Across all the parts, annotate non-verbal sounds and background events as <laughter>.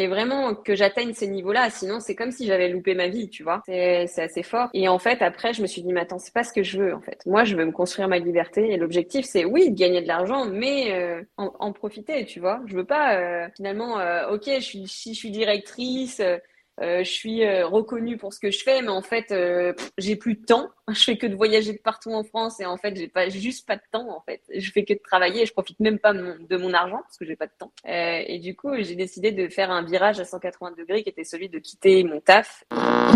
Fallait vraiment que j'atteigne ces niveaux-là, sinon c'est comme si j'avais loupé ma vie, tu vois. C'est, assez fort. Et en fait, après, je me suis dit, mais attends, c'est pas ce que je veux, en fait. Moi, je veux me construire ma liberté et l'objectif, c'est oui, de gagner de l'argent, mais euh, en, profiter, tu vois. Je veux pas euh, finalement, euh, ok, je suis, si je suis directrice, je suis euh, reconnue pour ce que je fais, mais en fait, euh, j'ai plus de temps. <laughs> Je fais que de voyager de partout en France et en fait, j'ai pas, juste pas de temps en fait. Je fais que de travailler et je profite même pas de mon argent parce que j'ai pas de temps. et du coup, j'ai décidé de faire un virage à 180 degrés qui était celui de quitter mon taf.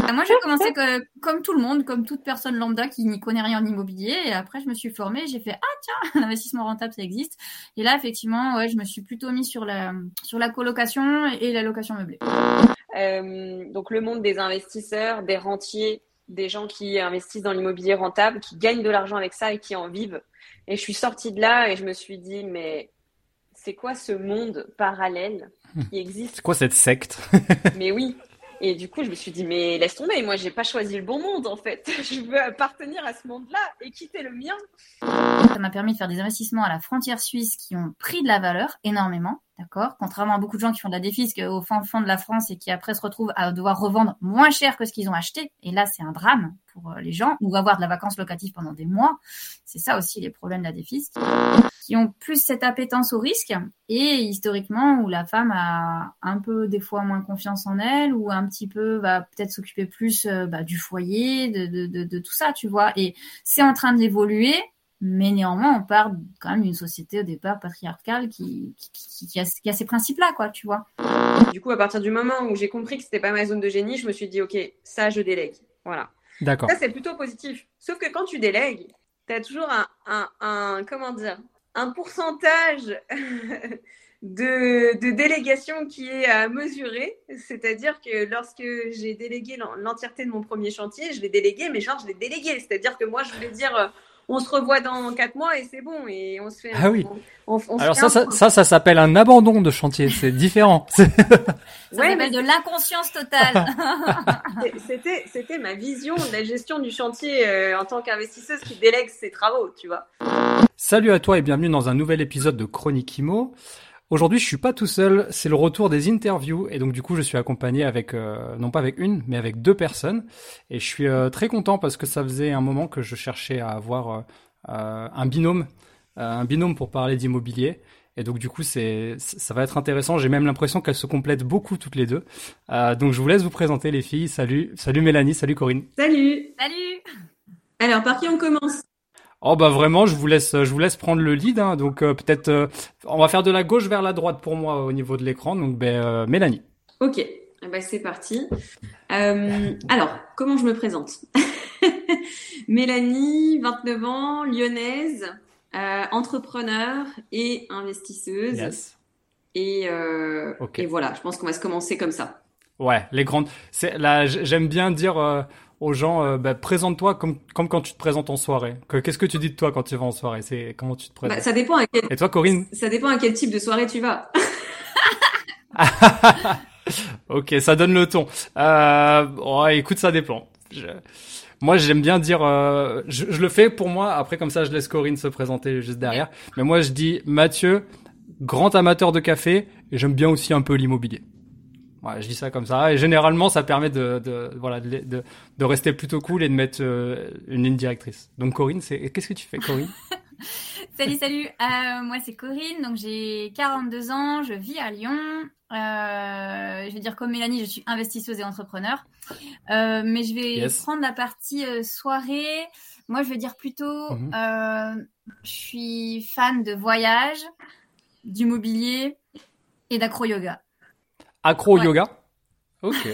Ah, moi, j'ai commencé que, comme tout le monde, comme toute personne lambda qui n'y connaît rien en immobilier. Et après, je me suis formée. J'ai fait ah tiens, <laughs> l'investissement rentable ça existe. Et là, effectivement, ouais, je me suis plutôt mis sur la sur la colocation et la location meublée. Euh, donc le monde des investisseurs, des rentiers, des gens qui investissent dans l'immobilier rentable, qui gagnent de l'argent avec ça et qui en vivent. Et je suis sortie de là et je me suis dit, mais c'est quoi ce monde parallèle qui existe? C'est quoi cette secte? <laughs> Mais oui. Et du coup, je me suis dit, mais laisse tomber, moi, j'ai pas choisi le bon monde, en fait. <laughs> Je veux appartenir à ce monde-là et quitter le mien. Ça m'a permis de faire des investissements à la frontière suisse qui ont pris de la valeur énormément. D'accord Contrairement à beaucoup de gens qui font de la défisque au fin fond de la France et qui après se retrouvent à devoir revendre moins cher que ce qu'ils ont acheté. Et là, c'est un drame pour euh, les gens. Ou avoir de la vacance locative pendant des mois. C'est ça aussi les problèmes de la défisque. Qui ont plus cette appétence au risque. Et historiquement, où la femme a un peu des fois moins confiance en elle. Ou un petit peu va peut-être s'occuper plus euh, bah, du foyer, de, de, de, de tout ça, tu vois. Et c'est en train d'évoluer mais néanmoins, on part quand même d'une société au départ patriarcale qui, qui, qui, a, qui a, ces principes-là, quoi, tu vois. Du coup, à partir du moment où j'ai compris que c'était pas ma zone de génie, je me suis dit, OK, ça, je délègue. Voilà. D'accord. Ça, c'est plutôt positif. Sauf que quand tu délègues, tu as toujours un, un, un, comment dire, un pourcentage <laughs> de, de délégation qui est à mesurer. C'est-à-dire que lorsque j'ai délégué l'entièreté de mon premier chantier, je l'ai délégué, mais genre, je l'ai délégué. C'est-à-dire que moi, je voulais dire on se revoit dans quatre mois et c'est bon et on se fait. Ah oui. Alors ça, ça, ça, s'appelle un abandon de chantier, c'est différent. <laughs> ça s'appelle de l'inconscience totale. <laughs> c'était, c'était ma vision de la gestion du chantier euh, en tant qu'investisseuse qui délègue ses travaux, tu vois. Salut à toi et bienvenue dans un nouvel épisode de Chronique Imo. Aujourd'hui, je suis pas tout seul, c'est le retour des interviews et donc du coup, je suis accompagné avec euh, non pas avec une, mais avec deux personnes et je suis euh, très content parce que ça faisait un moment que je cherchais à avoir euh, un binôme, un binôme pour parler d'immobilier. Et donc du coup, c'est ça va être intéressant. J'ai même l'impression qu'elles se complètent beaucoup toutes les deux. donc je vous laisse vous présenter les filles. Salut, salut Mélanie, salut Corinne. Salut. Salut. Alors par qui on commence? Oh bah vraiment, je vous laisse, je vous laisse prendre le lead. Hein. donc euh, peut-être, euh, on va faire de la gauche vers la droite pour moi au niveau de l'écran. Donc ben euh, Mélanie. Ok, eh ben, c'est parti. alors, comment je me présente? <laughs> Mélanie, 29 ans, lyonnaise, entrepreneur et investisseuse. Yes. Et, et voilà, je pense qu'on va se commencer comme ça. Ouais, les grandes. C'est là, j'aime bien dire aux gens, euh, bah, présente-toi comme, comme quand tu te présentes en soirée. Qu'est-ce que tu dis de toi quand tu vas en soirée? C'est comment tu te présentes? bah, Ça dépend. À quel... Et toi, Corinne? Ça dépend à quel type de soirée tu vas. <laughs> <laughs> ok, ça donne le ton. Euh, oh, écoute, ça dépend. Moi, j'aime bien dire, euh, je, je, le fais pour moi. Après, comme ça, je laisse Corinne se présenter juste derrière. Mais moi, je dis Mathieu, grand amateur de café, et j'aime bien aussi un peu l'immobilier. Ouais, je dis ça comme ça. Et généralement, ça permet de, de voilà, de, de, rester plutôt cool et de mettre euh, une ligne directrice. Donc, Corinne, c'est qu'est-ce que tu fais, Corinne? <laughs> Salut, salut. Euh, moi, c'est Corinne. Donc, j'ai 42 ans. Je vis à Lyon. Euh, je vais dire comme Mélanie, je suis investisseuse et entrepreneur. Mais je vais prendre la partie soirée. Moi, je vais dire plutôt, mm-hmm. je suis fan de voyage, d'immobilier et d'acro-yoga. Acro yoga. Ok.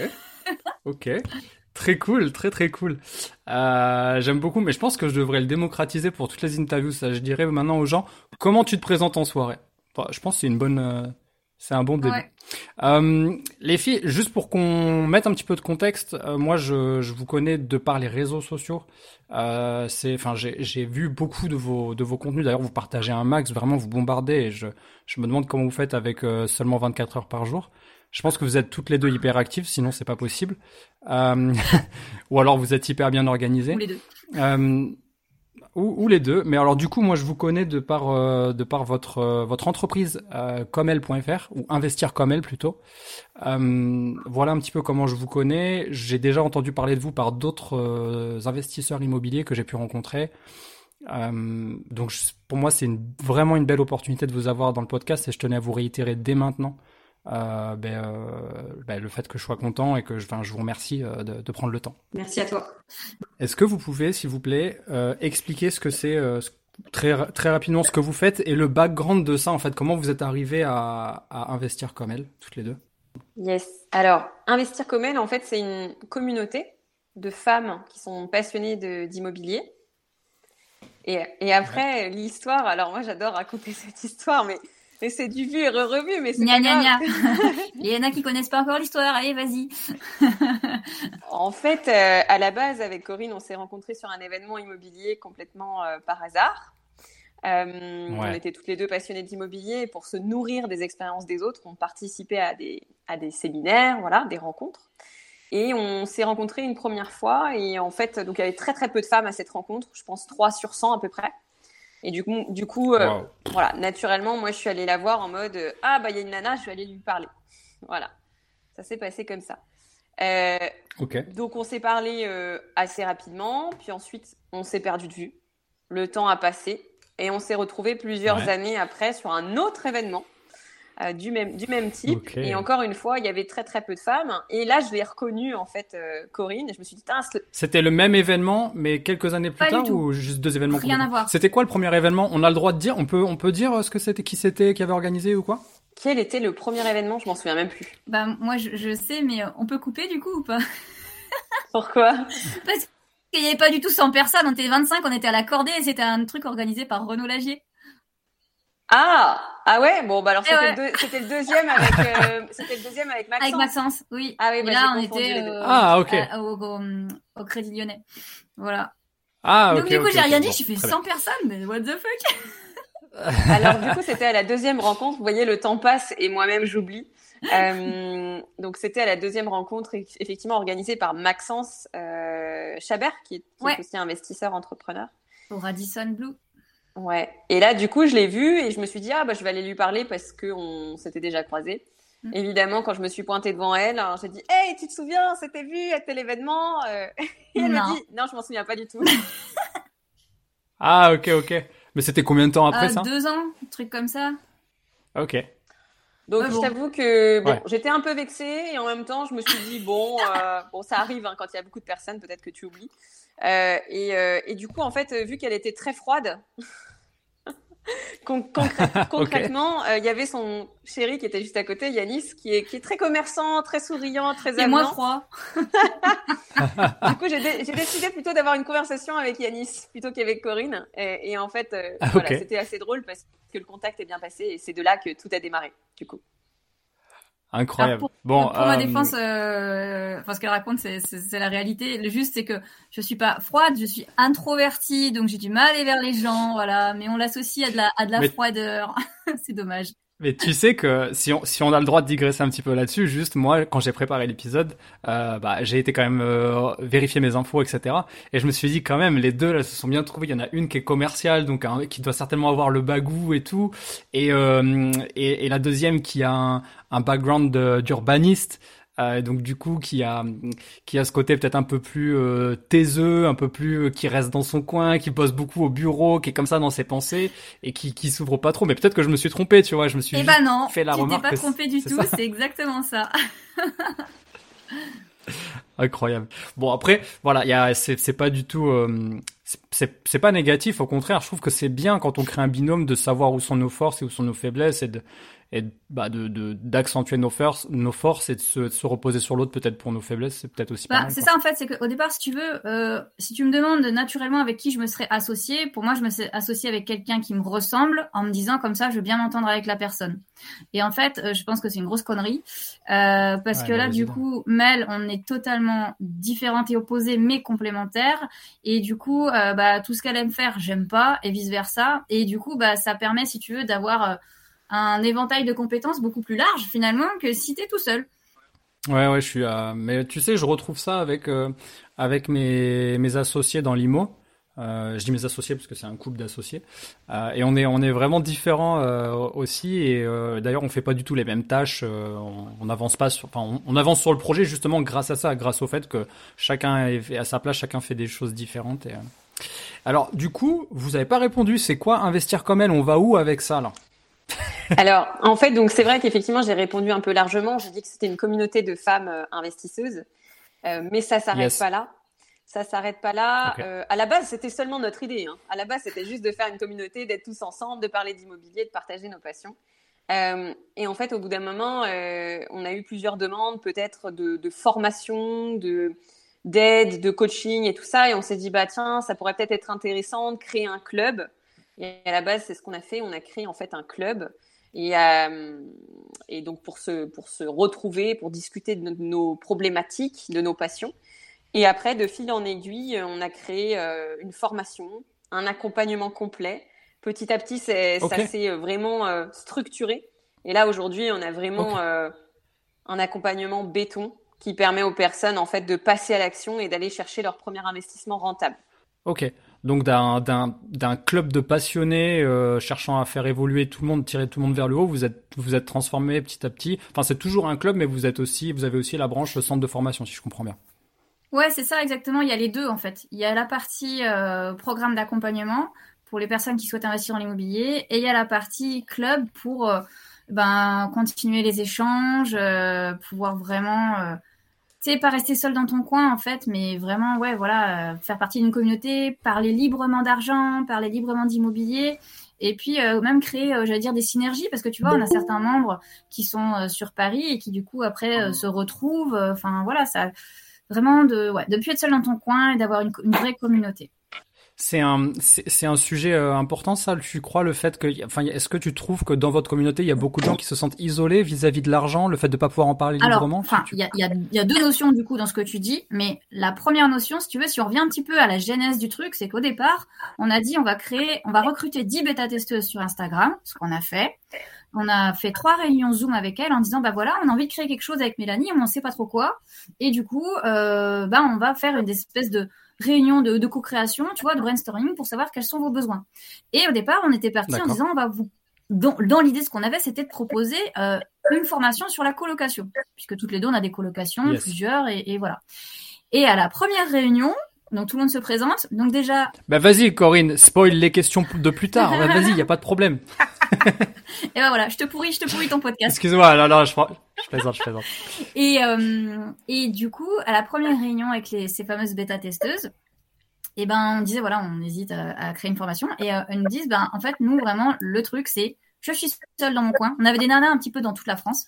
ok. Très cool, très très cool. Euh, J'aime beaucoup, mais je pense que je devrais le démocratiser pour toutes les interviews. Ça, je dirais maintenant aux gens comment tu te présentes en soirée? Enfin, je pense que c'est une bonne, euh, C'est un bon début. Euh, les filles, juste pour qu'on mette un petit peu de contexte, moi je, je, vous connais de par les réseaux sociaux. C'est, enfin, j'ai vu beaucoup de vos de vos contenus. D'ailleurs, vous partagez un max, vraiment vous bombardez. Et je, je me demande comment vous faites avec seulement 24 heures par jour. Je pense que vous êtes toutes les deux hyper actives, sinon c'est pas possible. Euh, <laughs> ou alors vous êtes hyper bien organisées. Ou les deux. Ou, ou, les deux. Mais alors du coup, moi, je vous connais de par euh, de par votre euh, votre entreprise euh, comel.fr ou investir comme elle plutôt. Euh, voilà un petit peu comment je vous connais. J'ai déjà entendu parler de vous par d'autres euh, investisseurs immobiliers que j'ai pu rencontrer. donc pour moi, c'est une, vraiment une belle opportunité de vous avoir dans le podcast et je tenais à vous réitérer dès maintenant euh, ben, euh, ben, le fait que je sois content et que je, je vous remercie euh, de, de, prendre le temps. Merci à toi. Est-ce que vous pouvez, s'il vous plaît, euh, expliquer ce que c'est très très rapidement ce que vous faites et le background de ça en fait, comment vous êtes arrivé à, à investir comme elle, toutes les deux? Yes. Alors, investir comme elle, en fait, c'est une communauté de femmes qui sont passionnées d'immobilier. Et, et après, l'histoire, alors moi j'adore raconter <laughs> cette histoire, mais et c'est du vu et revu, mais c'est pas grave. <laughs> Il y en a qui connaissent pas encore l'histoire. Allez, vas-y. <laughs> en fait, euh, à la base, avec Corinne, on s'est rencontrés sur un événement immobilier complètement euh, par hasard. Euh, ouais. On était toutes les deux passionnées d'immobilier. Pour se nourrir des expériences des autres, on participait à des, à des séminaires, voilà, des rencontres. Et on s'est rencontrés une première fois. Et en fait, donc il y avait très très peu de femmes à cette rencontre. Je pense 3 sur 100 à peu près. Et du coup, du coup euh, wow. voilà, naturellement, moi, je suis allée la voir en mode euh, Ah, bah, il y a une nana, je vais aller lui parler. Voilà. Ça s'est passé comme ça. Euh, okay. Donc, on s'est parlé euh, assez rapidement. Puis ensuite, on s'est perdu de vue. Le temps a passé. Et on s'est retrouvés plusieurs ouais. années après sur un autre événement. Euh, du même du même type. Okay. et encore une fois il y avait très très peu de femmes. Et là je l'ai reconnue en fait euh, Corinne. Et je me suis dit c'était le même événement mais quelques années plus Pas tard ou juste deux événements rien à voir. C'était quoi le premier événement on a le droit de dire on peut on peut dire ce que c'était qui c'était qui avait organisé ou quoi quel était le premier événement je m'en souviens même plus. Bah moi je, je sais mais on peut couper du coup ou pas <laughs> pourquoi? Parce qu'il n'y avait pas du tout 100 personnes. On était 25 on était à la cordée et c'était un truc organisé par Renaud Lagier ah ah ouais bon bah alors c'était ouais. le, le, deuxième avec euh, <laughs> c'était le deuxième avec Maxence. Avec Maxence, oui. Ah oui, bah, là on était euh, ah à, au, au, au, Crédit Lyonnais, voilà. Ah Donc okay, du coup okay, j'ai rien okay, dit, bon, j'ai fait 100 personnes, mais what the fuck? <laughs> <laughs> alors du coup c'était à la deuxième rencontre. Vous voyez le temps passe et moi-même j'oublie. Euh, donc c'était à la deuxième rencontre effectivement organisée par Maxence euh, Chabert qui est, qui ouais. est aussi investisseur entrepreneur. Au Radisson Blue. Ouais. Et là, du coup, je l'ai vu et je me suis dit, ah, bah, je vais aller lui parler parce que on s'était déjà croisés. Mmh. Évidemment, quand je me suis pointée devant elle, j'ai dit, hey, tu te souviens, c'était vu à tel événement? Euh... <laughs> Et elle me dit, non, je m'en souviens pas du tout. <laughs> ah, ok, ok. Mais c'était combien de temps après euh, ça? Deux ans, un truc comme ça. Ok. Donc, ouais, je bon. t'avoue que bon, ouais. j'étais un peu vexée et en même temps, je me suis dit, bon, euh, bon ça arrive hein, quand il y a beaucoup de personnes, peut-être que tu oublies. Euh, et, euh, et, du coup, en fait, vu qu'elle était très froide, concrète, <laughs> concrètement, il okay. euh, y avait son chéri qui était juste à côté, Yanis, qui est, qui est très commerçant, très souriant, très avenant. Et moins froid. <laughs> du coup, j'ai dé décidé plutôt d'avoir une conversation avec Yanis plutôt qu'avec Corinne. Et, et, en fait, euh, ah, voilà, okay. c'était assez drôle parce que le contact est bien passé et c'est de là que tout a démarré, du coup. Incroyable. pour, bon, pour, pour euh... ma défense, euh, enfin ce qu'elle raconte, c'est la réalité. Le juste, c'est que je suis pas froide, je suis introvertie, donc j'ai du mal à aller vers les gens, voilà. Mais on l'associe à de la, à de la Mais... froideur. <laughs> c'est dommage. Mais tu sais que si on, si on a le droit de digresser un petit peu là-dessus, juste moi, quand j'ai préparé l'épisode, euh, bah, j'ai été quand même euh, vérifier mes infos, etc. Et je me suis dit quand même, les deux, elles se sont bien trouvées. Il y en a une qui est commerciale, donc qui doit certainement avoir le bagou et tout, et, euh, et, et, la deuxième qui a un, un background d'urbaniste. Euh, donc du coup qui a qui a ce côté peut-être un peu plus euh, taiseux, un peu plus euh, qui reste dans son coin, qui bosse beaucoup au bureau, qui est comme ça dans ses pensées et qui qui s'ouvre pas trop. Mais peut-être que je me suis trompé, tu vois, je me suis eh ben non, fait la tu remarque. t'es pas trompé du tout, c'est exactement ça. <laughs> Incroyable. Bon après, voilà, il y a c'est c'est pas du tout euh, c'est c'est pas négatif, au contraire, je trouve que c'est bien quand on crée un binôme de savoir où sont nos forces et où sont nos faiblesses et de et bah, de d'accentuer nos forces, nos forces et de se, se reposer sur l'autre peut-être pour nos faiblesses, c'est peut-être aussi. Bah, c'est ça en fait, c'est qu'au départ, si tu veux, euh, si tu me demandes naturellement avec qui je me serais associée, pour moi, je me serais associée avec quelqu'un qui me ressemble en me disant comme ça, je veux bien m'entendre avec la personne. Et en fait, euh, je pense que c'est une grosse connerie euh, parce que là, du coup, Mel, on est totalement différentes et opposées, mais complémentaires. Et du coup, euh, bah, tout ce qu'elle aime faire, j'aime pas, et vice versa. Et du coup, bah, ça permet, si tu veux, d'avoir euh, un éventail de compétences beaucoup plus large finalement que si t'es tout seul. Ouais, ouais, je suis. Mais tu sais, je retrouve ça avec euh, avec mes mes associés dans l'IMO. Euh, je dis mes associés parce que c'est un couple d'associés euh, et on est on est vraiment différents aussi et d'ailleurs on fait pas du tout les mêmes tâches on, pas on, avance sur le projet justement grâce à ça grâce au fait que chacun est à sa place chacun fait des choses différentes alors du coup vous avez pas répondu c'est quoi investir comme elle? On va où avec ça là? Alors, en fait, donc c'est vrai qu'effectivement, j'ai répondu un peu largement. J'ai dit que c'était une communauté de femmes investisseuses, euh, mais ça s'arrête yes. pas là. Ça s'arrête pas là. Okay. Euh, à la base, c'était seulement notre idée. Hein. À la base, c'était juste de faire une communauté, d'être tous ensemble, de parler d'immobilier, de partager nos passions. Euh, et en fait, au bout d'un moment, euh, on a eu plusieurs demandes, peut-être de, de, formation, de d'aide, de coaching et tout ça. Et on s'est dit, bah tiens, ça pourrait peut-être être intéressant de créer un club. Et à la base, c'est ce qu'on a fait. On a créé en fait un club. Et, euh, et donc pour se pour se retrouver, pour discuter de nos problématiques, de nos passions. Et après, de fil en aiguille, on a créé euh, une formation, un accompagnement complet. Petit à petit, c'est, okay. ça s'est vraiment euh, structuré. Et là, aujourd'hui, on a vraiment okay. un accompagnement béton qui permet aux personnes, en fait, de passer à l'action et d'aller chercher leur premier investissement rentable. Ok. Donc d'un, club de passionnés euh, cherchant à faire évoluer tout le monde, tirer tout le monde vers le haut, vous êtes vous êtes transformé petit à petit. Enfin, c'est toujours un club, mais vous êtes aussi, vous avez aussi la branche centre de formation, si je comprends bien. Ouais, c'est ça exactement. Il y a les deux en fait. Il y a la partie euh, programme d'accompagnement pour les personnes qui souhaitent investir dans l'immobilier et il y a la partie club pour euh, ben continuer les échanges, pouvoir vraiment sais pas rester seul dans ton coin en fait, mais vraiment ouais voilà faire partie d'une communauté, parler librement d'argent, parler librement d'immobilier et puis euh, même créer, euh, j'allais dire, des synergies, parce que tu vois, on a certains membres qui sont euh, sur Paris et qui du coup après se retrouvent. Enfin voilà, ça vraiment de ouais, de plus être seul dans ton coin et d'avoir une, une vraie communauté. C'est un, c'est un sujet important, ça. Tu crois le fait que, enfin, est-ce que tu trouves que dans votre communauté, il y a beaucoup de gens qui se sentent isolés vis-à-vis -vis de l'argent, le fait de pas pouvoir en parler Alors, librement Enfin, il y a, y, a, y a deux notions du coup dans ce que tu dis, mais la première notion, si tu veux, si on revient un petit peu à la genèse du truc, c'est qu'au départ, on a dit on va créer, on va recruter 10 bêta-testeuses sur Instagram, ce qu'on a fait. On a fait trois réunions Zoom avec elle en disant bah voilà, on a envie de créer quelque chose avec Mélanie, on ne sait pas trop quoi, et du coup, euh, bah on va faire une espèce de réunion de, de co-création, tu vois, de brainstorming pour savoir quels sont vos besoins. Et au départ, on était parti en disant, on va vous, dans, dans l'idée, ce qu'on avait, c'était de proposer euh, une formation sur la colocation, puisque toutes les deux, on a des colocations, yes. plusieurs, et, et, voilà. Et à la première réunion, donc tout le monde se présente. Donc déjà. Bah vas-y, Corinne, spoil les questions de plus tard. bah, vas-y, y a pas de problème. <laughs> et ben voilà, je te pourris, je te pourris ton podcast. Excuse-moi, là, là, je, je plaisante, je plaisante. et, euh, et du coup, à la première réunion avec ces fameuses bêta-testeuses, et ben, on disait, voilà, on hésite à, créer une formation. Et euh, elles nous disent, ben, en fait, nous, vraiment, le truc, c'est, je suis seule dans mon coin. On avait des nanas un petit peu dans toute la France.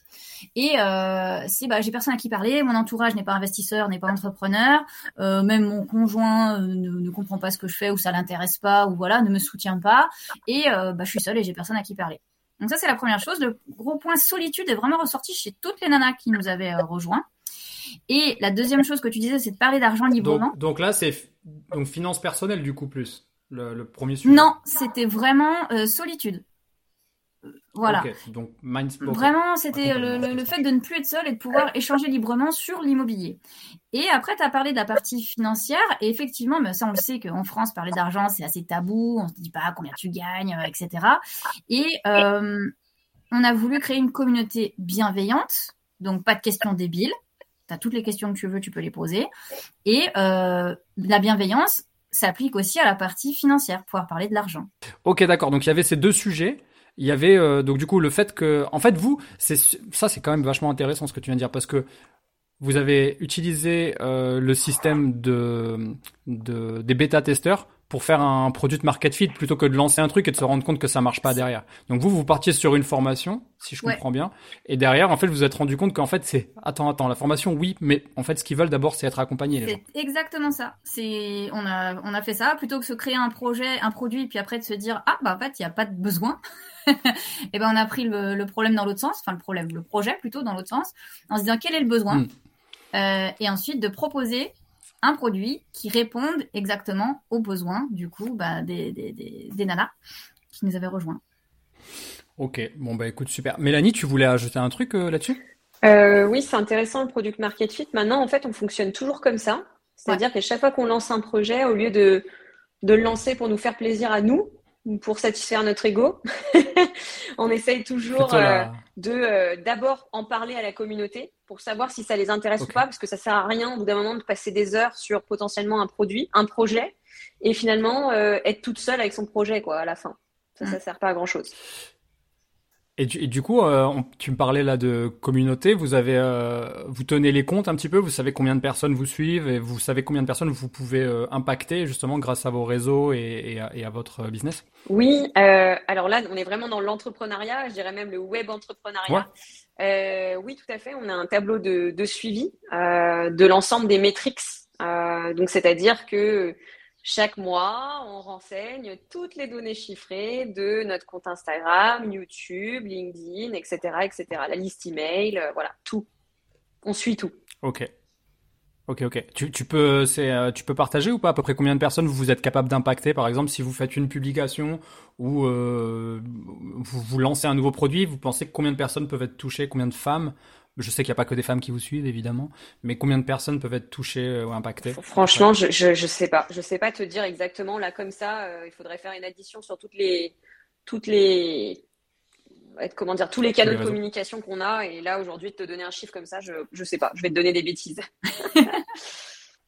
Et euh, c'est, bah, j'ai personne à qui parler. Mon entourage n'est pas investisseur, n'est pas entrepreneur. Euh, même mon conjoint euh, ne, ne, comprend pas ce que je fais ou ça l'intéresse pas ou voilà, ne me soutient pas. Et bah, je suis seule et j'ai personne à qui parler. Donc ça, c'est la première chose. Le gros point solitude est vraiment ressorti chez toutes les nanas qui nous avaient rejoints. Et la deuxième chose que tu disais, c'est de parler d'argent librement. Donc, donc là, c'est donc finance personnelle du coup plus le, le premier sujet. Non, c'était vraiment euh, solitude. Voilà. Okay, donc. Vraiment, c'était le, le, le, fait de ne plus être seul et de pouvoir échanger librement sur l'immobilier. Et après, tu as parlé de la partie financière. Et effectivement, mais ça, on le sait qu'en France, parler d'argent, c'est assez tabou. On se dit pas combien tu gagnes, etc. Et euh, on a voulu créer une communauté bienveillante. Donc, pas de questions débiles. Tu as toutes les questions que tu veux, tu peux les poser. Et euh, la bienveillance s'applique aussi à la partie financière, pouvoir parler de l'argent. Ok, d'accord. Donc, il y avait ces deux sujets il y avait euh, donc du coup le fait que en fait vous c'est ça c'est quand même vachement intéressant ce que tu viens de dire parce que vous avez utilisé euh, le système de, de des bêta testeurs pour faire un produit de market fit plutôt que de lancer un truc et de se rendre compte que ça marche pas derrière. Donc vous, vous partiez sur une formation, si je comprends bien, et derrière, en fait, vous vous êtes rendu compte qu'en fait, c'est attends, attends, la formation, oui, mais en fait, ce qu'ils veulent d'abord, c'est être accompagnés. C'est exactement ça. C'est on a on a fait ça plutôt que se créer un projet, un produit, puis après de se dire ah bah en fait, il y a pas de besoin. et <laughs> eh ben on a pris le, problème dans l'autre sens, enfin le problème, le projet plutôt dans l'autre sens, en se disant quel est le besoin, hmm. euh, et ensuite de proposer un produit qui réponde exactement aux besoins du coup bah, des, des, des, nanas qui nous avaient rejoints. Ok, bon bah écoute super. Mélanie, tu voulais ajouter un truc euh, là-dessus? Euh, Oui, c'est intéressant le product market fit. Maintenant, en fait, on fonctionne toujours comme ça. C'est-à-dire qu'à chaque fois qu'on lance un projet, au lieu de, de le lancer pour nous faire plaisir à nous, pour satisfaire notre ego. <laughs> on essaye toujours euh, de euh, d'abord en parler à la communauté pour savoir si ça les intéresse ou pas, parce que ça sert à rien au bout d'un moment de passer des heures sur potentiellement un produit, un projet, et finalement euh, être toute seule avec son projet quoi à la fin. Ça, ça mm. sert pas à grand chose. Et du, coup, euh, tu me parlais là de communauté. Vous avez, euh, vous tenez les comptes un petit peu. Vous savez combien de personnes vous suivent et vous savez combien de personnes vous pouvez euh, impacter justement grâce à vos réseaux et, à, votre business? Oui. alors là, on est vraiment dans l'entrepreneuriat. Je dirais même le web entrepreneuriat. Oui, tout à fait. On a un tableau de, suivi de l'ensemble des métriques. donc, c'est-à-dire que chaque mois, on renseigne toutes les données chiffrées de notre compte Instagram, YouTube, LinkedIn, etc., etc. La liste email, euh, voilà, tout. On suit tout. Ok. Ok, ok. Tu, peux, euh, tu peux partager ou pas à peu près combien de personnes vous êtes capable d'impacter, par exemple, si vous faites une publication ou euh, vous, lancez un nouveau produit, vous pensez combien de personnes peuvent être touchées, combien de femmes? Je sais qu'il n'y a pas que des femmes qui vous suivent, évidemment, mais combien de personnes peuvent être touchées euh, ou impactées? Franchement, je, je, je sais pas. Je sais pas te dire exactement là comme ça. Il faudrait faire une addition sur toutes les toutes les comment dire tous les canaux de communication qu'on a. Et là aujourd'hui, de te donner un chiffre comme ça, je je sais pas. Je vais te donner des bêtises. <laughs>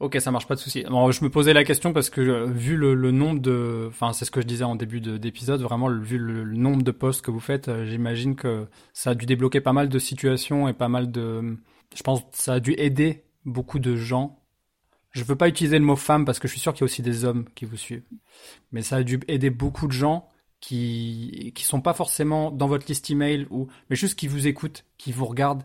Ok, ça marche pas de souci. je me posais la question parce que euh, vu le, nombre de, enfin c'est ce que je disais en début d'épisode, vraiment vu le, nombre de posts que vous faites, euh, j'imagine que ça a dû débloquer pas mal de situations et pas mal de, je pense, que ça a dû aider beaucoup de gens. Je veux pas utiliser le mot femme parce que je suis sûr qu'il y a aussi des hommes qui vous suivent, mais ça a dû aider beaucoup de gens qui qui sont pas forcément dans votre liste email ou, mais juste qui vous écoutent, qui vous regardent,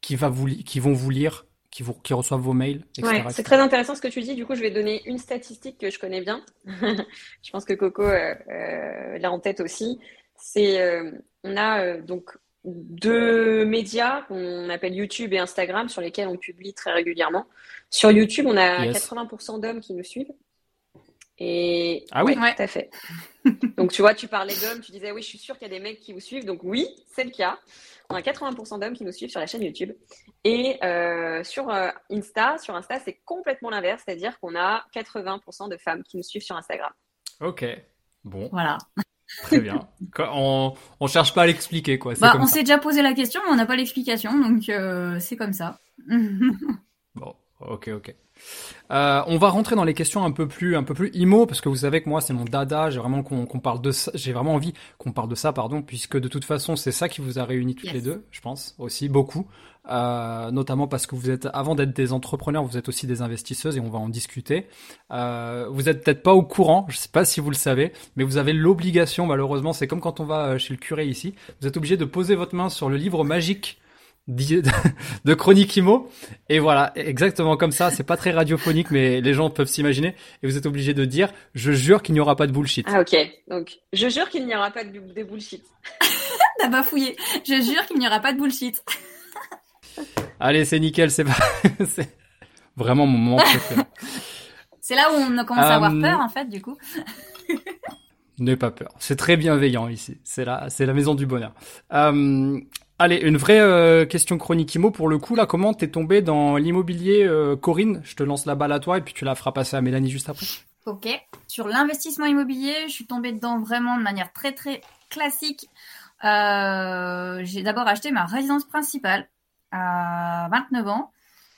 qui va vous, qui vont vous lire qui, vous, qui reçoivent vos mails, etc. c'est très intéressant ce que tu dis. Du coup, je vais donner une statistique que je connais bien. <laughs> je pense que Coco euh, euh, l'a en tête aussi. C'est, euh, on a donc deux médias qu'on appelle YouTube et Instagram sur lesquels on publie très régulièrement. Sur YouTube, on a 80% d'hommes qui nous suivent. Et ah oui, tout à fait. <laughs> donc tu vois, tu parlais d'hommes, tu disais oui, je suis sûre qu'il y a des mecs qui vous suivent. Donc oui, c'est le cas. On a 80% d'hommes qui nous suivent sur la chaîne YouTube. Et euh, sur euh, Insta, sur Insta, c'est complètement l'inverse, c'est-à-dire qu'on a 80% de femmes qui nous suivent sur Instagram. Ok, bon. Voilà. Très bien. On, on cherche pas à l'expliquer, quoi. Bah, on s'est déjà posé la question, mais on n'a pas l'explication, donc euh, c'est comme ça. <laughs> bon, ok, ok. Euh, on va rentrer dans les questions un peu plus un peu plus immo parce que vous savez que moi c'est mon dada. J'ai vraiment qu'on parle de ça. J'ai vraiment envie qu'on parle de ça, pardon, puisque de toute façon c'est ça qui vous a réunis toutes les deux, je pense aussi beaucoup. Euh, notamment parce que vous êtes avant d'être des entrepreneurs, vous êtes aussi des investisseuses et on va en discuter. Euh, vous êtes peut-être pas au courant, je sais pas si vous le savez, mais vous avez l'obligation malheureusement, c'est comme quand on va chez le curé ici, vous êtes obligé de poser votre main sur le livre magique <laughs> de Chronique Imo. Et voilà, exactement comme ça. C'est pas très radiophonique, mais les gens peuvent s'imaginer. Et vous êtes obligé de dire, je jure qu'il n'y aura pas de bullshit. Ah ok. Donc, je jure qu'il n'y aura pas de, de bullshit. <laughs> T'as bafouillé. Je jure qu'il n'y aura pas de bullshit. <laughs> Allez, c'est nickel. C'est c'est vraiment mon moment préféré. c'est là où on commence à avoir euh, peur, en fait, du coup. N'aie pas peur. C'est très bienveillant ici. C'est la, c'est la maison du bonheur. Euh, Allez, une vraie euh, question chronique IMO pour le coup. Là, comment t'es tombé dans l'immobilier, euh, Corinne? Je te lance la balle à toi et puis tu la feras passer à Mélanie juste après. Ok. Sur l'investissement immobilier, je suis tombée dedans vraiment de manière très très classique. Euh, j'ai d'abord acheté ma résidence principale à 29 ans,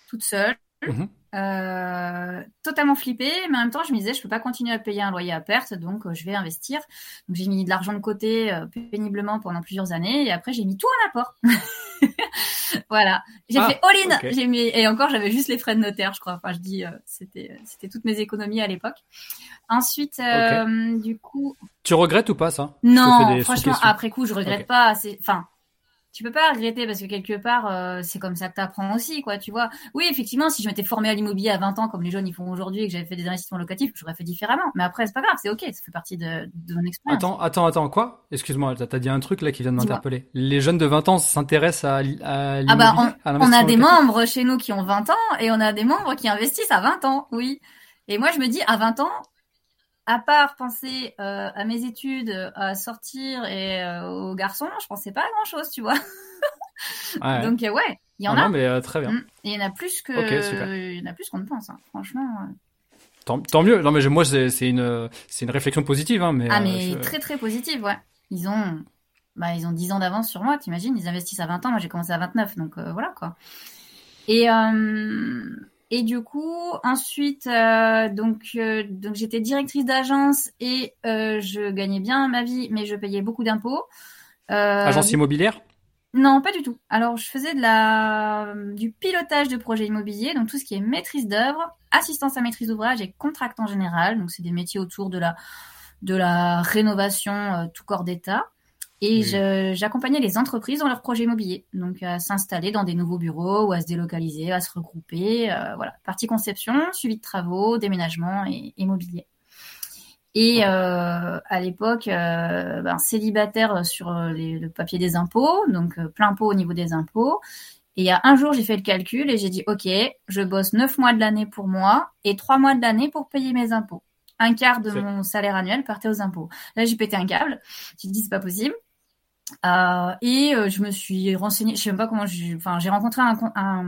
toute seule. Mhm. Euh, totalement flippée, mais en même temps, je me disais, je peux pas continuer à payer un loyer à perte, donc euh, je vais investir. Donc j'ai mis de l'argent de côté euh, péniblement pendant plusieurs années, et après j'ai mis tout en apport. <laughs> voilà. J'ai Ah, fait all-in. J'ai mis et encore j'avais juste les frais de notaire, je crois. Enfin, je dis c'était c'était toutes mes économies à l'époque. Ensuite, du coup, Tu regrettes ou pas ça? Non, franchement, après coup, je regrette pas. Enfin, tu peux pas regretter parce que quelque part, euh, c'est comme ça que t'apprends aussi, quoi. Tu vois. Oui, effectivement, si je m'étais formée à l'immobilier à 20 ans, comme les jeunes ils font aujourd'hui, et que j'avais fait des investissements locatifs, j'aurais fait différemment. Mais après, c'est pas grave, c'est ok, ça fait partie de, de mon expérience. Attends, attends, attends, quoi? Excuse-moi, t'as dit un truc là qui vient de m'interpeller. Les jeunes de 20 ans s'intéressent à, l- à Ah l'immobilier bah, à on, a des locatif membres chez nous qui ont 20 ans et on a des membres qui investissent à 20 ans, oui. Et moi, je me dis, à 20 ans, à part penser euh, à mes études, à sortir et euh, aux garçons, je pensais pas à grand chose, tu vois. <laughs> Ouais. Donc, euh, ouais, il y en Ah a. non, mais euh, très bien. Mm. Il y en a plus que, Ok, super. il y en a plus qu'on ne pense, hein. franchement. euh. Tant, tant mieux. Non, mais je- moi, c'est une, c'est une réflexion positive, hein, mais. Ah, euh, mais je- très très positive, ouais. Ils ont, bah, ils ont 10 ans d'avance sur moi, t'imagines, ils investissent à 20 ans, moi j'ai commencé à 29, donc euh, voilà quoi. Et, euh, et du coup, ensuite, euh, donc, euh, donc j'étais directrice d'agence et euh, je gagnais bien ma vie, mais je payais beaucoup d'impôts. Agence immobilière? Non, pas du tout. Alors, je faisais de la, du pilotage de projets immobiliers, donc tout ce qui est maîtrise d'œuvre, assistance à maîtrise d'ouvrage et contract en général. Donc, c'est des métiers autour de la, de la rénovation tout corps d'État. Et Oui. j'accompagnais les entreprises dans leurs projets immobiliers, donc à s'installer dans des nouveaux bureaux ou à se délocaliser, à se regrouper. euh, voilà, partie conception, suivi de travaux, déménagement et immobilier. Et euh, à l'époque, euh, ben, célibataire sur euh, les- le papier des impôts, donc euh, plein pot au niveau des impôts. Et il y a un jour, j'ai fait le calcul et j'ai dit, OK, je bosse neuf mois de l'année pour moi et trois mois de l'année pour payer mes impôts. Un quart de mon salaire annuel partait aux impôts. Là, j'ai pété un câble. J'ai dit, c'est pas possible. Euh, et euh, je me suis renseignée, je sais même pas comment, j'ai- enfin, j'ai rencontré un, con- un,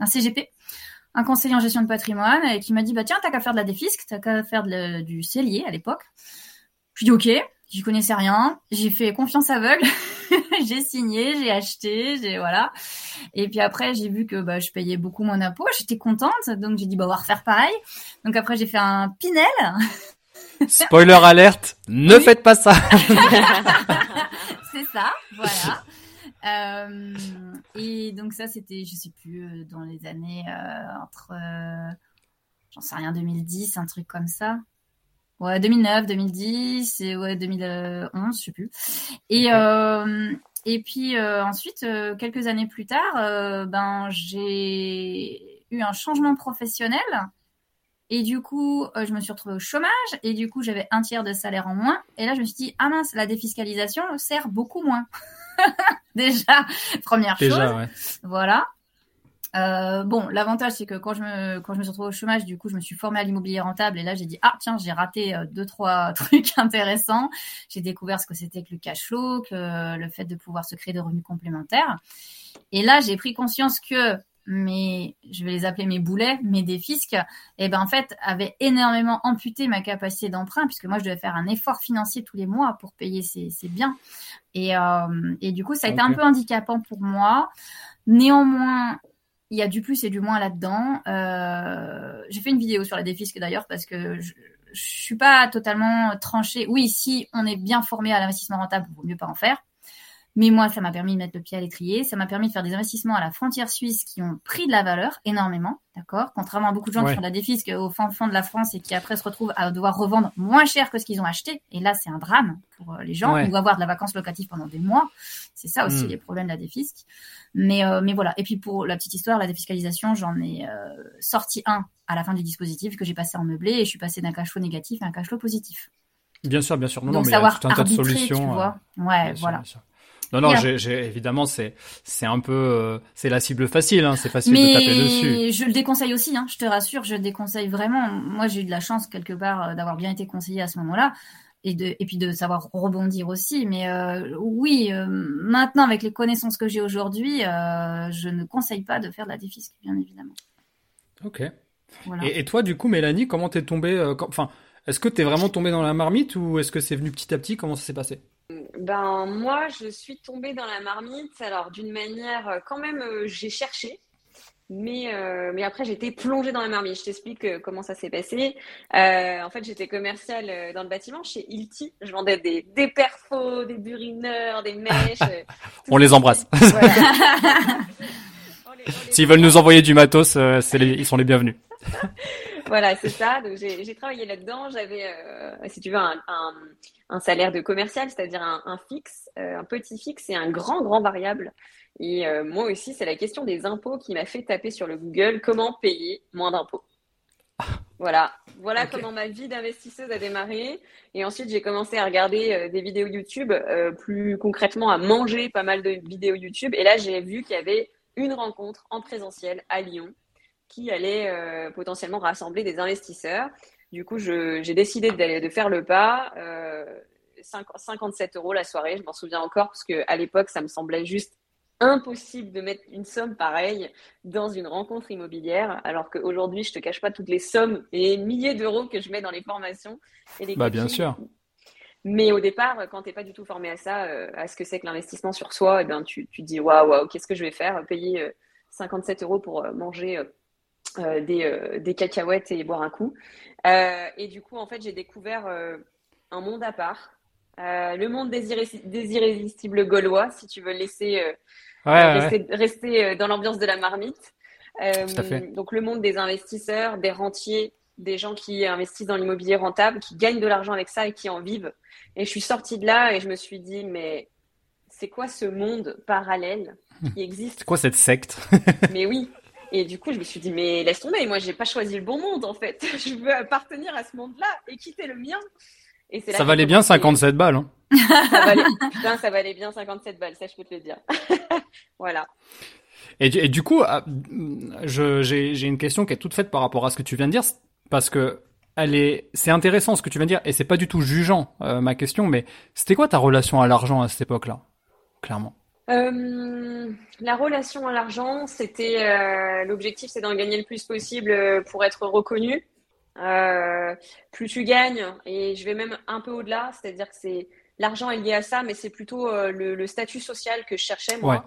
un CGP, un conseiller en gestion de patrimoine, et qui m'a dit, bah tiens, t'as qu'à faire de la défisque, t'as qu'à faire de du cellier à l'époque. Je dis ok, j'y connaissais rien, j'ai fait confiance aveugle, <laughs> j'ai signé, j'ai acheté, j'ai voilà. Et puis après j'ai vu que bah, je payais beaucoup moins d'impôts, j'étais contente, donc j'ai dit bah on va refaire pareil. Donc après j'ai fait un Pinel, Spoiler alerte, ne Oui. faites pas ça. <laughs> c'est ça, voilà. <laughs> Euh, et donc ça c'était, je sais plus, euh, dans les années euh, entre, euh, j'en sais rien, 2010, un truc comme ça. Ouais, 2009, 2010 et ouais 2011, je sais plus. Et et puis ensuite, quelques années plus tard, ben j'ai eu un changement professionnel et du coup, euh, je me suis retrouvée au chômage et du coup, j'avais un tiers de salaire en moins. Et là, je me suis dit ah mince, la défiscalisation sert beaucoup moins. <laughs> Déjà, première chose. Déjà, ouais. Voilà. Euh, bon, l'avantage c'est que quand je me quand je me suis retrouvée au chômage, du coup, je me suis formée à l'immobilier rentable et là j'ai dit ah tiens j'ai raté euh, deux trois <laughs> trucs intéressants. J'ai découvert ce que c'était que le cash flow, que le fait de pouvoir se créer des revenus complémentaires. Et là j'ai pris conscience que mes je vais les appeler mes boulets, mes défisques, et ben en fait avaient énormément amputé ma capacité d'emprunt puisque moi je devais faire un effort financier tous les mois pour payer ces, ces biens. Et, euh, et du coup ça a été un peu handicapant pour moi. Néanmoins, il y a du plus et du moins là-dedans. Euh, j'ai fait une vidéo sur la défisque d'ailleurs parce que je, je suis pas totalement tranchée. Oui, si on est bien formé à l'investissement rentable, il vaut mieux pas en faire. Mais moi, ça m'a permis de mettre le pied à l'étrier. Ça m'a permis de faire des investissements à la frontière suisse qui ont pris de la valeur énormément, d'accord? Contrairement à beaucoup de gens Ouais. qui font de la défisque au fin fond de la France et qui après se retrouvent à devoir revendre moins cher que ce qu'ils ont acheté. Et là, c'est un drame pour euh, les gens Ouais. ou avoir de la vacance locative pendant des mois. C'est ça aussi Mm. les problèmes de la défisque. Mais, euh, mais voilà. Et puis pour la petite histoire, la défiscalisation, j'en ai euh, sorti un à la fin du dispositif que j'ai passé en meublé et je suis passée d'un cash flow négatif à un cash flow positif. Bien sûr, bien sûr. Non, Donc non, mais il y a savoir tout un tas de solutions. tu vois. Ouais, bien voilà. sûr. Non, non, j'ai, évidemment, c'est, c'est un peu, euh, c'est la cible facile, hein, c'est facile de taper dessus. Je le déconseille aussi, hein, je te rassure, je le déconseille vraiment. Moi, j'ai eu de la chance quelque part euh, d'avoir bien été conseillée à ce moment-là et de et puis de savoir rebondir aussi. Mais euh, oui, maintenant avec les connaissances que j'ai aujourd'hui, je ne conseille pas de faire de la défisque, bien évidemment. Ok. Voilà. Et, et toi, du coup, Mélanie, comment t'es tombée, enfin, est-ce que t'es vraiment tombée dans la marmite ou est-ce que c'est venu petit à petit? Comment ça s'est passé? Ben moi, je suis tombée dans la marmite. Alors d'une manière, euh, quand même, euh, j'ai cherché. Mais, euh, mais après, j'étais plongée dans la marmite. Je t'explique euh, comment ça s'est passé. Euh, en fait, j'étais commerciale euh, dans le bâtiment chez Ilti. Je vendais des, des perfos, des burineurs, des mèches. euh, <laughs> On les embrasse. <laughs> <laughs> S'ils veulent nous envoyer du matos, euh, les- ils sont les bienvenus. Voilà, c'est ça. Donc j'ai j'ai travaillé là-dedans. J'avais, euh, si tu veux, un, un, un salaire de commercial, c'est-à-dire un, un fixe, euh, un petit fixe et un grand, grand variable. Et euh, moi aussi, c'est la question des impôts qui m'a fait taper sur le Google comment payer moins d'impôts. <laughs> Voilà, voilà comment ma vie d'investisseuse a démarré. Et ensuite, j'ai commencé à regarder euh, des vidéos YouTube, plus concrètement à manger pas mal de vidéos YouTube. Et là, j'ai vu qu'il y avait une rencontre en présentiel à Lyon qui allait potentiellement rassembler des investisseurs. Du coup, j'ai décidé d'aller- de faire le pas. Euh, 5 57 euros la soirée, je m'en souviens encore, parce que à l'époque, ça me semblait juste impossible de mettre une somme pareille dans une rencontre immobilière, alors qu'aujourd'hui, je te cache pas toutes les sommes et milliers d'euros que je mets dans les formations et les Bah, bien sûr. Mais au départ, quand t'es pas du tout formé à ça, euh, à ce que c'est que l'investissement sur soi, eh ben, tu, tu te dis waouh, waouh, qu'est-ce que je vais faire? Payer euh, 57 euros pour euh, manger euh, euh, des, euh, des cacahuètes et boire un coup. Euh, et du coup, en fait, j'ai découvert euh, un monde à part. Euh, le monde des, irré- des irrésistibles gaulois, si tu veux laisser euh, Ouais, ouais, ouais. rester, euh, dans l'ambiance de la marmite. Euh, Tout à fait. donc le monde des investisseurs, des rentiers, des gens qui investissent dans l'immobilier rentable, qui gagnent de l'argent avec ça et qui en vivent. Et je suis sortie de là et je me suis dit, mais c'est quoi ce monde parallèle qui existe? C'est quoi cette secte? Mais oui. Et du coup, je me suis dit, mais laisse tomber, moi, j'ai pas choisi le bon monde, en fait. <laughs> Je veux appartenir à ce monde-là et quitter le mien. Et c'est là Ça valait bien commencé- 57 balles. Hein. <laughs> Ça valait, putain, ça valait bien 57 balles, ça, je peux te le dire. <laughs> voilà. Et, du- et du coup, ah, j'ai une question qui est toute faite par rapport à ce que tu viens de dire, parce que elle est, c'est intéressant ce que tu viens de dire, et c'est pas du tout jugeant euh, ma question, mais c'était quoi ta relation à l'argent à cette époque-là, clairement? Euh, la relation à l'argent, c'était euh, l'objectif, c'est d'en gagner le plus possible euh, pour être reconnu. Euh, plus tu gagnes, et je vais même un peu au-delà, c'est-à-dire que c'est l'argent est lié à ça, mais c'est plutôt le, le statut social que je cherchais moi.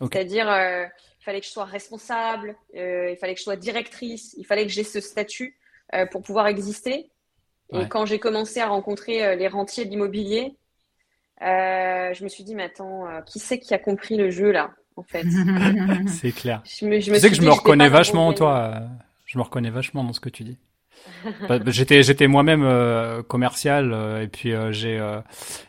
Ouais. C'est-à-dire, il fallait que je sois responsable, il fallait que je sois directrice, il fallait que j'ai ce statut pour pouvoir exister. Et Ouais. quand j'ai commencé à rencontrer les rentiers de l'immobilier, euh, je me suis dit, mais attends, euh, qui c'est qui a compris le jeu là, en fait? <laughs> C'est clair. Je me, je Tu me sais que je dit, me reconnais vachement en toi. Je me reconnais vachement dans ce que tu dis. <laughs> Bah, j'étais j'étais moi-même euh, commercial euh, et puis euh, j'ai euh,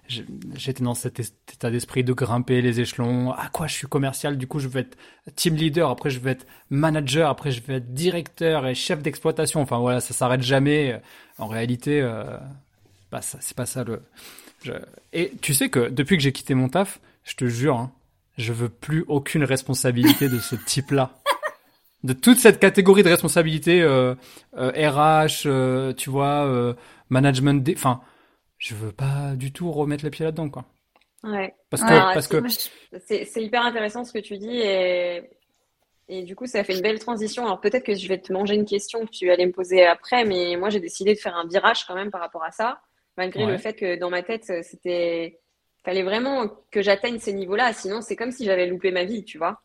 j'ai- j'étais dans cet état d'esprit de grimper les échelons. Ah quoi, je suis commercial, du coup je vais être team leader, après je vais être manager, après je vais être directeur et chef d'exploitation. Enfin voilà, ça s'arrête jamais. En réalité, euh, bah ça c'est pas ça le. Je- Et tu sais que depuis que j'ai quitté mon taf, je te jure, hein, je veux plus aucune responsabilité de ce type-là. De toute cette catégorie de responsabilité euh, euh, RH, euh, tu vois, euh, management, des... enfin, je veux pas du tout remettre les pieds là-dedans, quoi. Ouais. Parce que, parce c'est- que, C'est, c'est hyper intéressant ce que tu dis et, et du coup, ça fait une belle transition. Alors peut-être que je vais te manger une question que tu allais me poser après, mais moi, j'ai décidé de faire un virage quand même par rapport à ça, malgré Ouais. le fait que dans ma tête, c'était, fallait vraiment que j'atteigne ces niveaux-là. Sinon, c'est comme si j'avais loupé ma vie, tu vois.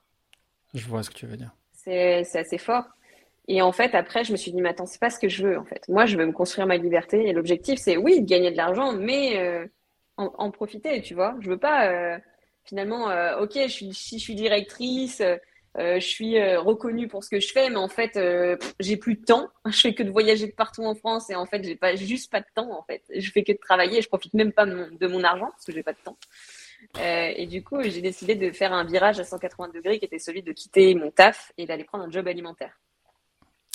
je vois ce que tu veux dire. C'est, assez fort. Et en fait, après, je me suis dit, mais attends, c'est pas ce que je veux, en fait. Moi, je veux me construire ma liberté. Et l'objectif, c'est, oui, de gagner de l'argent, mais euh, en, en profiter, tu vois. Je veux pas, euh, finalement, euh, ok, je suis, si je suis directrice, euh, euh, je suis euh, reconnue pour ce que je fais, mais en fait, euh, j'ai plus de temps. <laughs> Je fais que de voyager de partout en France et en fait, j'ai pas juste pas de temps, en fait. Je fais que de travailler et je profite même pas de mon, argent parce que j'ai pas de temps. Euh, et du coup, j'ai décidé de faire un virage à 180 degrés qui était celui de quitter mon taf et d'aller prendre un job alimentaire.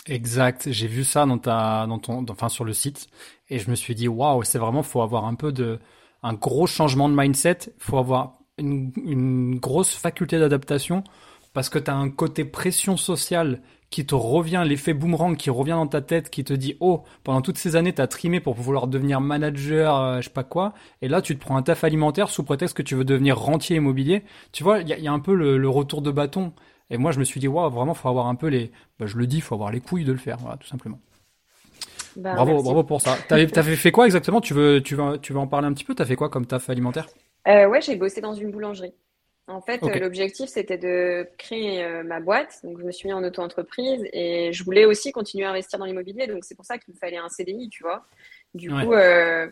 Exact. J'ai vu ça dans ta, dans ton, enfin, sur le site. Et je me suis dit, waouh, c'est vraiment, faut avoir un peu de, un gros changement de mindset. Faut avoir une grosse faculté d'adaptation parce que tu as un côté pression sociale qui te revient, l'effet boomerang qui revient dans ta tête, qui te dit, oh, pendant toutes ces années, tu as trimé pour vouloir devenir manager, euh, je sais pas quoi. Et là, tu te prends un taf alimentaire sous prétexte que tu veux devenir rentier immobilier. Tu vois, il y a, il y a un peu le, le retour de bâton. Et moi, je me suis dit, waouh, vraiment, faut avoir un peu les, bah, je le dis, faut avoir les couilles de le faire, voilà, tout simplement. Ben, bravo, merci. bravo pour ça. T'avais, t'avais fait quoi exactement? Tu veux, tu veux, tu veux en parler un petit peu? T'as fait quoi comme taf alimentaire? Euh, ouais, j'ai bossé dans une boulangerie. En fait, l'objectif, c'était de créer euh, ma boîte. Donc, je me suis mis en auto-entreprise et je voulais aussi continuer à investir dans l'immobilier. Donc, c'est pour ça qu'il me fallait un CDI, tu vois. Du Ouais. coup, euh,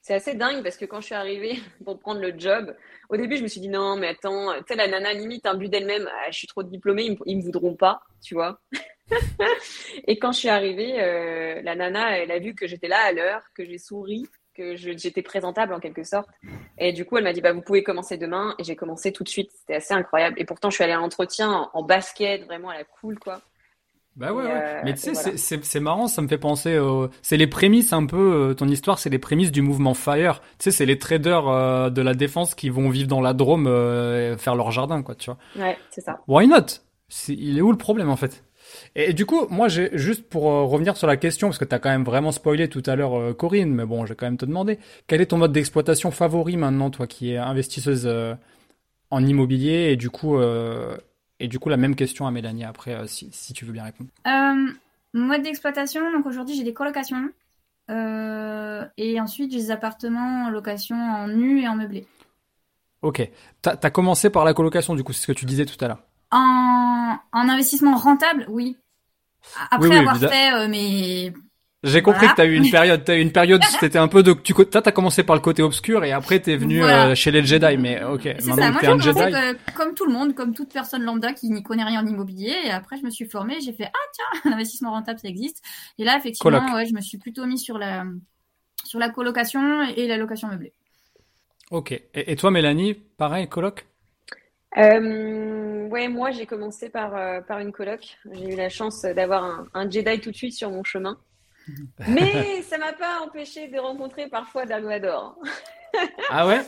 c'est assez dingue parce que quand je suis arrivée <laughs> pour prendre le job, au début, je me suis dit non, mais attends, tu sais, la nana, limite, un but d'elle-même, ah, je suis trop diplômée, ils me, ils me voudront pas, tu vois. <laughs> Et quand je suis arrivée, euh, la nana, elle a vu que j'étais là à l'heure, que j'ai souri, que j'étais présentable en quelque sorte. Et du coup, elle m'a dit, bah, vous pouvez commencer demain. Et j'ai commencé tout de suite. C'était assez incroyable. Et pourtant, je suis allée à l'entretien en, en basket, vraiment à la cool, quoi. Bah ouais, Et, ouais. euh, Mais tu sais, et voilà. c'est- marrant, ça me fait penser au... C'est les prémices un peu, euh, ton histoire, c'est les prémices du mouvement FIRE. Tu sais, c'est les traders euh, de la défense qui vont vivre dans la Drôme euh, faire leur jardin, quoi, tu vois. Ouais, c'est ça. Why not? Il est où le problème, en fait? Et, du coup, moi, j'ai juste pour euh, revenir sur la question, parce que t'as quand même vraiment spoilé tout à l'heure, euh, Corinne, mais bon, je vais quand même te demander, quel est ton mode d'exploitation favori maintenant, toi, qui es investisseuse euh, en immobilier, et du coup, et du coup, la même question à Mélanie après, si, si tu veux bien répondre. Mode d'exploitation, donc aujourd'hui j'ai des colocations. Et ensuite j'ai des appartements en location en nu et en meublé. Ok. T'as as commencé par la colocation, du coup, c'est ce que tu disais tout à l'heure. En, en investissement rentable, oui. Après Oui, oui, avoir fait euh, mes... J'ai compris Voilà. que t'as eu une période, t'as eu une période, <laughs> c'était un peu de, tu, t'as commencé par le côté obscur et après t'es venu Voilà. euh, chez les Jedi, mais ok, C'est ça, moi j'ai commencé Jedi. que- comme tout le monde, comme toute personne lambda qui n'y connaît rien en immobilier. Et après je me suis formée, j'ai fait ah tiens, <laughs> l'investissement rentable ça existe. Et là effectivement, Coloc. ouais, je me suis plutôt mis sur la sur la colocation et la location meublée. Ok. Et, et toi, Mélanie, pareil, coloc? Euh, ouais, moi, j'ai commencé par, euh, par une coloc. J'ai eu la chance d'avoir un, un Jedi tout de suite sur mon chemin. <laughs> Mais ça m'a pas empêché de rencontrer parfois Dark <laughs> Ah ouais?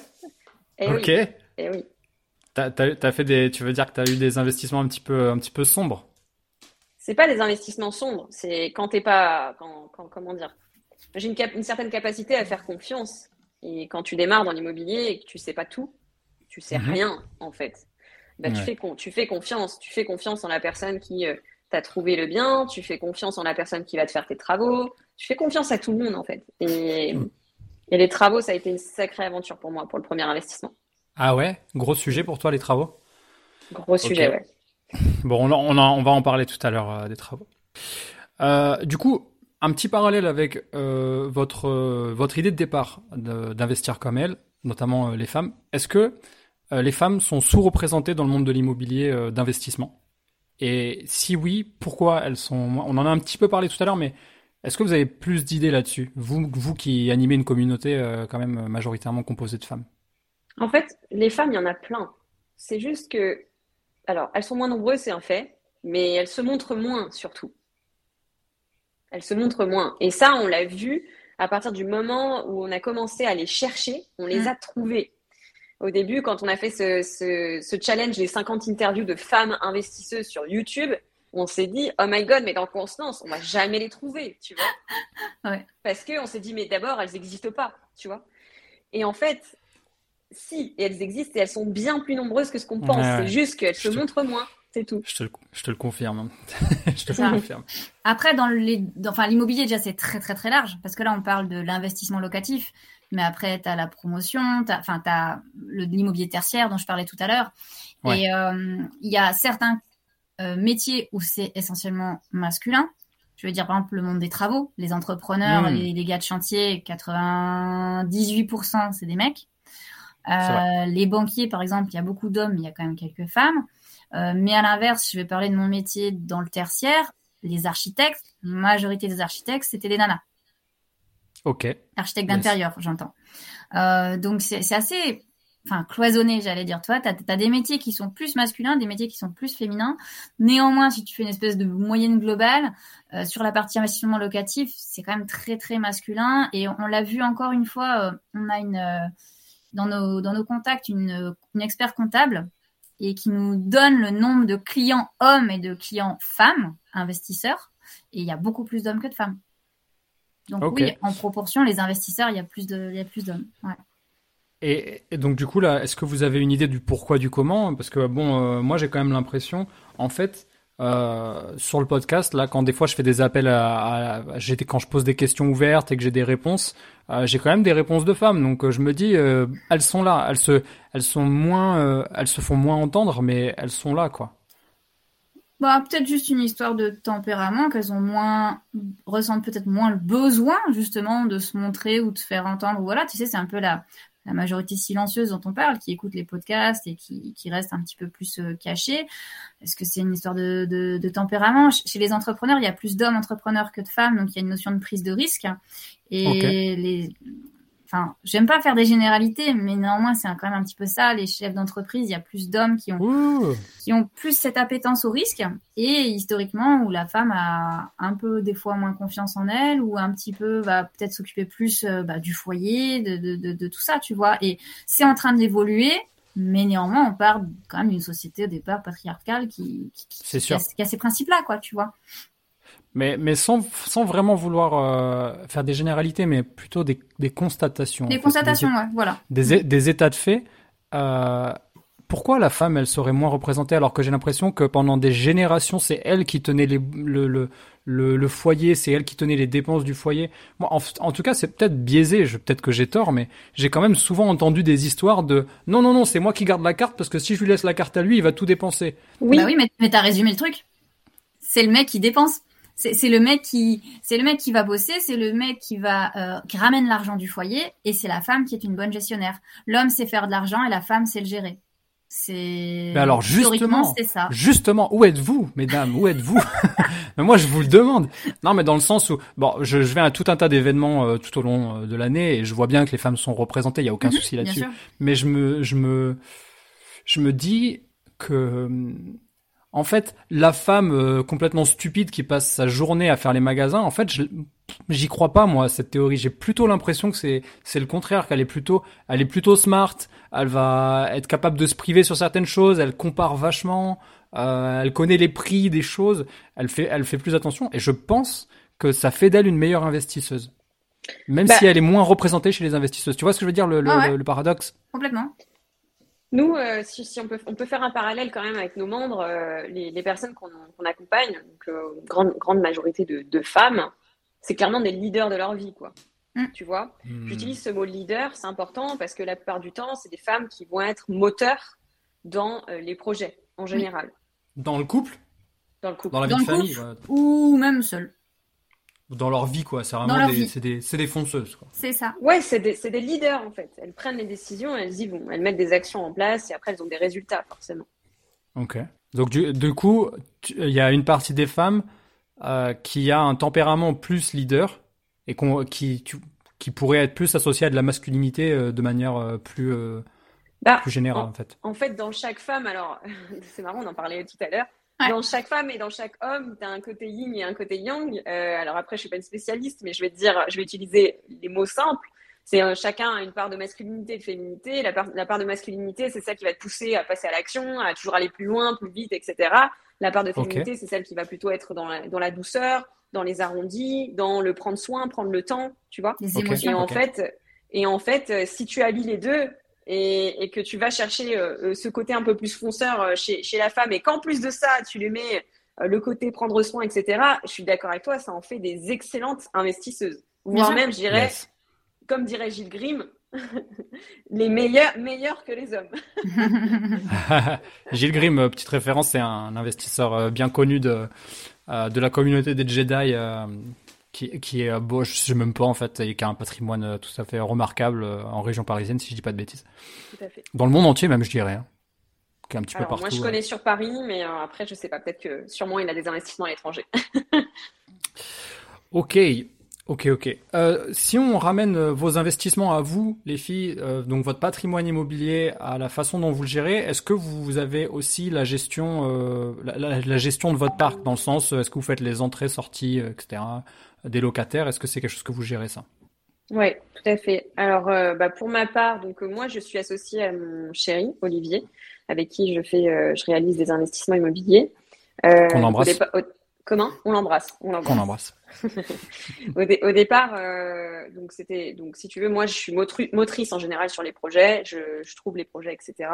Et ok. oui, et oui. T'as, t'as, t'as fait des, tu veux dire que t'as eu des investissements un petit peu, un petit peu sombres? C'est pas des investissements sombres, c'est quand t'es pas, quand, quand- comment dire? J'ai une certaine capacité à faire confiance. Et quand tu démarres dans l'immobilier et que tu sais pas tout, tu sais Mhm. rien, en fait. Bah, tu fais con- tu fais confiance. Tu fais confiance en la personne qui euh, t'a trouvé le bien. Tu fais confiance en la personne qui va te faire tes travaux. Tu fais confiance à tout le monde, en fait. Et, et les travaux, ça a été une sacrée aventure pour moi, pour le premier investissement. Ah ouais? Gros sujet pour toi, les travaux? Gros sujet, ouais. Bon, on, va en parler tout à l'heure euh, des travaux. Euh, du coup, un petit parallèle avec euh, votre votre idée de départ d'investir comme elle, notamment les femmes. Est-ce que les femmes sont sous-représentées dans le monde de l'immobilier euh, d'investissement Et si oui, pourquoi elles sont On en a un petit peu parlé tout à l'heure, mais est-ce que vous avez plus d'idées là-dessus? Vous, vous qui animez une communauté euh, quand même majoritairement composée de femmes. En fait, les femmes, il y en a plein. C'est juste que, alors, elles sont moins nombreuses, c'est un fait, mais elles se montrent moins, surtout. Elles se montrent moins. Et ça, on l'a vu à partir du moment où on a commencé à les chercher, on les Mm. a trouvées. Au début, quand on a fait ce, ce, ce challenge des 50 interviews de femmes investisseuses sur YouTube, on s'est dit, oh my god, mais dans Constance, on va jamais les trouver, tu vois. <laughs> Ouais. Parce qu'on s'est dit, mais d'abord, elles n'existent pas, tu vois. Et en fait, si, et elles existent et elles sont bien plus nombreuses que ce qu'on pense. Ouais, ouais. C'est juste qu'elles Je se te- montrent moins, c'est tout. Je te, le- je te le confirme. <laughs> je te le Ça. confirme. Après, dans les, enfin, l'immobilier, déjà, c'est très, très, très large. Parce que là, on parle de l'investissement locatif. Mais après, tu as la promotion, enfin, tu as l'immobilier tertiaire dont je parlais tout à l'heure. Ouais. Et euh, il y a certains euh, métiers où c'est essentiellement masculin. Je veux dire, par exemple, le monde des travaux, les entrepreneurs, Mm. les, les gars de chantier, 98% c'est des mecs. Euh, les banquiers, par exemple, il y a beaucoup d'hommes, il y a quand même quelques femmes. Mais à l'inverse, je vais parler de mon métier dans le tertiaire. Les architectes, majorité des architectes, c'était des nanas. Ok. Yes. d'intérieur, j'entends. Euh, donc c'est assez, enfin cloisonné, j'allais dire. Toi, t'as as des métiers qui sont plus masculins, des métiers qui sont plus féminins. Néanmoins, si tu fais une espèce de moyenne globale euh, sur la partie investissement locatif, c'est quand même très très masculin. Et on, on l'a vu encore une fois. euh, on a une dans nos dans nos contacts une, une expert comptable et qui nous donne le nombre de clients hommes et de clients femmes investisseurs. Et il y a beaucoup plus d'hommes que de femmes. Donc oui, en proportion, les investisseurs, il y a plus de, il y a plus d'hommes. Ouais. Et, et donc du coup là, est-ce que vous avez une idée du pourquoi du comment? Parce que bon, euh, moi j'ai quand même l'impression, en fait, euh, sur le podcast, là, quand des fois je fais des appels à, quand je pose des questions ouvertes et que j'ai des réponses, euh, j'ai quand même des réponses de femmes. Donc je me dis, elles sont là, elles se, elles sont moins, elles se font moins entendre, mais elles sont là, quoi. Bah, peut-être juste une histoire de tempérament, qu'elles ont moins, ressentent peut-être moins le besoin, justement, de se montrer ou de se faire entendre. Voilà, tu sais, c'est un peu la, la majorité silencieuse dont on parle, qui écoute les podcasts et qui, qui reste un petit peu plus euh, cachée. Est-ce que c'est une histoire de, de, de tempérament? Chez les entrepreneurs, il y a plus d'hommes entrepreneurs que de femmes, donc il y a une notion de prise de risque. Et les, enfin, j'aime pas faire des généralités, mais néanmoins, c'est quand même un petit peu ça. Les chefs d'entreprise, il y a plus d'hommes qui ont Ouh. qui ont plus cette appétence au risque et historiquement où la femme a un peu des fois moins confiance en elle ou un petit peu va peut-être s'occuper plus euh, bah, du foyer, de, de, de, de tout ça, tu vois. Et c'est en train d'évoluer, mais néanmoins on part quand même d'une société au départ patriarcale qui, qui, a, qui a ces principes-là, quoi, tu vois. Mais, mais sans, sans vraiment vouloir euh, faire des généralités, mais plutôt des, des constatations. fait, constatations, ouais, voilà. des, des états de fait. Euh, pourquoi la femme, elle serait moins représentée alors que j'ai l'impression que pendant des générations, c'est elle qui tenait les, le, le, le, le foyer, c'est elle qui tenait les dépenses du foyer? Moi, en, en tout cas, c'est peut-être biaisé, je- peut-être que j'ai tort, mais j'ai quand même souvent entendu des histoires de non, non, non, c'est moi qui garde la carte parce que si je lui laisse la carte à lui, il va tout dépenser. Oui, Bah oui, mais, mais t'as résumé le truc. C'est le mec qui dépense. C'est le mec qui, c'est le mec qui va bosser, c'est le mec qui va, euh, qui ramène l'argent du foyer, et c'est la femme qui est une bonne gestionnaire. L'homme sait faire de l'argent et la femme sait le gérer. C'est. Mais alors, justement, c'est ça. Justement, où êtes-vous, mesdames? Où êtes-vous? <laughs> <laughs> Mais Moi, je vous le demande. Non, mais dans le sens où, bon, je, je vais à tout un tas d'événements euh, tout au long euh, de l'année et je vois bien que les femmes sont représentées. Il y a aucun Mhm, souci là-dessus. Mais je me, je me, je me dis que, hum, en fait, la femme euh, complètement stupide qui passe sa journée à faire les magasins, en fait, je, j'y crois pas moi cette théorie. J'ai plutôt l'impression que c'est, c'est le contraire, qu'elle est plutôt, elle est plutôt smart. Elle va être capable de se priver sur certaines choses. Elle compare vachement. euh, elle connaît les prix des choses. Elle fait, elle fait plus attention. Et je pense que ça fait d'elle une meilleure investisseuse. Même Bah- si elle est moins représentée chez les investisseuses. Tu vois ce que je veux dire, le, le, Ah ouais. le paradoxe? Complètement. Nous, euh, si, si on peut, on peut faire un parallèle quand même avec nos membres, euh, les, les personnes qu'on accompagne, donc euh, grande, grande majorité de, de femmes, c'est clairement des leaders de leur vie, quoi. Mm. Tu vois? Hmm. J'utilise ce mot leader, c'est important parce que la plupart du temps, c'est des femmes qui vont être moteurs dans euh, les projets en général, Dans le couple? Dans le couple. Dans la vie Dans de le famille couple. ouais. Ou même seul. Dans leur vie, quoi. C'est vraiment des, c'est des, c'est des fonceuses, quoi. C'est ça. Ouais, c'est des, c'est des leaders en fait. Elles prennent les décisions, elles y vont, elles mettent des actions en place et après elles ont des résultats forcément. Ok. Donc, du, du coup, il y a une partie des femmes euh, qui a un tempérament plus leader et qu'on, qui, tu- qui pourrait être plus associé à de la masculinité euh, de manière euh, plus, euh, Bah, plus générale, en fait. En fait, dans chaque femme, alors <laughs> c'est marrant, on en parlait tout à l'heure. Ouais. Dans chaque femme et dans chaque homme, tu as un côté yin et un côté yang. Euh, alors après, je suis pas une spécialiste, mais je vais te dire, je vais utiliser les mots simples. C'est euh, chacun a une part de masculinité et de féminité. La part, la part de masculinité, c'est celle qui va te pousser à passer à l'action, à toujours aller plus loin, plus vite, etc. La part de féminité, c'est celle qui va plutôt être dans la, dans la douceur, dans les arrondis, dans le prendre soin, prendre le temps, tu vois. Les. Et en fait, et en fait, euh, si tu allies les deux et, et que tu vas chercher euh, euh, ce côté un peu plus fonceur euh, chez, chez la femme et qu'en plus de ça, tu lui mets euh, le côté prendre soin, etc., je suis d'accord avec toi, ça en fait des excellentes investisseuses. Voire même, je dirais, Yes. comme dirait Gilles Grimm, <laughs> les meilleurs, meilleurs que les hommes. <laughs> Gilles Grimm, petite référence, c'est un investisseur bien connu de, de la communauté des Jedi, euh, qui, qui est, euh, bon, je sais même pas en fait, et qui a un patrimoine euh, tout à fait remarquable euh, en région parisienne, si je dis pas de bêtises. Tout à fait. Dans le monde entier même, je dirais. hein. Qui est un petit Alors, peu partout. moi, je euh. connais sur Paris, mais euh, après, je sais pas, peut-être que sûrement il a des investissements à l'étranger. <laughs> Ok, ok, ok. Euh, si on ramène euh, vos investissements à vous, les filles, euh, donc votre patrimoine immobilier, à la façon dont vous le gérez, est-ce que vous avez aussi la gestion, euh, la, la- la gestion de votre parc, dans le sens, euh, est-ce que vous faites les entrées, sorties, euh, etc., des locataires, est-ce que c'est quelque chose que vous gérez ça? Oui, tout à fait. Alors, euh, bah, pour ma part, donc euh, moi, je suis associée à mon chéri Olivier, avec qui je fais, euh, je réalise des investissements immobiliers. Qu'on embrasse. au dépa- au- Comment? On l'embrasse. On l'embrasse. <laughs> Au, dé- au départ, donc c'était, donc si tu veux, moi, je suis motru- motrice en général sur les projets. Je, je trouve les projets, etc.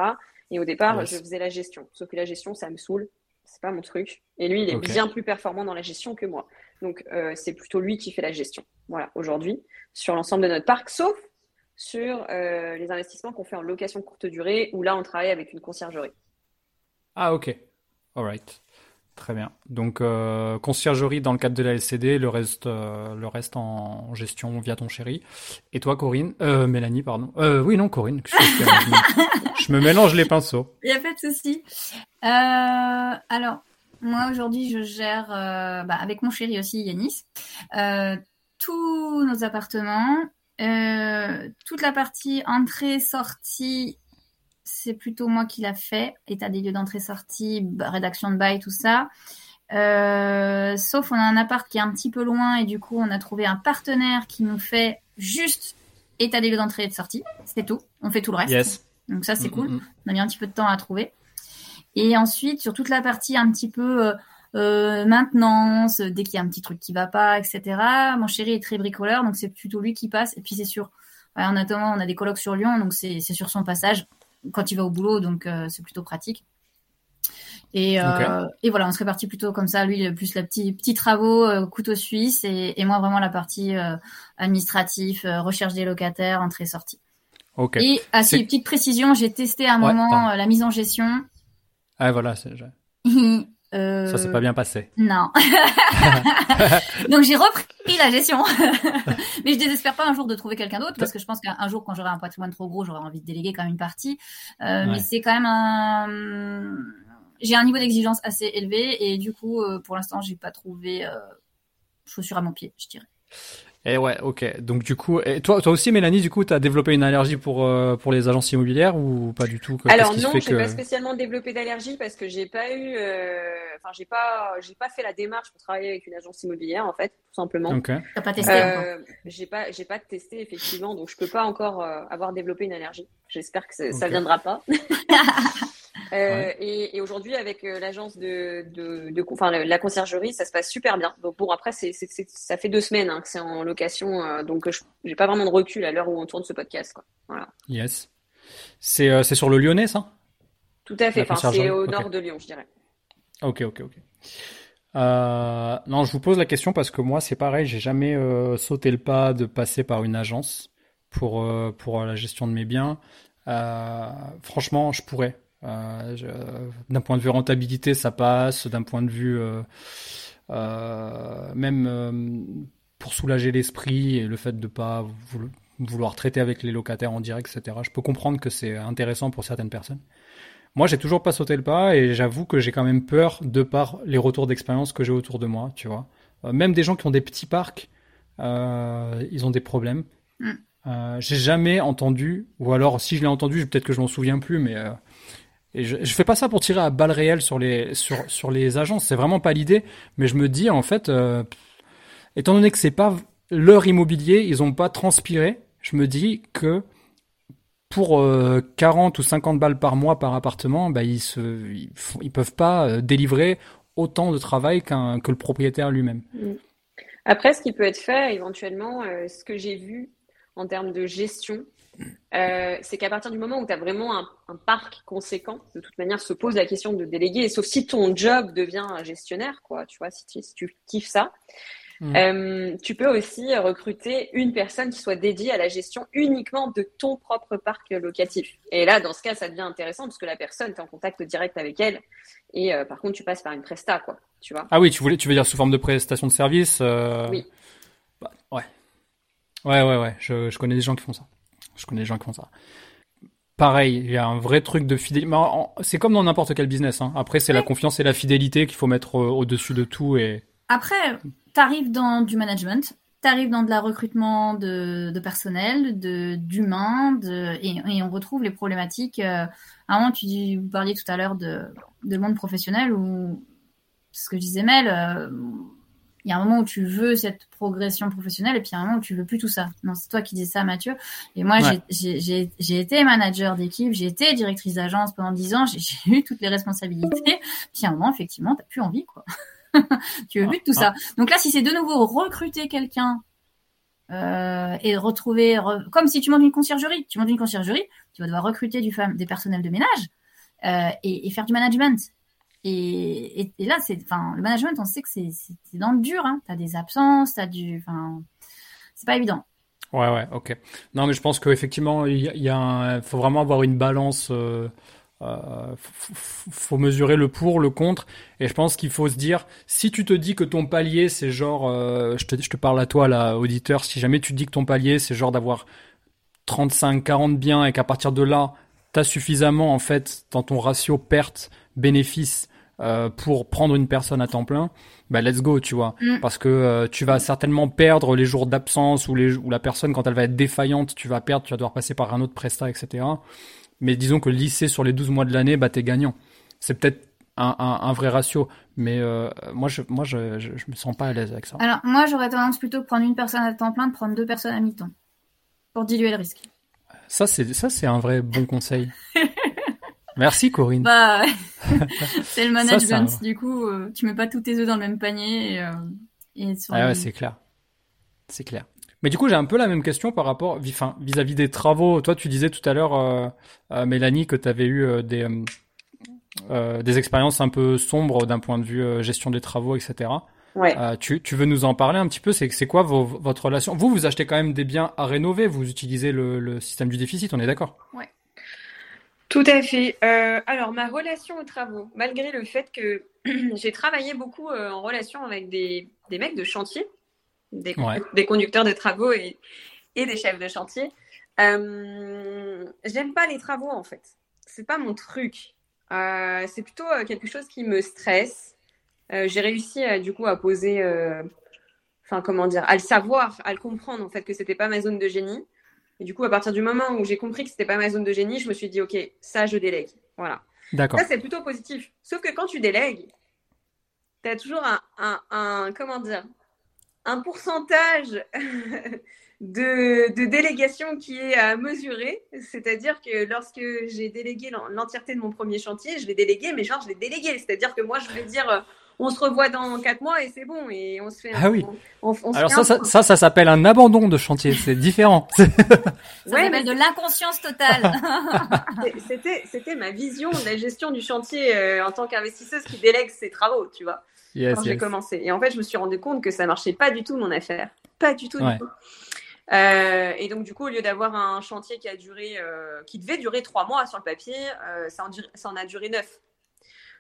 Et au départ, Yes. je faisais la gestion. Sauf que la gestion, ça me saoule. C'est pas mon truc. Et lui, il est bien plus performant dans la gestion que moi. Donc, euh, c'est plutôt lui qui fait la gestion. Voilà, aujourd'hui, sur l'ensemble de notre parc, sauf sur euh, les investissements qu'on fait en location courte durée, où là, on travaille avec une conciergerie. Ah, ok. Alright. Très bien. Donc, euh, conciergerie dans le cadre de la LCD, le reste, euh, le reste en gestion via ton chéri. Et toi, Corinne, euh, Mélanie, pardon. Euh, oui, non, Corinne. Je, me... je me mélange les pinceaux. <laughs> Il n'y a pas de souci. Euh, alors, moi aujourd'hui, je gère euh, bah, avec mon chéri aussi, Yanis, euh, tous nos appartements, euh, toute la partie entrée-sortie. C'est plutôt moi qui l'a fait, état des lieux d'entrée-sortie, rédaction de bail, tout ça. Sauf on a un appart qui est un petit peu loin et du coup on a trouvé un partenaire qui nous fait juste état des lieux d'entrée et de sortie. C'est tout. On fait tout le reste. Yes. Donc ça c'est Mm, cool. mm, mm. On a mis un petit peu de temps à trouver. Et ensuite, sur toute la partie un petit peu euh, euh, maintenance, dès qu'il y a un petit truc qui va pas, etc. Mon chéri est très bricoleur, donc c'est plutôt lui qui passe. Et puis c'est sûr, en attendant, on a des colocs sur Lyon, donc c'est c'est sur son passage quand il va au boulot, donc euh, c'est plutôt pratique. Et, euh, et voilà, on se répartit plutôt comme ça, lui plus la petite petits travaux, euh, couteau suisse, et, et moi vraiment la partie euh, administrative, euh, recherche des locataires, entrée-sortie. Ok. Et à C'est- ces petites précisions, j'ai testé à un Ouais, moment euh, la mise en gestion. Ah, voilà. c'est- je- Euh, Ça s'est pas bien passé. Non. <laughs> Donc j'ai repris la gestion. <laughs> Mais je désespère pas un jour de trouver quelqu'un d'autre parce que je pense qu'un jour quand j'aurai un patrimoine trop gros, j'aurai envie de déléguer quand même une partie. Euh, Ouais. Mais c'est quand même un... J'ai un niveau d'exigence assez élevé et du coup, euh, pour l'instant, j'ai pas trouvé euh, chaussure à mon pied, je dirais. Et ouais, ok. Donc du coup, et toi, toi aussi, Mélanie, du coup, t'as développé une allergie pour euh, pour les agences immobilières ou pas du tout? Alors non, j'ai que- pas spécialement développé d'allergie parce que j'ai pas eu, euh, enfin j'ai pas, j'ai pas fait la démarche pour travailler avec une agence immobilière en fait, tout simplement. Ok. T'as pas testé. Euh, j'ai pas, j'ai pas testé effectivement, donc je peux pas encore euh, avoir développé une allergie. J'espère que ça, ça viendra pas. <laughs> Euh, Ouais. et, et aujourd'hui, avec euh, l'agence de, de, de, enfin la, conciergerie, ça se passe super bien. Donc bon, après, c'est, c'est, c'est- ça fait deux semaines hein, que c'est en location, euh, donc je, j'ai pas vraiment de recul à l'heure où on tourne ce podcast. Quoi. Voilà, Yes. C'est c'est sur le Lyonnais, ça? tout à fait. Enfin, c'est au nord de Lyon, je dirais. Ok, ok, ok. Euh, non, je vous pose la question parce que moi, c'est pareil, j'ai jamais euh, sauté le pas de passer par une agence pour euh, pour la gestion de mes biens. Franchement, je pourrais. Euh, d'un point de vue rentabilité, ça passe. D'un point de vue euh, euh, même pour soulager l'esprit et le fait de pas voulo- vouloir traiter avec les locataires en direct, etc. Je peux comprendre que c'est intéressant pour certaines personnes. Moi, j'ai toujours pas sauté le pas et j'avoue que j'ai quand même peur de par les retours d'expérience que j'ai autour de moi, tu vois. Euh, même des gens qui ont des petits parcs, euh, ils ont des problèmes. Mm. Euh, j'ai jamais entendu, ou alors si je l'ai entendu, peut-être que je m'en souviens plus, mais je, je fais pas ça pour tirer à balles réelles sur les sur sur les agences. C'est vraiment pas l'idée, mais je me dis en fait, euh, étant donné que c'est pas leur immobilier, ils ont pas transpiré. Je me dis que pour euh, 40 ou 50 balles par mois par appartement, bah, ils se, ils, peuvent pas euh, délivrer autant de travail qu'un que le propriétaire lui-même. Après, ce qui peut être fait éventuellement, euh, ce que j'ai vu en termes de gestion, euh, c'est qu'à partir du moment où tu as vraiment un, un parc conséquent, de toute manière, se pose la question de déléguer, sauf si ton job devient un gestionnaire, quoi, tu vois, si tu, si tu kiffes ça. Mm. Euh, tu peux aussi recruter une personne qui soit dédiée à la gestion uniquement de ton propre parc locatif. Et là, dans ce cas, ça devient intéressant parce que la personne, tu es en contact direct avec elle. Et euh, par contre, tu passes par une presta, quoi, tu vois. Ah oui, tu voulais, tu veux dire sous forme de prestation de service euh, Oui. bah, ouais. Ouais, ouais, ouais. Je, je connais des gens qui font ça. Je connais des gens qui font ça. Pareil, il y a un vrai truc de fidélité. C'est comme dans n'importe quel business. Hein. Après, c'est la confiance et la fidélité qu'il faut mettre euh, au-dessus de tout. Et Après, t'arrives dans du management, t'arrives dans de la recrutement de, de personnel, de d'humains, de, et, et on retrouve les problématiques. euh, à un moment, tu dis, vous parliez tout à l'heure de, de monde professionnel où ce que je disais Mel, euh, il y a un moment où tu veux cette progression professionnelle et puis il y a un moment où tu veux plus tout ça. Non, c'est toi qui dis ça, Mathieu. Et moi, Ouais. j'ai- été manager d'équipe, j'ai été directrice d'agence pendant dix ans, j'ai j'ai eu toutes les responsabilités. Puis à un moment, effectivement, t'as plus envie, quoi. <laughs> tu veux plus de tout ça. Donc là, si c'est de nouveau recruter quelqu'un euh, et retrouver, re- comme si tu montes une conciergerie, tu montes une conciergerie, tu vas devoir recruter du femme, des personnels de ménage euh, et, et faire du management. Et, là, c'est, enfin, le management, on sait que c'est, dans le dur. Hein. T'as des absences, t'as du, enfin, c'est pas évident. Ouais, ouais, ok. Non, mais je pense qu'effectivement, il y, a, faut vraiment avoir une balance. Euh, euh, faut mesurer le pour, le contre, et je pense qu'il faut se dire, si tu te dis que ton palier, c'est genre, euh, je, te, je te parle à toi, là, auditeur, si jamais tu te dis que ton palier, c'est genre d'avoir 35, 40 biens, et qu'à partir de là, tu as suffisamment, en fait, dans ton ratio perte-bénéfice, euh, pour prendre une personne à temps plein, bah let's go, tu vois. Mm. Parce que euh, tu vas certainement perdre les jours d'absence ou les ou la personne quand elle va être défaillante, tu vas perdre, tu vas devoir passer par un autre prestat, etc. Mais disons que lycée sur les 12 mois de l'année, bah t'es gagnant. C'est peut-être un, un, un, vrai ratio, mais euh, moi je moi je, je, me sens pas à l'aise avec ça. Alors moi j'aurais tendance plutôt que prendre une personne à temps plein, de prendre deux personnes à mi-temps pour diluer le risque. Ça c'est ça c'est un vrai bon conseil. <laughs> Merci Corinne. Bah, <laughs> c'est le management. du coup, euh, tu mets pas tous tes œufs dans le même panier. Et, euh, ah ouais, c'est clair. C'est clair. Mais du coup, j'ai un peu la même question par rapport, enfin, vis-à-vis des travaux. Toi, tu disais tout à l'heure, euh, Mélanie, que tu avais eu des des expériences un peu sombres d'un point de vue gestion des travaux, etc. Ouais. tu, tu veux nous en parler un petit peu? C'est c'est quoi vos, votre relation? Vous, vous achetez quand même des biens à rénover. Vous utilisez le, le système du déficit. On est d'accord? Ouais. Tout à fait. Euh, alors, ma relation aux travaux, malgré le fait que <clears throat> j'ai travaillé beaucoup euh, en relation avec des, des, mecs de chantier, des, des conducteurs de travaux et, et, des chefs de chantier, euh, j'aime pas les travaux en fait. C'est pas mon truc. C'est plutôt quelque chose qui me stresse. j'ai réussi du coup à poser, enfin comment dire, à le savoir, à le comprendre en fait que c'était pas ma zone de génie. Et du coup, à partir du moment où j'ai compris que c'était pas ma zone de génie, je me suis dit, OK, ça, je délègue. Voilà. D'accord. Ça, c'est plutôt positif. Sauf que quand tu délègues, tu as toujours un, un, un, comment dire, un pourcentage <laughs> de, de, délégation qui est à mesurer. C'est-à-dire que lorsque j'ai délégué l'entièreté de mon premier chantier, je l'ai délégué, mais genre, je l'ai délégué. C'est-à-dire que moi, je vais dire, on se revoit dans quatre mois et c'est bon et on se fait. Ah oui. Alors ça, ça, ça, s'appelle un abandon de chantier, c'est différent. <laughs> ça s'appelle de l'inconscience totale. <laughs> <laughs> c'était, c'était ma vision de la gestion du chantier euh, en tant qu'investisseuse qui délègue ses travaux, tu vois. quand j'ai commencé. Et en fait, je me suis rendu compte que ça marchait pas du tout mon affaire, pas du tout, du tout. Euh, et donc du coup, au lieu d'avoir un chantier qui a duré, euh, qui devait durer trois mois sur le papier, ça en, ça, en, a duré neuf.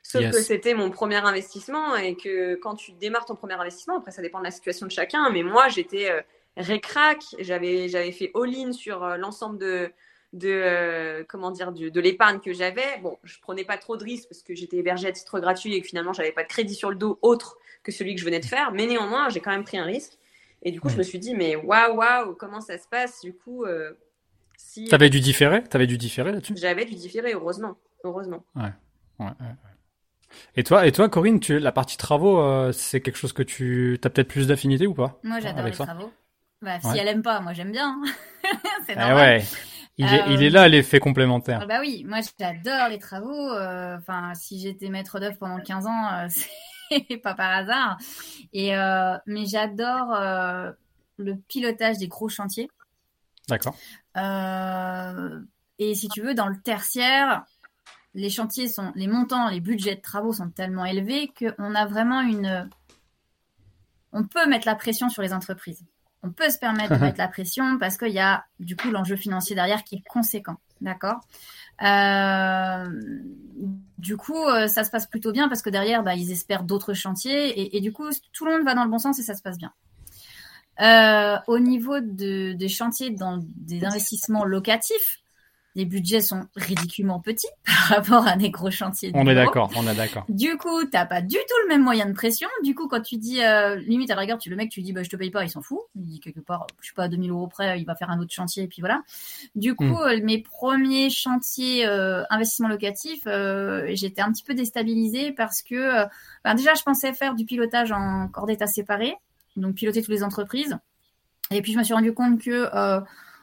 Sauf que c'était mon premier investissement et que quand tu démarres ton premier investissement, après ça dépend de la situation de chacun, mais moi j'étais euh, récrac, j'avais j'avais fait all-in sur euh, l'ensemble de de euh, comment dire de, l'épargne que j'avais. Bon, je prenais pas trop de risques parce que j'étais hébergé à titre gratuit et que finalement j'avais pas de crédit sur le dos autre que celui que je venais de faire, mais néanmoins j'ai quand même pris un risque. Et du coup, je me suis dit mais waouh waouh comment ça se passe? Du coup. si t'avais du différé, t'avais du différé là-dessus? J'avais du différé, heureusement, heureusement. Ouais. Ouais, ouais. Et toi, et toi, Corinne, tu, la partie travaux, euh, c'est quelque chose que tu as peut-être plus d'affinité ou pas Moi, j'adore les travaux. Bah, si elle aime pas, moi j'aime bien. <laughs> c'est eh normal. ouais. Il, est, il est là l'effet complémentaire. Ah bah oui, moi j'adore les travaux. Euh, enfin, si j'étais maître d'œuvre pendant 15 ans, euh, <laughs> c'est pas par hasard. Et mais j'adore le pilotage des gros chantiers. D'accord. et si tu veux, dans le tertiaire, les chantiers sont, les montants, les budgets de travaux sont tellement élevés qu'on a vraiment une, on peut mettre la pression sur les entreprises. On peut se permettre de <laughs> mettre la pression parce qu'il y a du coup l'enjeu financier derrière qui est conséquent, d'accord? Euh, du coup, euh, ça se passe plutôt bien parce que derrière, bah, ils espèrent d'autres chantiers et, du coup, tout le monde va dans le bon sens et ça se passe bien. Euh, au niveau de, des chantiers dans des investissements locatifs, les budgets sont ridiculement petits <laughs> par rapport à des gros chantiers. On est d'accord, on est d'accord. Du coup, t'as pas du tout le même moyen de pression. Du coup, quand tu dis, euh, limite à la rigueur, tu le mec, tu dis, bah, je te paye pas, il s'en fout. Il dit quelque part, je suis pas à 2000 euros près, il va faire un autre chantier, et puis voilà. Du coup, hmm. euh, mes premiers chantiers euh, investissement locatif, euh, j'étais un petit peu déstabilisée parce que, bah, déjà, je pensais faire du pilotage en corps d'état séparé, donc piloter toutes les entreprises. Et puis, je me suis rendu compte que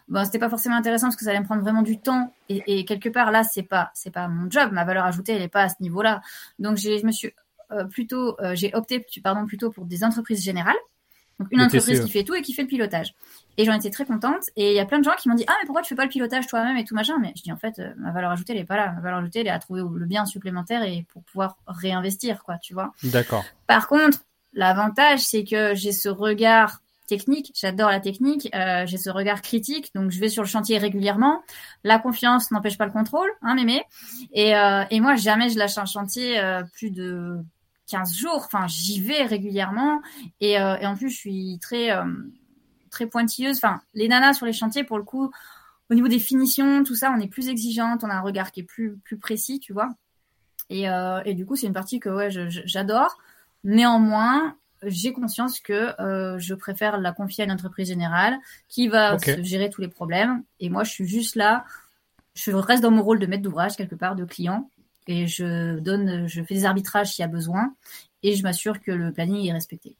bon, c'était pas forcément intéressant parce que ça allait me prendre vraiment du temps et, quelque part là c'est pas c'est pas mon job ma valeur ajoutée elle est pas à ce niveau là donc j'ai je me suis euh, plutôt euh, j'ai opté pardon plutôt pour des entreprises générales Donc une entreprise qui fait tout et qui fait le pilotage. Et j'en étais très contente. Et il y a plein de gens qui m'ont dit ah mais pourquoi tu fais pas le pilotage toi-même et tout machin? Mais je dis en fait euh, ma valeur ajoutée elle est pas là. Ma valeur ajoutée elle est à trouver le bien supplémentaire et pour pouvoir réinvestir quoi, tu vois. D'accord. Par contre, l'avantage c'est que j'ai ce regard j'adore la technique, euh, j'ai ce regard critique, donc je vais sur le chantier régulièrement. La confiance n'empêche pas le contrôle, hein, mémé. Et, euh, et moi, jamais je lâche un chantier euh, plus de 15 jours. Enfin, j'y vais régulièrement. Et, et, en plus, je suis très, très pointilleuse. Enfin, les nanas sur les chantiers, pour le coup, au niveau des finitions, tout ça, on est plus exigeante, on a un regard qui est plus, plus précis, tu vois. Et, et du coup, c'est une partie que ouais, j'adore. Néanmoins, j'ai conscience que euh, je préfère la confier à une entreprise générale qui va gérer tous les problèmes. Et moi, je suis juste là. Je reste dans mon rôle de maître d'ouvrage quelque part, de client, et je donne, je fais des arbitrages s'il y a besoin, et je m'assure que le planning est respecté.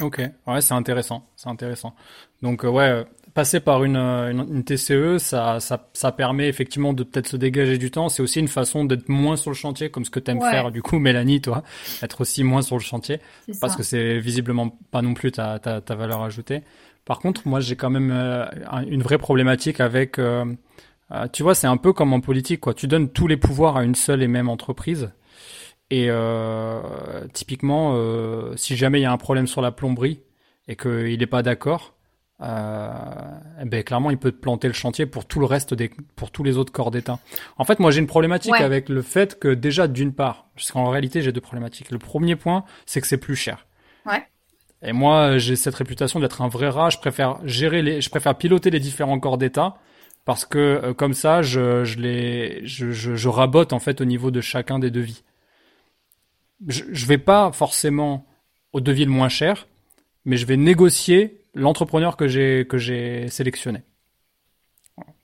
Ok, ouais, c'est intéressant, c'est intéressant. Donc euh, ouais, passer par une, une, TCE, ça, ça, ça, permet effectivement de peut-être se dégager du temps. C'est aussi une façon d'être moins sur le chantier, comme ce que t'aimes faire du coup, Mélanie, toi, être aussi moins sur le chantier, parce que c'est visiblement pas non plus ta, ta, ta, valeur ajoutée. Par contre, moi, j'ai quand même euh, une vraie problématique avec, euh, euh, tu vois, c'est un peu comme en politique, quoi. Tu donnes tous les pouvoirs à une seule et même entreprise. Et typiquement, si jamais il y a un problème sur la plomberie et qu'il n'est pas d'accord, euh, ben clairement il peut te planter le chantier pour tout le reste des pour tous les autres corps d'état. En fait, moi j'ai une problématique avec le fait que déjà d'une part, parce qu'en réalité j'ai deux problématiques. Le premier point, c'est que c'est plus cher. Ouais. Et moi j'ai cette réputation d'être un vrai rat. Je préfère gérer les, je préfère piloter les différents corps d'état parce que euh, comme ça je je les je, je, je rabote en fait au niveau de chacun des devis. Je, je vais pas forcément au devis le moins cher, mais je vais négocier l'entrepreneur que j'ai que j'ai sélectionné.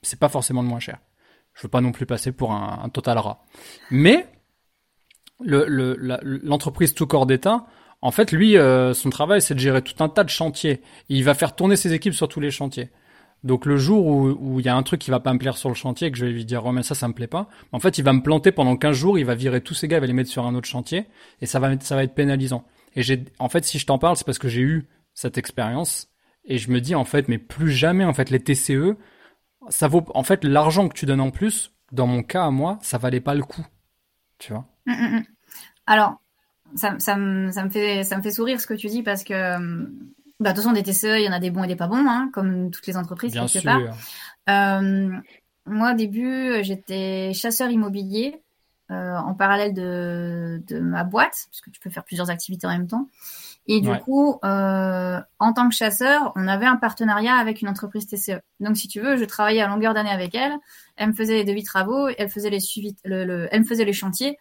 C'est pas forcément le moins cher. Je veux pas non plus passer pour un, total rat. Mais l'entreprise le, tout corps d'État, en fait, lui, euh, son travail, c'est de gérer tout un tas de chantiers. Il va faire tourner ses équipes sur tous les chantiers. Donc le jour où il y a un truc qui va pas me plaire sur le chantier, que je vais lui dire, oh mais ça, ça me plaît pas, en fait, il va me planter pendant 15 jours, il va virer tous ses gars, il va les mettre sur un autre chantier, et ça va, ça va être pénalisant. Et j'ai, en fait, si je t'en parle, c'est parce que j'ai eu cette expérience et je me dis en fait, mais plus jamais en fait les TCE, ça vaut en fait l'argent que tu donnes en plus. Dans mon cas à moi, ça valait pas le coup, tu vois? Hum, hum, hum. Alors, ça, ça, me, ça, me fait, ça me fait sourire ce que tu dis parce que, bah, de toute façon, des TCE, il y en a des bons et des pas bons, hein, comme toutes les entreprises Bien quelque sûr. part. Euh, moi, au début, j'étais chasseur immobilier euh, en parallèle de, de ma boîte, parce que tu peux faire plusieurs activités en même temps. Et du coup, euh, en tant que chasseur, on avait un partenariat avec une entreprise TCE. Donc, si tu veux, je travaillais à longueur d'année avec elle. Elle me faisait les devis travaux, elle faisait les suivis, le, le, elle me faisait les chantiers.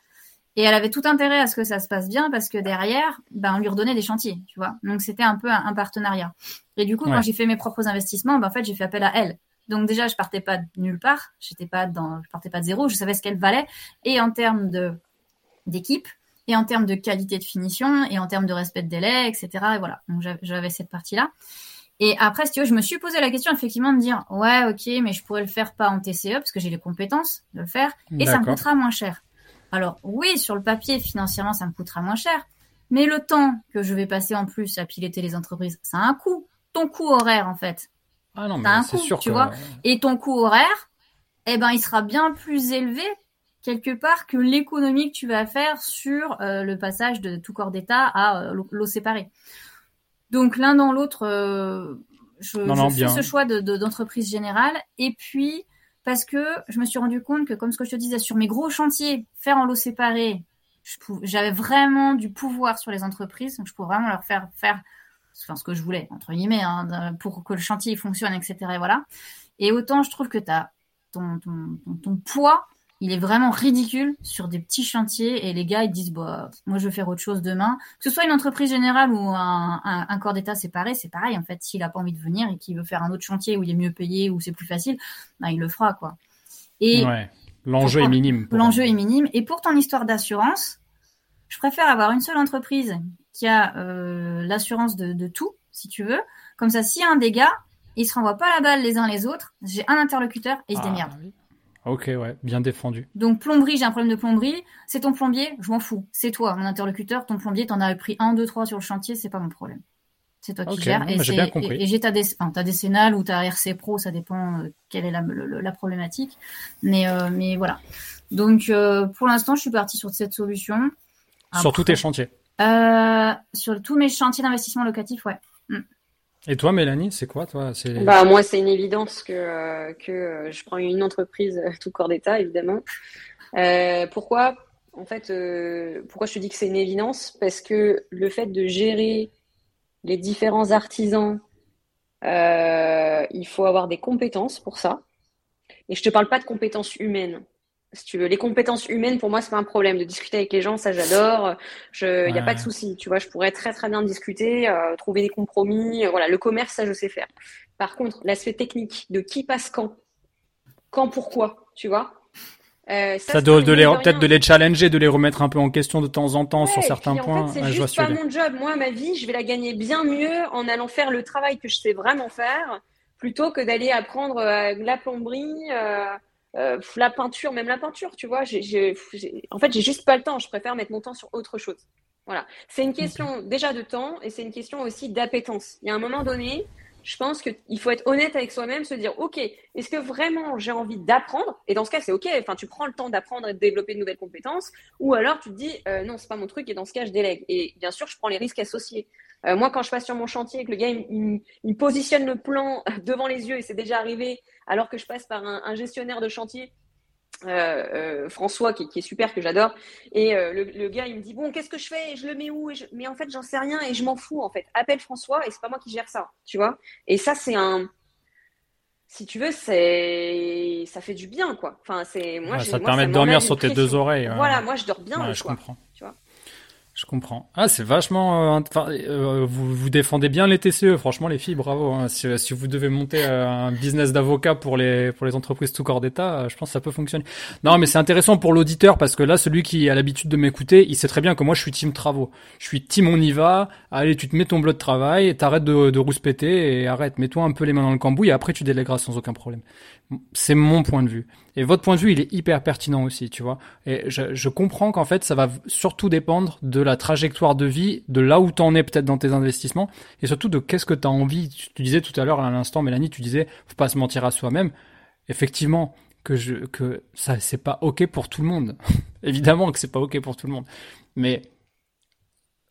Et elle avait tout intérêt à ce que ça se passe bien parce que derrière, ben, on lui redonnait des chantiers, tu vois. Donc, c'était un peu un, partenariat. Et du coup, quand j'ai fait mes propres investissements, ben, en fait, j'ai fait appel à elle. Donc, déjà, je partais pas de nulle part. J'étais pas dans, je partais pas de zéro. Je savais ce qu'elle valait. Et en termes de, d'équipe, et en termes de qualité de finition, et en termes de respect de délai, etc. Et voilà, donc j'avais cette partie-là. Et après, si tu veux, je me suis posé la question effectivement de dire, ouais, ok, mais je pourrais le faire pas en TCE parce que j'ai les compétences de le faire, et ça me coûtera moins cher. Alors oui, sur le papier, financièrement, ça me coûtera moins cher, mais le temps que je vais passer en plus à piloter les entreprises, ça a un coût. Ton coût horaire, en fait. Ah non, mais c'est sûr tu vois. Et ton coût horaire, eh ben, il sera bien plus élevé quelque part que l'économie que tu vas faire sur euh, le passage de tout corps d'État à euh, l'eau séparée. Donc l'un dans l'autre, euh, je, fais ce choix d'entreprise de, générale. Et puis parce que je me suis rendu compte que, comme ce que je te disais, sur mes gros chantiers, faire en l'eau séparée, j'avais vraiment du pouvoir sur les entreprises. Donc je pouvais vraiment leur faire faire enfin, ce que je voulais, entre guillemets, hein, pour que le chantier fonctionne, etc. Et voilà. Et autant je trouve que tu as ton, ton, ton poids il est vraiment ridicule sur des petits chantiers et les gars ils disent bah moi je veux faire autre chose demain. Que ce soit une entreprise générale ou un, un, corps d'état séparé c'est pareil en fait. S'il a pas envie de venir et qu'il veut faire un autre chantier où il est mieux payé ou c'est plus facile bah, il le fera quoi. Et l'enjeu est minime l'enjeu est minime. Et pour ton histoire d'assurance je préfère avoir une seule entreprise qui a euh, l'assurance de, de tout si tu veux. Comme ça s'il y a un dégât ils se renvoient pas la balle les uns les autres j'ai un interlocuteur et ils se ah, démerdent Ok, ouais, bien défendu. Donc plomberie, j'ai un problème de plomberie, c'est ton plombier, je m'en fous. C'est toi, mon interlocuteur, ton plombier, t'en as pris un, deux, trois sur le chantier, c'est pas mon problème. C'est toi qui gères. Et, j'ai bien compris. et, et j'ai ta, dé- enfin, ta décennale ou ta RC Pro, ça dépend euh, quelle est la, le- le- la problématique. Mais, euh, mais voilà. Donc, euh, pour l'instant, je suis partie sur cette solution. Sur tous tes chantiers. Sur tous mes chantiers d'investissement locatif, ouais. Et toi, Mélanie, c'est quoi, toi? Bah moi c'est une évidence que euh, que euh, je prends une entreprise euh, tout corps d'état évidemment. Pourquoi? En fait, pourquoi je te dis que c'est une évidence? Parce que le fait de gérer les différents artisans, il faut avoir des compétences pour ça. Et je te parle pas de compétences humaines. Si tu veux, les compétences humaines, pour moi, c'est pas un problème. De discuter avec les gens, ça j'adore. Je, y a pas de souci. Tu vois, je pourrais très très bien discuter, euh, trouver des compromis. Euh, Voilà, le commerce, ça je sais faire. Par contre, l'aspect technique de qui passe quand, quand pourquoi, tu vois. Euh, ça de, pas de les, peut-être de les challenger, de les remettre un peu en question de temps en temps Ouais, sur certains puis, en points. fait, c'est juste pas mon job. Moi, ma vie, je vais la gagner bien mieux en allant faire le travail que je sais vraiment faire, plutôt que d'aller apprendre la plomberie, euh, la peinture, même la peinture, tu vois. En fait, j'ai juste pas le temps. Je préfère mettre mon temps sur autre chose. Voilà. C'est une question déjà de temps et c'est une question aussi d'appétence. Il y a un moment donné, je pense qu'il faut être honnête avec soi-même, se dire, OK, est-ce que vraiment j'ai envie d'apprendre? Et dans ce cas, c'est OK. Enfin, tu prends le temps d'apprendre et de développer de nouvelles compétences. Ou alors tu te dis, euh, non, c'est pas mon truc et dans ce cas, je délègue. Et bien sûr, je prends les risques associés. Euh, moi, quand je passe sur mon chantier et que le gars, il, il- positionne le plan <laughs> devant les yeux, et c'est déjà arrivé, alors que je passe par un, un gestionnaire de chantier, euh, euh, François, qui, qui est super, que j'adore, et le, le gars, il me dit, bon, qu'est-ce que je fais? Je le mets où? Et je- Mais en fait, j'en sais rien et je m'en fous, en fait. Appelle François et c'est pas moi qui gère ça, tu vois? Et ça, c'est un, si tu veux, c'est, ça fait du bien, quoi. Enfin, c'est, moi, Ouais, ça te permet de dormir sur tes deux oreilles. Voilà, moi, je dors bien Ouais, je comprends. tu vois? Je comprends. Ah, c'est vachement. euh, euh, vous, vous défendez bien les TCE. Franchement, les filles, bravo. hein. Si, si vous devez monter euh, un business d'avocat pour les pour les entreprises tout corps d'État, euh, je pense que ça peut fonctionner. Non, mais c'est intéressant pour l'auditeur parce que là, celui qui a l'habitude de m'écouter, il sait très bien que moi, je suis team travaux. Je suis team on y va. Allez, tu te mets ton bleu de travail, t'arrêtes de, de rouspéter et arrête. Mets-toi un peu les mains dans le cambouis et après tu délègueras sans aucun problème. C'est mon point de vue. Et votre point de vue, il est hyper pertinent aussi, tu vois. Et je, je comprends qu'en fait, ça va surtout dépendre de la trajectoire de vie, de là où t'en es peut-être dans tes investissements, et surtout de qu'est-ce que t'as envie. Tu, disais tout à l'heure, à l'instant, Mélanie, tu disais, faut pas se mentir à soi-même. Effectivement, que je, que ça, c'est pas ok pour tout le monde. <laughs> Évidemment que c'est pas ok pour tout le monde. Mais,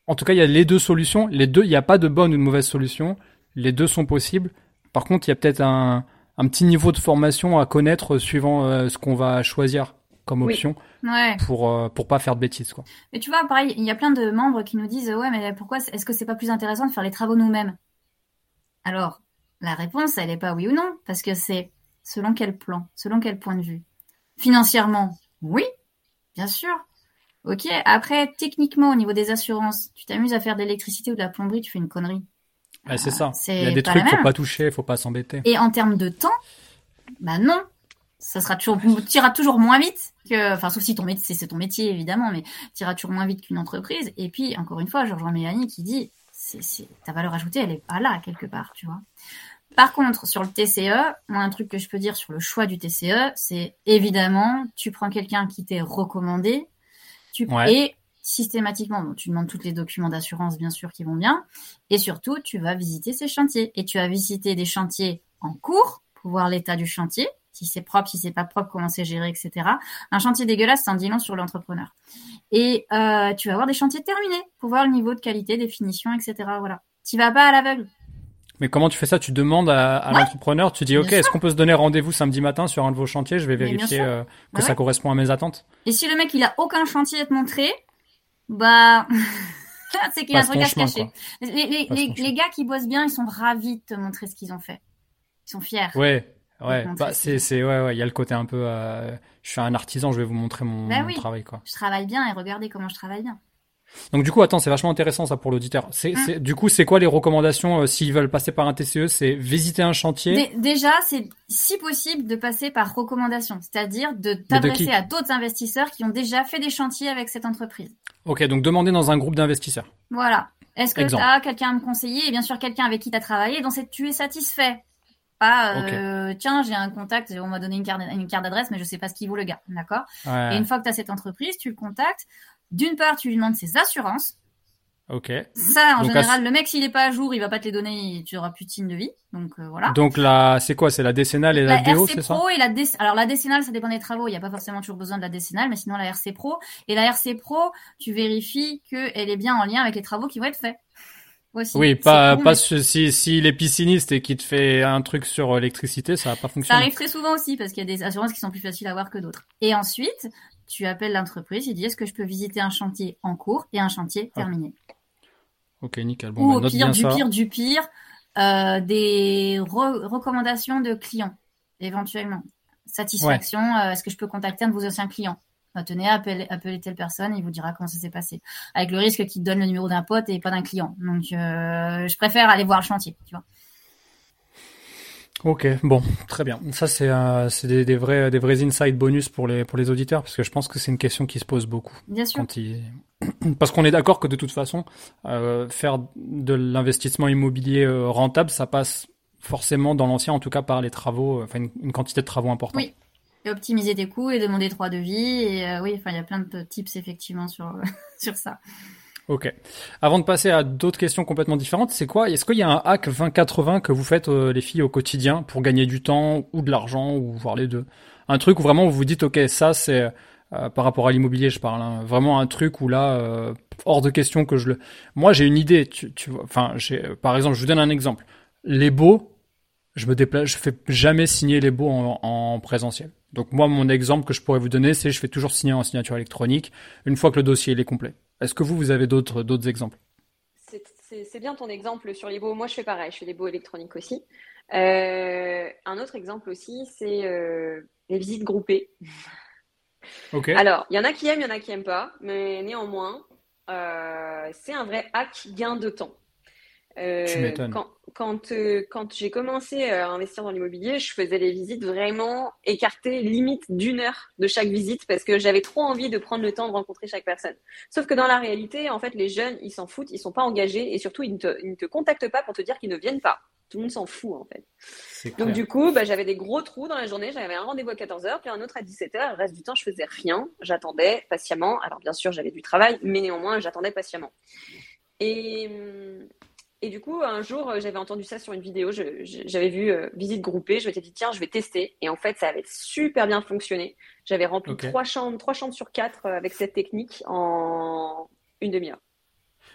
en tout cas, il y a les deux solutions. Les deux, il n'y a pas de bonne ou de mauvaise solution. Les deux sont possibles. Par contre, il y a peut-être un, un petit niveau de formation à connaître suivant euh, ce qu'on va choisir comme Oui. option Ouais. pour euh, pour pas faire de bêtises quoi. Mais tu vois, pareil, il y a plein de membres qui nous disent ouais, mais pourquoi est-ce que c'est pas plus intéressant de faire les travaux nous-mêmes? Alors, la réponse, elle est pas oui ou non, parce que c'est selon quel plan, selon quel point de vue? Financièrement, oui, bien sûr. Ok. Après, techniquement, au niveau des assurances, tu t'amuses à faire de l'électricité ou de la plomberie, tu fais une connerie. Ouais, c'est ça. Il y a des trucs la faut pas toucher, faut pas s'embêter. Et en termes de temps, bah non. Ça sera toujours, t'iras toujours moins vite que, enfin, sauf si ton métier, c'est ton métier, évidemment, mais t'iras toujours moins vite qu'une entreprise. Et puis, encore une fois, je rejoins Mélanie qui dit, c'est, c'est, ta valeur ajoutée, elle est pas là, quelque part, tu vois. Par contre, sur le TCE, moi, un truc que je peux dire sur le choix du TCE, c'est évidemment, tu prends quelqu'un qui t'est recommandé, tu, Ouais. et systématiquement, bon, tu demandes tous les documents d'assurance, bien sûr, qui vont bien, et surtout, tu vas visiter ces chantiers. Et tu vas visiter des chantiers en cours pour voir l'état du chantier, si c'est propre, si c'est pas propre, comment c'est géré, etc. Un chantier dégueulasse, c'est un dit long sur l'entrepreneur. Et euh, tu vas voir des chantiers terminés pour voir le niveau de qualité, des finitions, etc. Voilà. Tu vas pas à l'aveugle. Mais comment tu fais ça? Tu demandes à, à Ouais. l'entrepreneur, tu dis ok, est-ce qu'on peut se donner rendez-vous samedi matin sur un de vos chantiers? Je vais vérifier euh, que Bah ça ouais. correspond à mes attentes. Et si le mec il a aucun chantier à te montrer, bah <laughs> c'est qu'il a un truc à se cacher. Les, gars qui bossent bien, ils sont ravis de te montrer ce qu'ils ont fait. Ils sont fiers. Ouais, ouais. Bah, ce c'est c'est ouais ouais. Il y a le côté un peu. euh, je suis un artisan, je vais vous montrer mon, Bah mon oui. travail quoi. Je travaille bien et regardez comment je travaille bien. Donc du coup, attends, c'est vachement intéressant ça pour l'auditeur. C'est c'est- du coup, c'est quoi les recommandations euh, s'ils veulent passer par un TCE C'est visiter un chantier? Dé- déjà, c'est si possible de passer par recommandation, c'est-à-dire de t'adresser à d'autres investisseurs qui ont déjà fait des chantiers avec cette entreprise. Ok, donc demander dans un groupe d'investisseurs. Voilà. Est-ce que tu as quelqu'un à me conseiller? Et bien sûr, quelqu'un avec qui tu as travaillé dont tu es satisfait. Pas, euh, tiens, j'ai un contact, on m'a donné une carte, une carte d'adresse, mais je sais pas ce qu'il vaut le gars. D'accord? Et une fois que tu as cette entreprise, tu le contactes. D'une part, tu lui demandes ses assurances. Ok. Ça, en Donc, général, le mec, s'il est pas à jour, il va pas te les donner, tu auras plus de signe de vie. Donc euh, voilà. Donc là, c'est quoi? C'est la décennale et la, La RC c'est ça? Et la déc... alors la décennale, ça dépend des travaux. Il n'y a pas forcément toujours besoin de la décennale, mais sinon la RC Pro et la RC Pro, tu vérifies qu'elle est bien en lien avec les travaux qui vont être faits. Aussi. Oui, pas, con, pas mais si, si il est pisciniste et qu'il te fait un truc sur l'électricité, ça va pas Ça fonctionner. arrive très souvent aussi parce qu'il y a des assurances qui sont plus faciles à avoir que d'autres. Et ensuite, tu appelles l'entreprise, il dit est-ce que je peux visiter un chantier en cours et un chantier Ah. terminé? Ok, nickel. Bon, Ou bah, au note pire, bien du ça. pire, du pire, euh, des re- recommandations de clients, éventuellement. Satisfaction, euh, est-ce que je peux contacter un de vos anciens clients? Euh, Tenez, appelez, appelez telle personne, il vous dira comment ça s'est passé. Avec le risque qu'il donne le numéro d'un pote et pas d'un client. Donc, euh, je préfère aller voir le chantier, tu vois. Ok, bon, très bien. Ça, c'est euh, c'est des, des vrais, des vrais insights bonus pour les, pour les auditeurs, parce que je pense que c'est une question qui se pose beaucoup. Bien sûr. Quand ils... <clears throat> Parce qu'on est d'accord que de toute façon, euh, faire de l'investissement immobilier euh, rentable, ça passe forcément dans l'ancien, en tout cas par les travaux, enfin une, une quantité de travaux importante. Oui. Et optimiser tes coûts et demander trois devis. Et euh, oui, enfin, il y a plein de tips effectivement sur, <laughs> sur ça. Ok. Avant de passer à d'autres questions complètement différentes, c'est quoi Est-ce qu'il y a un hack 20-80 que vous faites euh, les filles au quotidien pour gagner du temps ou de l'argent ou voir les deux? Un truc où vraiment vous vous dites ok ça c'est euh, par rapport à l'immobilier je parle hein, vraiment un truc où là euh, hors de question que je le. Moi j'ai une idée tu, tu enfin j'ai par exemple je vous donne un exemple les baux je me déplace je fais jamais signer les baux en, en présentiel. Donc moi mon exemple que je pourrais vous donner c'est je fais toujours signer en signature électronique une fois que le dossier est complet. Est-ce que vous, vous avez d'autres d'autres exemples? C'est- bien ton exemple sur les baux. Moi, je fais pareil, je fais des baux électroniques aussi. Euh, un autre exemple aussi, c'est euh, les visites groupées. <laughs> Ok. Alors, il y en a qui aiment, il y en a qui aiment pas, mais néanmoins, euh, c'est un vrai hack gain de temps. Euh, Tu m'étonnes. Quand, quand, euh, quand j'ai commencé à investir dans l'immobilier, je faisais les visites vraiment écartées, limite d'une heure de chaque visite, parce que j'avais trop envie de prendre le temps de rencontrer chaque personne. Sauf que dans la réalité, en fait, les jeunes, ils s'en foutent, ils sont pas engagés, et surtout, ils ne te, ils ne te contactent pas pour te dire qu'ils ne viennent pas. Tout le monde s'en fout, en fait. Donc du coup, bah, j'avais des gros trous dans la journée. J'avais un rendez-vous à 14h, puis un autre à 17h. Le reste du temps, je faisais rien. J'attendais patiemment. Alors bien sûr, j'avais du travail, mais néanmoins, j'attendais patiemment. Et, hum, et du coup, un jour, euh, j'avais entendu ça sur une vidéo. J'avais vu euh, visite groupée. Je m'étais dit, tiens, je vais tester. Et en fait, ça avait super bien fonctionné. J'avais rempli trois chambres, trois chambres sur quatre euh, avec cette technique en une demi-heure.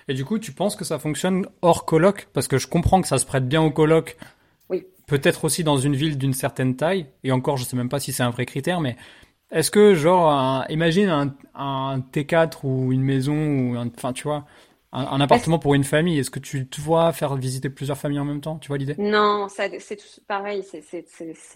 Et du coup, tu penses que ça fonctionne hors coloc? Parce que je comprends que ça se prête bien au coloc. Oui. Peut-être aussi dans une ville d'une certaine taille. Et encore, je sais même pas si c'est un vrai critère, mais est-ce que, genre, un- imagine un, un T4 ou une maison ou enfin, tu vois, un, un appartement pour une famille. Est-ce que tu te vois faire visiter plusieurs familles en même temps Tu vois l'idée? Non, c'est tout pareil. C'est,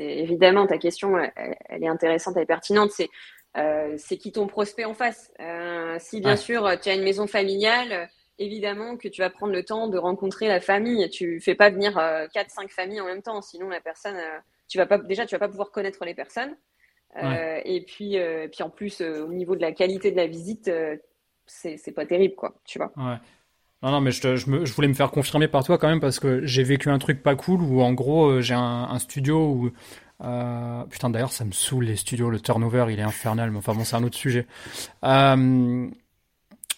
évidemment ta question, elle, elle est intéressante, elle est pertinente. C'est, euh, c'est qui ton prospect en face? Euh, si bien Ouais. sûr tu as une maison familiale, euh, évidemment que tu vas prendre le temps de rencontrer la famille. Tu fais pas venir euh, quatre, cinq familles en même temps, sinon la personne, euh, tu vas pas déjà, tu vas pas pouvoir connaître les personnes. Euh, Et puis, euh, puis en plus, euh, au niveau de la qualité de la visite, euh, c'est, pas terrible, quoi. Tu vois. Ouais. Non, non, mais je, je, voulais me faire confirmer par toi quand même parce que j'ai vécu un truc pas cool où en gros euh, j'ai un, studio où euh, putain d'ailleurs ça me saoule les studios, le turnover il est infernal, mais enfin bon c'est un autre sujet. Euh,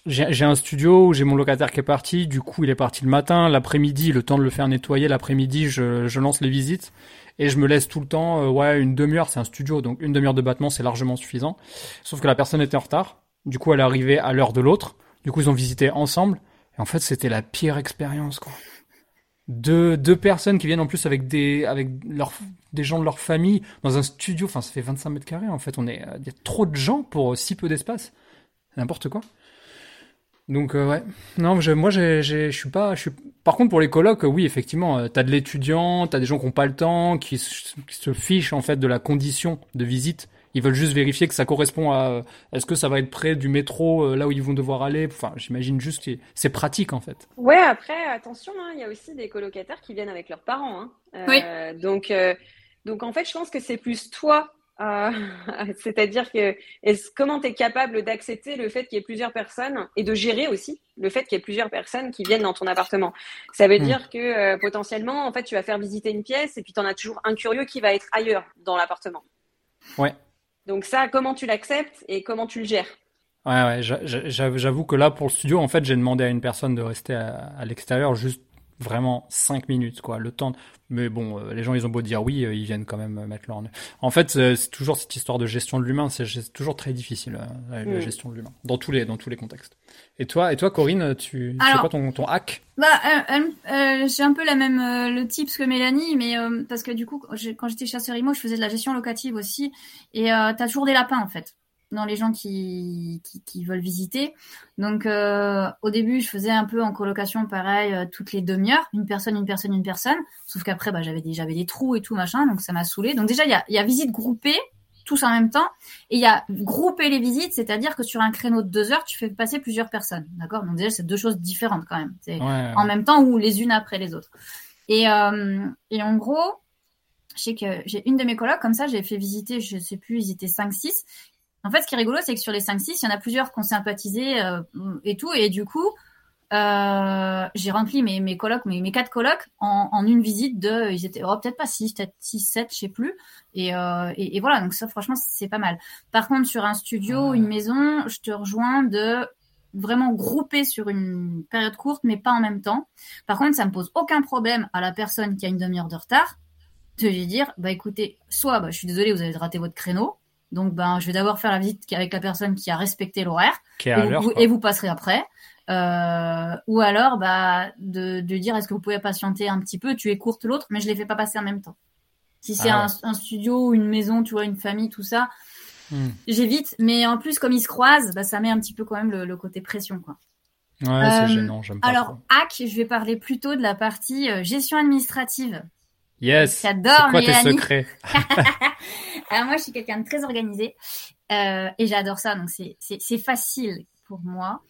j'ai un studio où j'ai mon locataire qui est parti, du coup il est parti le matin, l'après-midi, le temps de le faire nettoyer, l'après-midi je, lance les visites et je me laisse tout le temps, ouais une demi-heure, c'est un studio donc une demi-heure de battement c'est largement suffisant. Sauf que la personne était en retard, du coup elle arrivée à l'heure de l'autre, du coup ils ont visité ensemble. Et en fait, c'était la pire expérience, quoi. Deux, deux personnes qui viennent en plus avec des, avec des gens de leur famille dans un studio. Enfin, ça fait 25 mètres carrés, en fait. On est, il y a trop de gens pour si peu d'espace. N'importe quoi. Donc, euh, ouais. Non, je, moi, je suis pas, je par contre, pour les euh, oui, effectivement, euh, t'as de l'étudiant, t'as des gens qui ont pas le temps, qui, qui se fichent, en fait, de la condition de visite. Ils veulent juste vérifier que ça correspond à, euh, est-ce que ça va être près du métro, euh, là où ils vont devoir aller? Enfin, j'imagine juste que c'est pratique, en fait. Ouais, après, attention, hein, il y a aussi des colocataires qui viennent avec leurs parents. hein. Euh, Donc, euh, donc, en fait, je pense que c'est plus toi. euh, <laughs> c'est-à-dire que comment tu es capable d'accepter le fait qu'il y ait plusieurs personnes et de gérer aussi le fait qu'il y ait plusieurs personnes qui viennent dans ton appartement? Ça veut Hmm. dire que euh, potentiellement, en fait, tu vas faire visiter une pièce et puis tu en as toujours un curieux qui va être ailleurs dans l'appartement. Ouais. Donc ça, comment tu l'acceptes et comment tu le gères? Ouais, ouais, j'avoue que là, pour le studio, en fait, j'ai demandé à une personne de rester à, à l'extérieur juste vraiment 5 minutes, quoi. Le temps. Mais bon, euh, les gens, ils ont beau dire oui, euh, ils viennent quand même mettre leur. En fait, c'est toujours cette histoire de gestion de l'humain. C'est toujours très difficile la, mm. gestion de l'humain dans tous les dans tous les contextes. Et toi, et toi, Corinne, tu c'est quoi ton ton hack? Bah, euh, j'ai un peu la même le tips que Mélanie, mais parce que du coup, quand j'étais chasseur IMO, je faisais de la gestion locative aussi, et t'as toujours des lapins en fait dans les gens qui, qui, veulent visiter. Donc euh, au début, je faisais un peu en colocation pareil euh, toutes les demi-heures, une personne, une personne, une personne. Sauf qu'après, bah, j'avais des, j'avais des trous et tout machin, donc ça m'a saoulé. Donc déjà, il y a, y a visite groupée, tous en même temps, et il y a grouper les visites, c'est-à-dire que sur un créneau de deux heures, tu fais passer plusieurs personnes, d'accord? Donc déjà, c'est deux choses différentes quand même. C'est en même temps ou les unes après les autres. Et, euh, et en gros, je sais que j'ai une de mes colocs, comme ça, j'ai fait visiter, je sais plus, ils étaient 5-6, en fait, ce qui est rigolo, c'est que sur les 5-6, il y en a plusieurs qui ont sympathisé euh, et tout. Et du coup, euh, j'ai rempli mes, mes colocs, mes, mes quatre colocs en, une visite de, ils étaient, oh, peut-être pas 6, peut-être 6, 7, je sais plus. Euh, et, et, voilà, donc ça, franchement, c'est pas mal. Par contre, sur un studio, une maison, je te rejoins de vraiment grouper sur une période courte, mais pas en même temps. Par contre, ça me pose aucun problème à la personne qui a une demi-heure de retard de lui dire, bah écoutez, soit, bah, je suis désolé, vous avez raté votre créneau, donc, ben, je vais d'abord faire la visite avec la personne qui a respecté l'horaire. Et, vous passerez après. Euh, ou alors, bah, de, de dire est-ce que vous pouvez patienter un petit peu? Tu es courte l'autre, mais je les fais pas passer en même temps. Si c'est ah un, studio, une maison, tu vois, une famille, tout ça, hmm. j'évite. Mais en plus, comme ils se croisent, bah, ça met un petit peu quand même le, côté pression, quoi. Ouais, c'est euh, gênant, j'aime pas. Alors, hack, je vais parler plutôt de la partie euh, gestion administrative. Yes. J'adore. C'est quoi tes secrets? <laughs> Alors moi, je suis quelqu'un de très organisé euh, et j'adore ça. Donc c'est facile pour moi.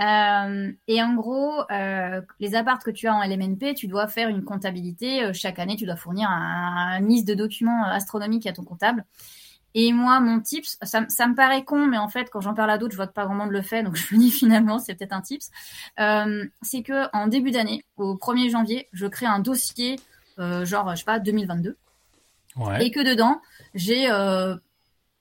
Euh, et en gros, euh, les apparts que tu as en LMNP, tu dois faire une comptabilité. Euh, chaque année, tu dois fournir un liste de documents euh, astronomiques à ton comptable. Et moi, mon tips, ça, ça me paraît con, mais en fait, quand j'en parle à d'autres, je vois que pas grand monde le fait, donc <laughs> je me dis finalement, c'est peut-être un tips. Euh, c'est que en début d'année, au 1er janvier, je crée un dossier euh, genre, je sais pas, 2022. Et que dedans, j'ai euh,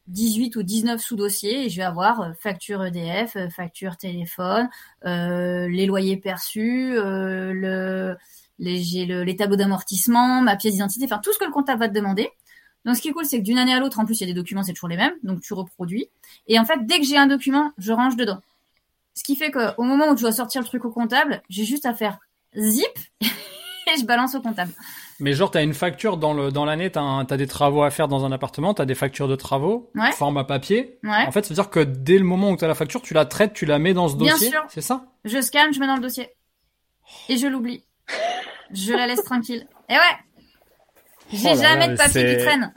18 ou 19 sous-dossiers et je vais avoir euh, facture EDF, euh, facture téléphone, les loyers perçus, le, les, le, les tableaux d'amortissement, ma pièce d'identité, enfin tout ce que le comptable va te demander. Donc ce qui est cool, c'est que d'une année à l'autre, en plus, il y a des documents, c'est toujours les mêmes, donc tu reproduis. Et en fait, dès que j'ai un document, je range dedans. Ce qui fait qu'au moment où je dois sortir le truc au comptable, j'ai juste à faire zip <laughs> et je balance au comptable. Mais genre, t'as une facture dans le dans l'année, t'as as des travaux à faire dans un appartement, t'as des factures de travaux, ouais. format papier. Ouais. En fait, ça veut dire que dès le moment où t'as la facture, tu la traites, tu la mets dans ce dossier. Bien sûr. C'est ça Je scanne, je mets dans le dossier. Et je l'oublie. je la laisse tranquille. Et ouais j'ai oh jamais de papier qui traîne.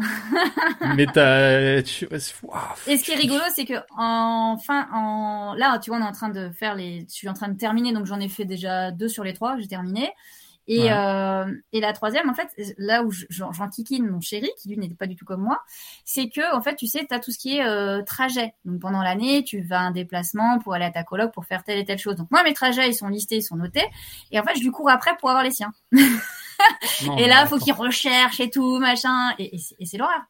<laughs> Mais t'as. <laughs> Et ce qui est rigolo, c'est que en fin, en là, tu vois, on est en train de faire les. Je suis en train de terminer, donc j'en ai fait déjà deux sur les trois. J'ai terminé. Et, euh, et la troisième, en fait, là où j'en kikine mon chéri, qui lui n'était pas du tout comme moi, c'est que, en fait, tu sais, tu as tout ce qui est euh, trajet. Donc pendant l'année, tu vas un déplacement pour aller à ta coloc pour faire telle et telle chose. Donc moi, mes trajets, ils sont listés, ils sont notés. Et en fait, je lui cours après pour avoir les siens. <laughs> et là, il faut qu'il recherche et tout, machin. Et, et c'est l'horreur.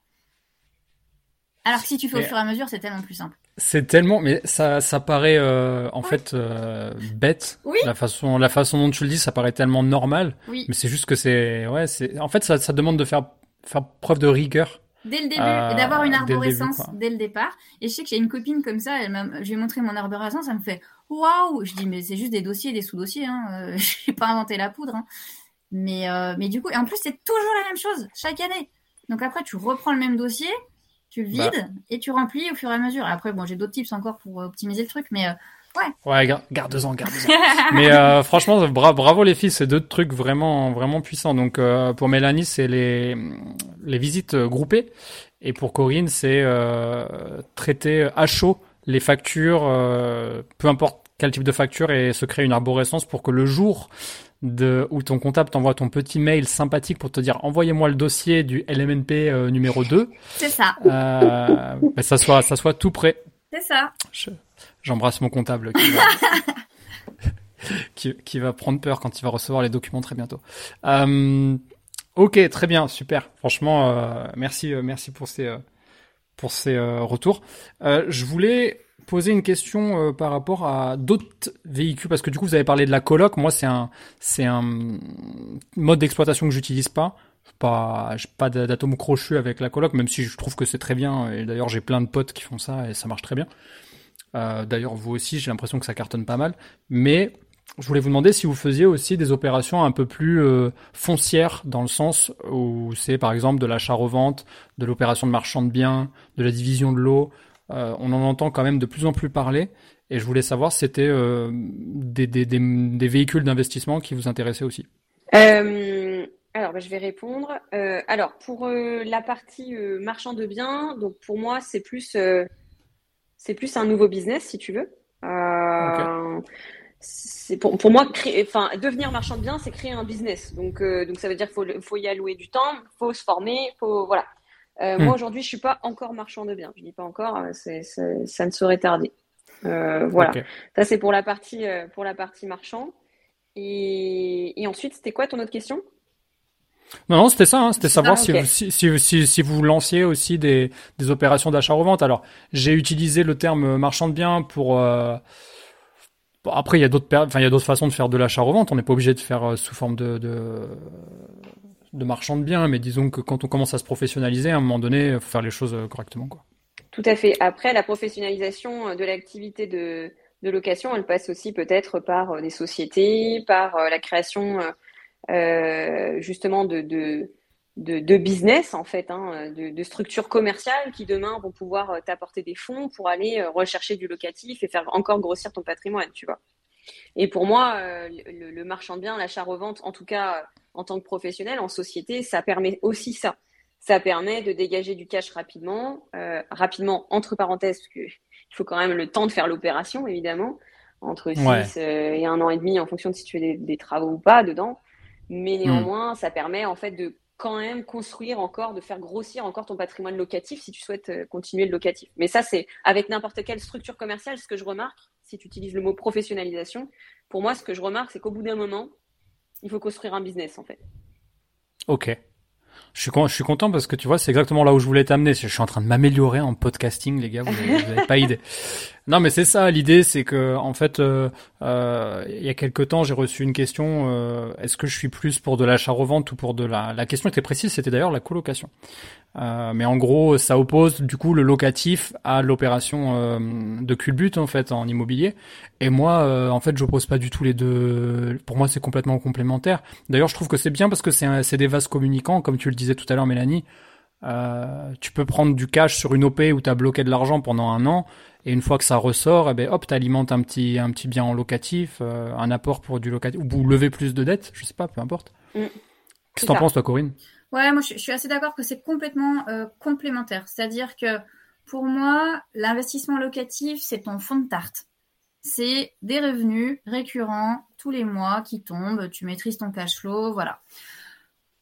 Alors que si tu fais au fur et à mesure, c'est tellement plus simple. C'est tellement, mais ça, ça paraît euh, en fait euh, bête. Oui. La façon, la façon dont tu le dis, ça paraît tellement normal. Oui. Mais c'est juste que c'est, ouais, c'est, en fait, ça, ça demande de faire, faire preuve de rigueur. Dès le début, et d'avoir une arborescence dès le, départ. Et je sais que j'ai une copine comme ça, elle m'a, je lui ai montré mon arborescence, elle me fait waouh. Je dis mais c'est juste des dossiers, des sous-dossiers. Hein. Euh, <laughs> j'ai pas inventé la poudre. Hein. Mais euh, mais du coup, et en plus c'est toujours la même chose chaque année. Donc après tu reprends le même dossier, tu bah. vides et tu remplis au fur et à mesure. Après, bon, j'ai d'autres tips encore pour euh, optimiser le truc, mais euh, ouais. Ouais, garde-en, garde-en. <laughs> mais euh, franchement, bravo les filles, c'est deux trucs vraiment, vraiment puissants. Donc pour Mélanie, c'est les les visites groupées, et pour Corinne, c'est traiter à chaud les factures, peu importe quel type de facture, et se créer une arborescence pour que le jour de où ton comptable t'envoie ton petit mail sympathique pour te dire envoyez-moi le dossier du LMNP euh, numéro 2. C'est ça. Euh, bah, ça soit ça soit tout prêt. C'est ça. J'embrasse mon comptable qui va, <laughs> qui, qui, va prendre peur quand il va recevoir les documents très bientôt. Euh, ok, très bien, super. Franchement, euh, merci, euh, merci pour ces pour ces retours. je voulais poser une question euh, par rapport à d'autres véhicules parce que du coup vous avez parlé de la coloc. Moi c'est un c'est un mode d'exploitation que j'utilise pas. Pas pas d'atome crochu avec la coloc même si je trouve que c'est très bien et d'ailleurs j'ai plein de potes qui font ça et ça marche très bien. Euh, d'ailleurs vous aussi j'ai l'impression que ça cartonne pas mal. Mais je voulais vous demander si vous faisiez aussi des opérations un peu plus euh, foncières dans le sens où c'est par exemple de l'achat-revente, de l'opération de marchand de biens, de la division de l'eau. Euh, on en entend quand même de plus en plus parler. Et je voulais savoir si c'était euh, des, des, des, des, véhicules d'investissement qui vous intéressaient aussi. alors, bah, je vais répondre. alors, pour la partie marchand de biens, donc pour moi, c'est plus, c'est plus un nouveau business, si tu veux. Okay c'est pour, pour moi créer, enfin devenir marchand de biens c'est créer un business donc euh, donc ça veut dire qu'il faut, faut y allouer du temps faut se former faut voilà euh, moi hmm. aujourd'hui je suis pas encore marchand de biens je dis pas encore euh, c'est, ça ne saurait tarder voilà ça c'est pour la partie pour la partie marchand et, et ensuite c'était quoi ton autre question? Non, non, c'était ça. Hein, c'était savoir si, vous, si, si, si, vous lanciez aussi des, des opérations d'achat-revente. Alors, j'ai utilisé le terme marchand de biens pour après, il y a d'autres, enfin, il y a d'autres façons de faire de l'achat-revente. On n'est pas obligé de faire euh, sous forme de, de, de marchand de biens, mais disons que quand on commence à se professionnaliser, à un moment donné, il faut faire les choses euh, correctement, quoi. Tout à fait. Après, la professionnalisation euh, de l'activité de, location, elle passe aussi peut-être par des sociétés, par la création euh, justement de, de business en fait, hein, de, structures commerciales qui demain vont pouvoir euh, t'apporter des fonds pour aller euh, rechercher du locatif et faire encore grossir ton patrimoine, tu vois. Et pour moi, euh, le, le, marchand de biens, l'achat-revente, en tout cas en tant que professionnel, en société, ça permet aussi ça. Ça permet de dégager du cash rapidement, euh, rapidement entre parenthèses, parce qu'il faut quand même le temps de faire l'opération, évidemment, entre 6 et un an et demi en fonction de si tu fais des, des travaux ou pas dedans. Mais hmm. néanmoins, ça permet en fait de quand même construire encore, de faire grossir encore ton patrimoine locatif si tu souhaites euh, continuer le locatif. Mais ça, c'est avec n'importe quelle structure commerciale, ce que je remarque, si tu utilises le mot professionnalisation, pour moi, ce que je remarque, c'est qu'au bout d'un moment, il faut construire un business, en fait. Ok. Je suis, je suis content parce que tu vois, c'est exactement là où je voulais t'amener. Je suis en train de m'améliorer en podcasting, les gars. Vous n'avez pas idée. <laughs> Non, mais c'est ça. L'idée, c'est que en fait, euh, euh, il y a quelque temps, j'ai reçu une question. Euh, Est-ce que je suis plus pour de l'achat-revente ou pour de la La question était précise. C'était d'ailleurs la colocation. Euh, mais en gros, ça oppose du coup le locatif à l'opération euh, de culbut en fait en immobilier. Et moi, euh, en fait, je j'oppose pas du tout les deux. Pour moi, c'est complètement complémentaire. D'ailleurs, je trouve que c'est bien parce que c'est des vases communicants, comme tu le disais tout à l'heure, Mélanie. tu peux prendre du cash sur une OP où tu as bloqué de l'argent pendant un an et une fois que ça ressort, eh ben hop, t'alimentes un petit un petit bien en locatif, un apport pour du locatif ou lever plus de dettes, je sais pas, peu importe. Mm. Qu'est-ce que t'en penses toi, Corinne? Ouais, moi je, suis assez d'accord que c'est complètement euh, complémentaire. C'est-à-dire que pour moi, l'investissement locatif, c'est ton fond de tarte. C'est des revenus récurrents tous les mois qui tombent, tu maîtrises ton cash flow, voilà.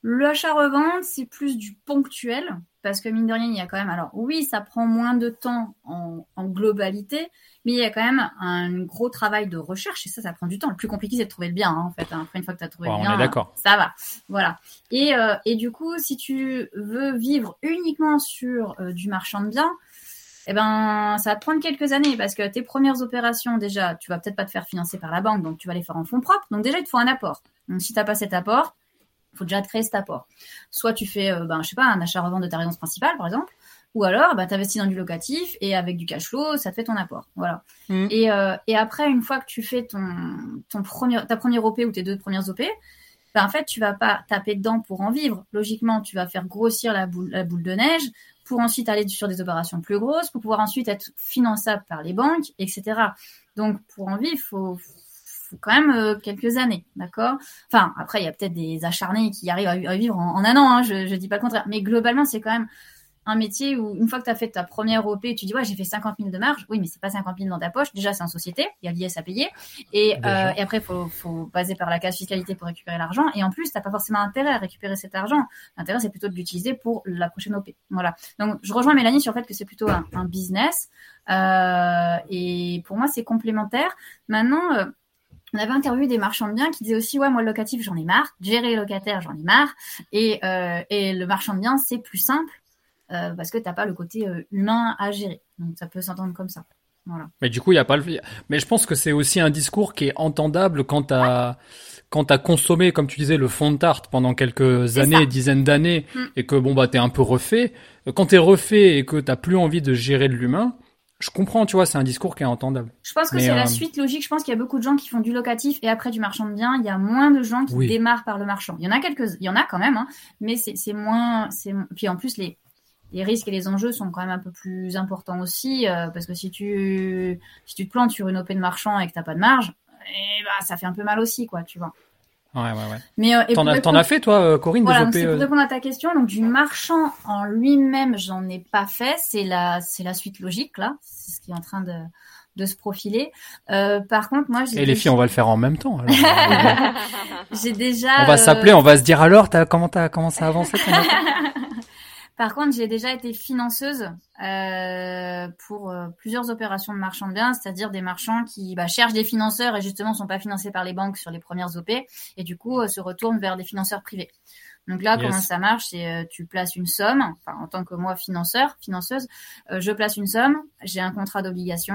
L'achat-revente, c'est plus du ponctuel, parce que mine de rien, il y a quand même, alors oui, ça prend moins de temps en, en globalité, mais il y a quand même un gros travail de recherche, et ça, ça prend du temps. Le plus compliqué, c'est de trouver le bien, hein, en fait. Hein. Après, une fois que tu as trouvé le bien, ça va. Voilà. Et, euh, et du coup, si tu veux vivre uniquement sur euh, du marchand de biens, eh ben, ça va te prendre quelques années parce que tes premières opérations, déjà, tu vas peut-être pas te faire financer par la banque, donc tu vas les faire en fonds propres. Donc déjà, il te faut un apport. Donc si tu n'as pas cet apport, il faut déjà te créer cet apport. Soit tu fais, euh, ben, je sais pas, un achat-revente de ta résidence principale, par exemple, ou alors ben, tu investis dans du locatif et avec du cash flow, ça te fait ton apport. Voilà. Mm. Et, euh, et après, une fois que tu fais ton, ton premier, ta première OP ou tes deux premières OP, ben, en fait, tu vas pas taper dedans pour en vivre. Logiquement, tu vas faire grossir la boule, la boule de neige pour ensuite aller sur des opérations plus grosses, pour pouvoir ensuite être finançable par les banques, etc. Donc, pour en vivre, faut, quand même euh, quelques années, d'accord? Enfin, après, il y a peut-être des acharnés qui arrivent à, vivre en, un an, hein, je, je dis pas le contraire, mais globalement, c'est quand même un métier où une fois que tu as fait ta première OP, tu dis ouais j'ai fait 50 000 de marge, oui mais c'est pas 50 000 dans ta poche, déjà c'est en société, il y a l'IS à payer. Et, euh, et après il faut, faut passer par la case fiscalité pour récupérer l'argent. Et en plus t'as pas forcément intérêt à récupérer cet argent, l'intérêt c'est plutôt de l'utiliser pour la prochaine OP, voilà. Donc je rejoins Mélanie sur le fait que c'est plutôt un, un business. Euh, et pour moi c'est complémentaire. Maintenant euh, on avait interviewé des marchands de biens qui disaient aussi ouais moi le locatif j'en ai marre, gérer les locataires j'en ai marre. Et, euh, et le marchand de biens c'est plus simple euh, parce que tu n'as pas le côté euh, humain à gérer. Donc ça peut s'entendre comme ça. Voilà. Mais du coup, il y a pas le. Mais je pense que c'est aussi un discours qui est entendable quand t'as quand t'as consommé, comme tu disais, le fond de tarte pendant quelques années, ça. dizaines d'années, Mm. et que bon bah t'es un peu refait. Quand t'es refait et que t'as plus envie de gérer de l'humain, je comprends, tu vois, c'est un discours qui est entendable. Je pense que c'est euh, la suite logique. Je pense qu'il y a beaucoup de gens qui font du locatif et après du marchand de biens. Il y a moins de gens qui Oui. démarrent par le marchand. Il y en a quelques, il y en a quand même, hein, mais c'est moins. Puis en plus les les risques et les enjeux sont quand même un peu plus importants aussi euh, parce que si tu si tu te plantes sur une OP de marchand et que t'as pas de marge, eh bah ça fait un peu mal aussi quoi, tu vois. Ouais, ouais, ouais. Mais euh, T'en as, as fait, toi, euh, Corinne, voilà, des donc OP pour répondre à ta question. Donc du marchand en lui-même, j'en ai pas fait. C'est la, c'est la suite logique là. C'est ce qui est en train de, de se profiler. Euh, par contre, moi, j'ai Et les filles, on va le faire en même temps. alors. <laughs> j'ai déjà. on va s'appeler, on va se dire alors, t'as, comment t'as commencé à avancer Par contre, j'ai déjà été financeuse euh, pour euh, plusieurs opérations de marchands de biens, c'est-à-dire des marchands qui bah, cherchent des financeurs et justement sont pas financés par les banques sur les premières OP et du coup euh, se retournent vers des financeurs privés. Donc là, Yes. comment ça marche C'est tu places une somme, enfin en tant que moi financeur, financeuse, je place une somme, j'ai un contrat d'obligation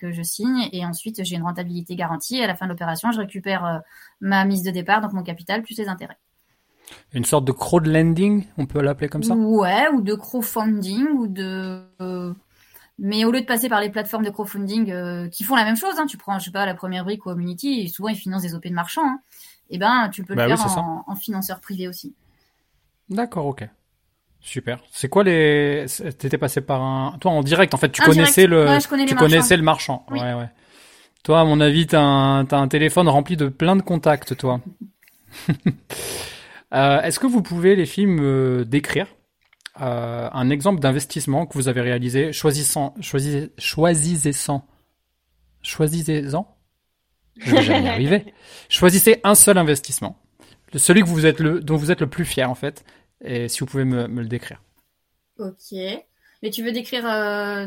que je signe et ensuite j'ai une rentabilité garantie. Et à la fin de l'opération, je récupère ma mise de départ, donc mon capital plus les intérêts. Une sorte de crowdlending, on peut l'appeler comme ça Ouais, ou de crowdfunding, ou de. euh, Mais au lieu de passer par les plateformes de crowdfunding euh, qui font la même chose, hein, tu prends, je sais pas, la première brique Community, et souvent ils financent des OP de marchands, hein, et ben tu peux Bah le oui, faire en, en financeur privé aussi. D'accord, ok. Super. C'est quoi les... T'étais passé par un... Toi, en direct, en fait, tu connaissais direct. le... Ouais, je connais tu connaissais le marchand. Oui. Ouais, ouais. Toi, à mon avis, t'as un... t'as un téléphone rempli de plein de contacts, toi. <laughs> Euh, Est-ce que vous pouvez, les filles, me décrire euh, un exemple d'investissement que vous avez réalisé, choisissant, choisissez, choisissez-en, choisissez-en, je vais jamais y arriver. <laughs> Choisissez un seul investissement, celui que vous êtes le, dont vous êtes le plus fier en fait, et si vous pouvez me, me le décrire. Ok. Mais tu veux décrire euh,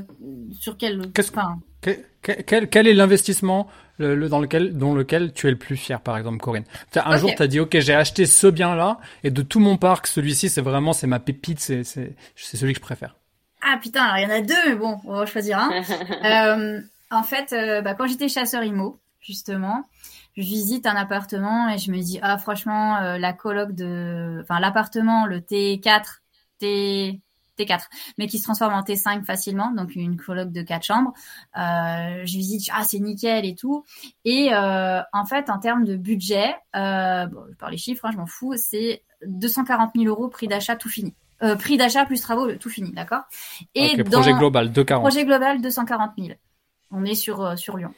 sur quel. Qu'est-ce- Enfin, Que- que- quel, quel est l'investissement le, le- dans lequel, dont lequel tu es le plus fier, par exemple, Corinne? T'as- Un jour, tu as dit, OK, j'ai acheté ce bien-là, et de tout mon parc, celui-ci, c'est vraiment, c'est ma pépite, c'est, c'est, c'est celui que je préfère. Ah putain, alors il y en a deux, mais bon, on va choisir un. <laughs> Euh, en fait, euh, bah, quand j'étais chasseur IMO, justement, je visite un appartement et je me dis, ah franchement, euh, la coloc de... Enfin, l'appartement, le T4, T... T4, mais qui se transforme en T5 facilement, donc une coloc de quatre chambres. Euh, je visite, ah c'est nickel et tout. Et euh, en fait, en termes de budget, euh, bon, par les chiffres, hein, je m'en fous, c'est 240 000 euros prix d'achat tout fini. Prix d'achat plus travaux, tout fini, d'accord? Et projet global, 240. Projet global 240 000. On est sur sur Lyon.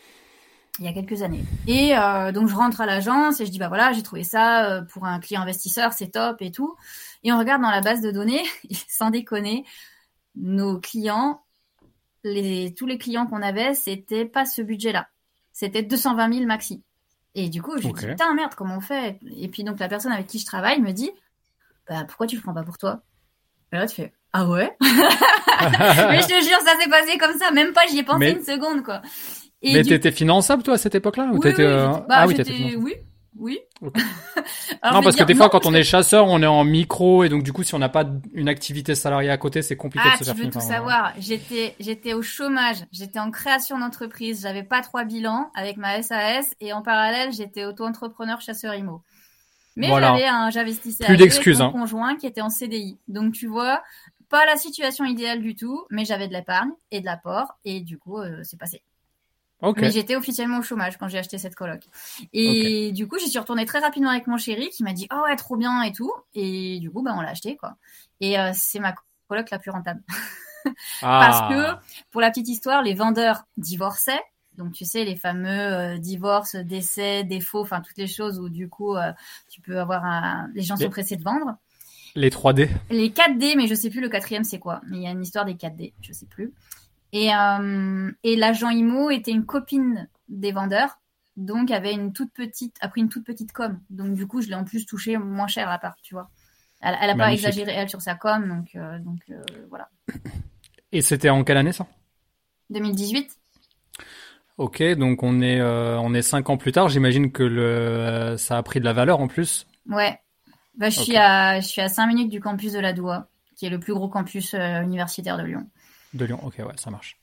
Il y a quelques années. Et euh, donc je rentre à l'agence et je dis bah voilà j'ai trouvé ça euh, pour un client investisseur c'est top et tout. Et on regarde dans la base de données <laughs> et sans déconner nos clients les tous les clients qu'on avait c'était pas ce budget là. C'était 220 000 maxi. Et du coup je Ok. dis putain merde comment on fait? Et puis donc la personne avec qui je travaille me dit bah pourquoi tu le prends pas pour toi? Et là tu fais ah ouais? <laughs> Mais je te jure, ça s'est passé comme ça. Même pas, j'y ai pensé Mais- une seconde, quoi. Et Mais t'étais finançable, toi, à cette époque-là ou oui, oui, euh, j'étais- bah, Ah oui, j'étais- t'étais finançable. oui, oui. <laughs> Alors, non, parce que des fois, non, quand on que- est chasseur, on est en micro, et donc du coup, si on n'a pas une activité salariée à côté, c'est compliqué Ah, de se tu faire veux financer. tout savoir. J'étais, j'étais au chômage. J'étais en création d'entreprise. J'avais pas trois bilans avec ma SAS et en parallèle, j'étais auto-entrepreneur chasseur IMO. Mais Voilà. j'avais un, j'investissais avec mon hein. conjoint qui était en CDI. Donc, tu vois, pas la situation idéale du tout, mais j'avais de l'épargne et de l'apport et du coup, euh, c'est passé. Mais j'étais officiellement au chômage quand j'ai acheté cette coloc. Et du coup, j'y suis retournée très rapidement avec mon chéri qui m'a dit "Oh ouais, trop bien et tout." Et du coup, bah on l'a acheté quoi. Et euh, c'est ma coloc la plus rentable <laughs> parce Ah. que pour la petite histoire, les vendeurs divorçaient. Donc tu sais les fameux euh, divorces, décès, défauts, enfin toutes les choses où du coup euh, tu peux avoir un... les gens Les- sont pressés de vendre. Les 3D. Les 4D, mais je sais plus le quatrième c'est quoi. Mais il y a une histoire des 4D, je sais plus. Et, euh, et l'agent IMO était une copine des vendeurs, donc avait une toute petite, a pris une toute petite com. Donc du coup, je l'ai en plus touché moins cher à part, tu vois. Elle, elle a pas Magnifique. exagéré elle sur sa com, donc euh, donc euh, voilà. Et c'était en quelle année, ça? 2018. Ok, donc on est, on est cinq ans plus tard. J'imagine que le, ça a pris de la valeur en plus. Ouais. Bah, je suis à je suis à 5 minutes du campus de la Doua, qui est le plus gros campus euh, universitaire de Lyon. De Lyon. Ok, ouais, ça marche.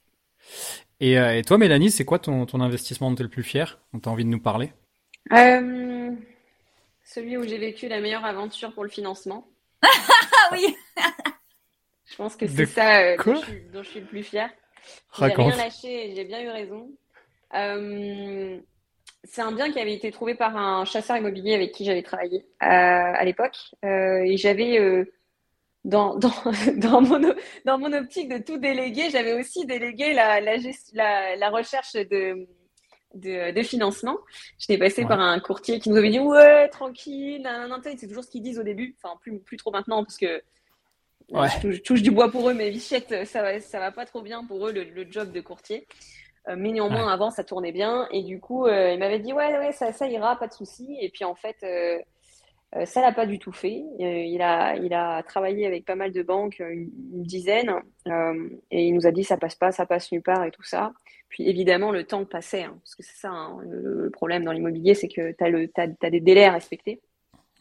Et, euh, et toi, Mélanie, c'est quoi ton, ton investissement dont tu es le plus fier, dont tu as envie de nous parler? Euh, celui où j'ai vécu la meilleure aventure pour le financement. Ah <laughs> oui <laughs> Je pense que c'est ça euh, dont, je suis, dont je suis le plus fière. J'ai rien lâché et j'ai bien eu raison. Euh, c'est un bien qui avait été trouvé par un chasseur immobilier avec qui j'avais travaillé à l'époque. Euh, et j'avais, euh, dans, dans, <laughs> dans, mon, dans mon optique de tout déléguer, j'avais aussi délégué la, la, gest- la, la recherche de, de, de financement. J'étais passée Ouais. par un courtier qui nous avait dit Ouais, tranquille, c'est toujours ce qu'ils disent au début. Enfin, plus, plus trop maintenant parce que Ouais. je touche, je touche du bois pour eux, mais Vichette, ça va, ça va pas trop bien pour eux, le, le job de courtier. Euh, mais néanmoins, avant, ça tournait bien. Et du coup, euh, il m'avait dit, ouais, ouais, ça, ça ira, pas de souci. Et puis, en fait, euh, euh, ça l'a pas du tout fait. Euh, il a, il a travaillé avec pas mal de banques, une, une dizaine, euh, et il nous a dit, ça passe pas, ça passe nulle part et tout ça. Puis, évidemment, le temps passait, hein, parce que c'est ça, hein, le, problème dans l'immobilier, c'est que t'as le, t'as, t'as des délais à respecter.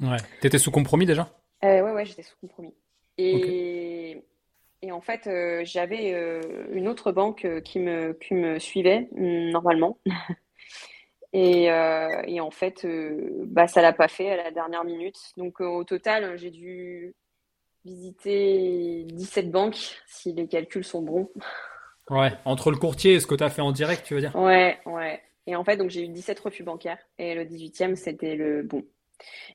Ouais. T'étais sous compromis déjà? Euh, ouais, ouais, j'étais sous compromis. Et, et en fait, euh, j'avais euh, une autre banque euh, qui me, qui me suivait, normalement. <laughs> Et, euh, et en fait, euh, bah, ça l'a pas fait à la dernière minute. Donc, euh, au total, j'ai dû visiter 17 banques, si les calculs sont bons. Ouais. Entre le courtier et ce que tu as fait en direct, tu veux dire? Ouais, ouais. Et en fait, donc j'ai eu 17 refus bancaires. Et le 18e, c'était le bon.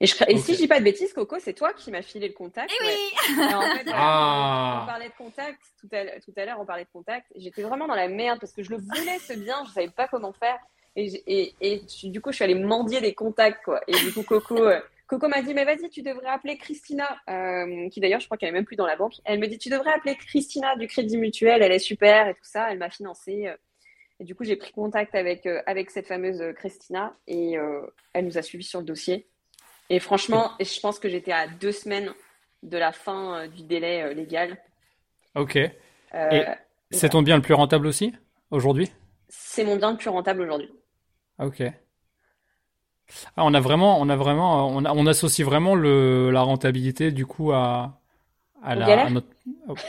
Et, je, si je dis pas de bêtises, Coco, c'est toi qui m'as filé le contact. Eh ouais. oui Et en fait, <laughs> voilà, Ah. on parlait de contact tout à, l'heure- tout à l'heure, on parlait de contact. J'étais vraiment dans la merde parce que je le voulais ce bien, je savais pas comment faire. Et, du coup, je suis allée mendier des contacts, quoi. Et du coup, Coco, euh, Coco m'a dit, mais vas-y, tu devrais appeler Christina, euh, qui d'ailleurs, je crois qu'elle est même plus dans la banque. Elle me dit, tu devrais appeler Christina du Crédit Mutuel, elle est super et tout ça. Elle m'a financé. euh. Et du coup, j'ai pris contact avec, avec cette fameuse Christina et euh, elle nous a suivis sur le dossier. Et franchement, je pense que j'étais à deux semaines de la fin du délai légal. Ok. Euh, Et C'est ton bien le plus rentable aussi aujourd'hui? C'est mon bien le plus rentable aujourd'hui. Ok. Ah, on a vraiment, on a vraiment, on, a- on associe vraiment le, la rentabilité du coup à, à la, à notre,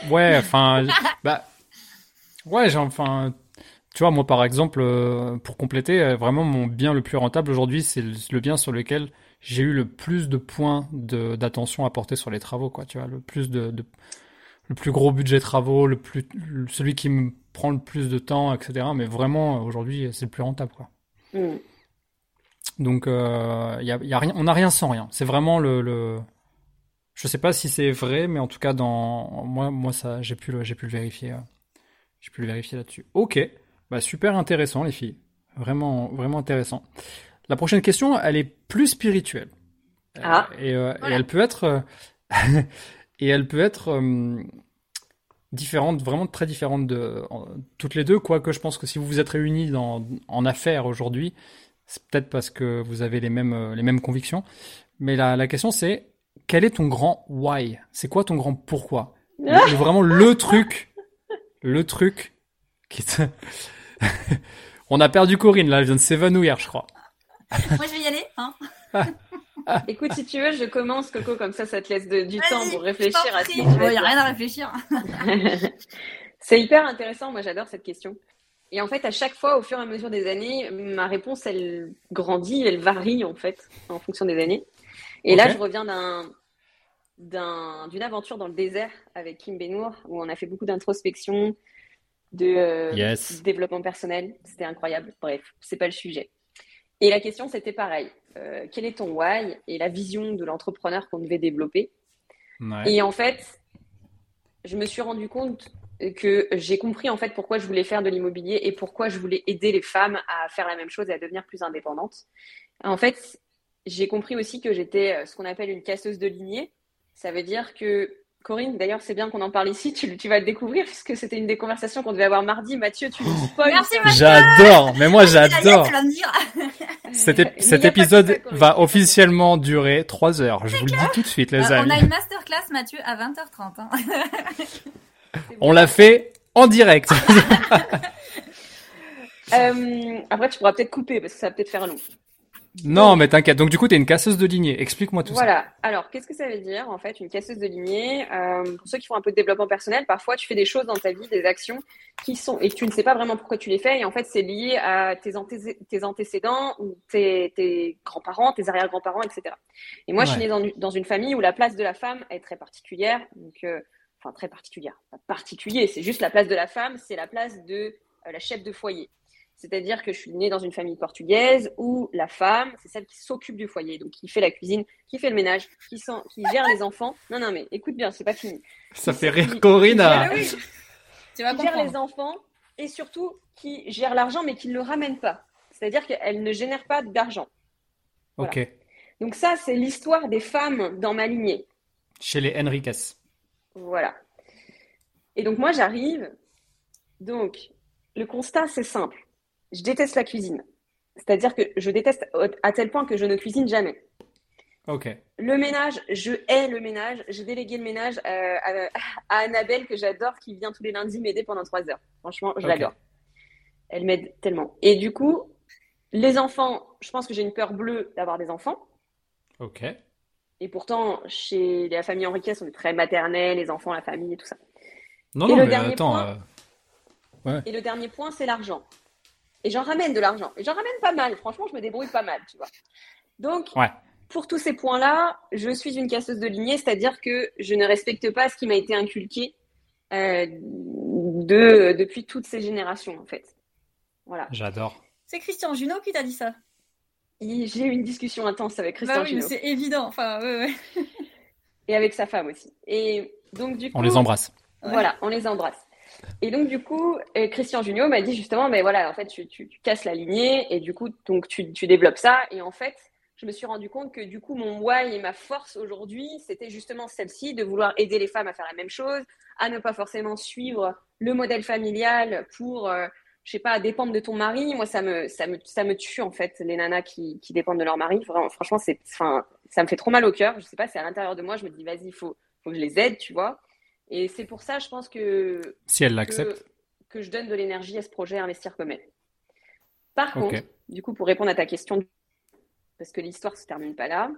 ouais, enfin, <laughs> bah, ouais, enfin, tu vois, moi par exemple, euh, pour compléter, euh, vraiment mon bien le plus rentable aujourd'hui, c'est le, le bien sur lequel j'ai eu le plus de points d'attention à porter sur les travaux, quoi, tu vois, le plus de, de- le plus gros budget travaux, le plus, celui qui me prend le plus de temps, etc. Mais vraiment, aujourd'hui, c'est le plus rentable, quoi. Mm. Donc, euh, y a, y a rien, on n'a rien sans rien. C'est vraiment le, le. Je sais pas si c'est vrai, mais en tout cas, dans moi, moi ça, j'ai pu j'ai pu le vérifier. euh, J'ai pu le vérifier là-dessus. Ok, bah super intéressant les filles. Vraiment, vraiment intéressant. La prochaine question, elle est plus spirituelle. Ah. Et, euh, elle peut être, <laughs> et elle peut être euh, différente, vraiment très différente de en- toutes les deux. Quoique je pense que si vous vous êtes réunis dans, en affaires aujourd'hui, c'est peut-être parce que vous avez les mêmes, euh, les mêmes convictions. Mais la, la question c'est, quel est ton grand why? C'est quoi ton grand pourquoi? Le- <laughs> vraiment le truc, le truc qui te... <laughs> On a perdu Corinne là, elle vient de s'évanouir, je crois. Moi, je vais y aller. Hein. <laughs> <laughs> Écoute, si tu veux, je commence, Coco, comme ça, ça te laisse de- du temps pour réfléchir à ce prie. que tu vas Bon, y a rien à réfléchir. <laughs> C'est hyper intéressant, moi j'adore cette question. Et en fait, à chaque fois, au fur et à mesure des années, ma réponse, elle grandit, elle varie en fait, en fonction des années. Et là, je reviens d'un, d'un, d'une aventure dans le désert avec Kim Benour, où on a fait beaucoup d'introspection, de euh, Yes. développement personnel. C'était incroyable. Bref, c'est pas le sujet. Et la question, c'était pareil. Euh, quel est ton why et la vision de l'entrepreneur qu'on devait développer? Ouais. Et en fait, je me suis rendu compte que j'ai compris en fait pourquoi je voulais faire de l'immobilier et pourquoi je voulais aider les femmes à faire la même chose et à devenir plus indépendantes. En fait, j'ai compris aussi que j'étais euh, ce qu'on appelle une casseuse de lignée. Ça veut dire que Corinne, d'ailleurs, c'est bien qu'on en parle ici. Tu, tu vas le découvrir puisque c'était une des conversations qu'on devait avoir mardi. Mathieu, tu nous spoil. Merci, ça. Mathieu. J'adore, mais moi j'adore. tu vas me dire. Cet, épisode va officiellement durer 3 heures. Je vous le dis tout de suite, les Euh, on amis. a une masterclass, Mathieu, à 20h30. hein. On l'a fait en direct. <laughs> Euh, après, tu pourras peut-être couper parce que ça va peut-être faire long. Non, mais t'inquiète. Donc du coup, t'es une casseuse de lignée. Explique-moi tout voilà. Alors, qu'est-ce que ça veut dire en fait une casseuse de lignée? Euh, Pour ceux qui font un peu de développement personnel, parfois tu fais des choses dans ta vie, des actions qui sont et tu ne sais pas vraiment pourquoi tu les fais. Et en fait, c'est lié à tes, tes antécédents ou tes, tes grands-parents, tes arrière-grands-parents, etc. Et moi, je suis née dans, dans, une famille où la place de la femme est très particulière. Donc, euh, enfin très particulière, pas particulier. C'est juste la place de la femme, c'est la place de euh, la chef de foyer. C'est-à-dire que je suis née dans une famille portugaise où la femme, c'est celle qui s'occupe du foyer, donc qui fait la cuisine, qui fait le ménage, qui, sent, qui gère les enfants. Non, non, mais écoute bien, c'est pas fini. Ça fait rire Corinne. Qui, tu vas gère les enfants et surtout qui gère l'argent, mais qui ne le ramène pas. C'est-à-dire qu'elle ne génère pas d'argent. Ok. Donc ça, c'est l'histoire des femmes dans ma lignée. Chez les Enriquez. Voilà. Et donc moi, j'arrive. Donc, le constat, c'est simple je déteste la cuisine. C'est-à-dire que je déteste à tel point que je ne cuisine jamais. Ok. Le ménage, je hais le ménage. J'ai délégué le ménage euh, à, Annabelle, que j'adore, qui vient tous les lundis m'aider pendant trois heures. Franchement, je l'adore. Elle m'aide tellement. Et du coup, les enfants, je pense que j'ai une peur bleue d'avoir des enfants. Ok. Et pourtant, chez la famille Henriquez, on est très maternel, les enfants, la famille et tout ça. Non, non, mais attends. Euh, ouais. Et le dernier point, c'est l'argent. Et j'en ramène de l'argent. Et j'en ramène pas mal. Franchement, je me débrouille pas mal, tu vois. Donc, pour tous ces points-là, je suis une casseuse de lignée, c'est-à-dire que je ne respecte pas ce qui m'a été inculqué euh, de, depuis toutes ces générations, en fait. Voilà. J'adore. C'est Christian Junot qui t'a dit ça? J'ai eu une discussion intense avec Christian bah oui, C'est évident. Enfin, ouais, ouais. Et avec sa femme aussi. Et donc, du coup. On les embrasse. Voilà, on les embrasse. Et donc, du coup, euh, Christian Junio m'a dit justement, mais voilà, en fait, tu, casses la lignée et du coup, donc, tu, développes ça. Et en fait, je me suis rendu compte que du coup, mon why et ma force aujourd'hui, c'était justement celle-ci, de vouloir aider les femmes à faire la même chose, à ne pas forcément suivre le modèle familial pour, euh, je sais pas, dépendre de ton mari. Moi, ça me, ça me, ça me tue, en fait, les nanas qui, dépendent de leur mari. Franchement, c'est, ça me fait trop mal au cœur. Je sais pas, c'est à l'intérieur de moi, je me dis, vas-y, il faut, faut que je les aide, tu vois. Et c'est pour ça, je pense que. Si elle l'accepte. Que, je donne de l'énergie à ce projet Investir comme elle. Par contre, du coup, pour répondre à ta question, parce que l'histoire ne se termine pas là,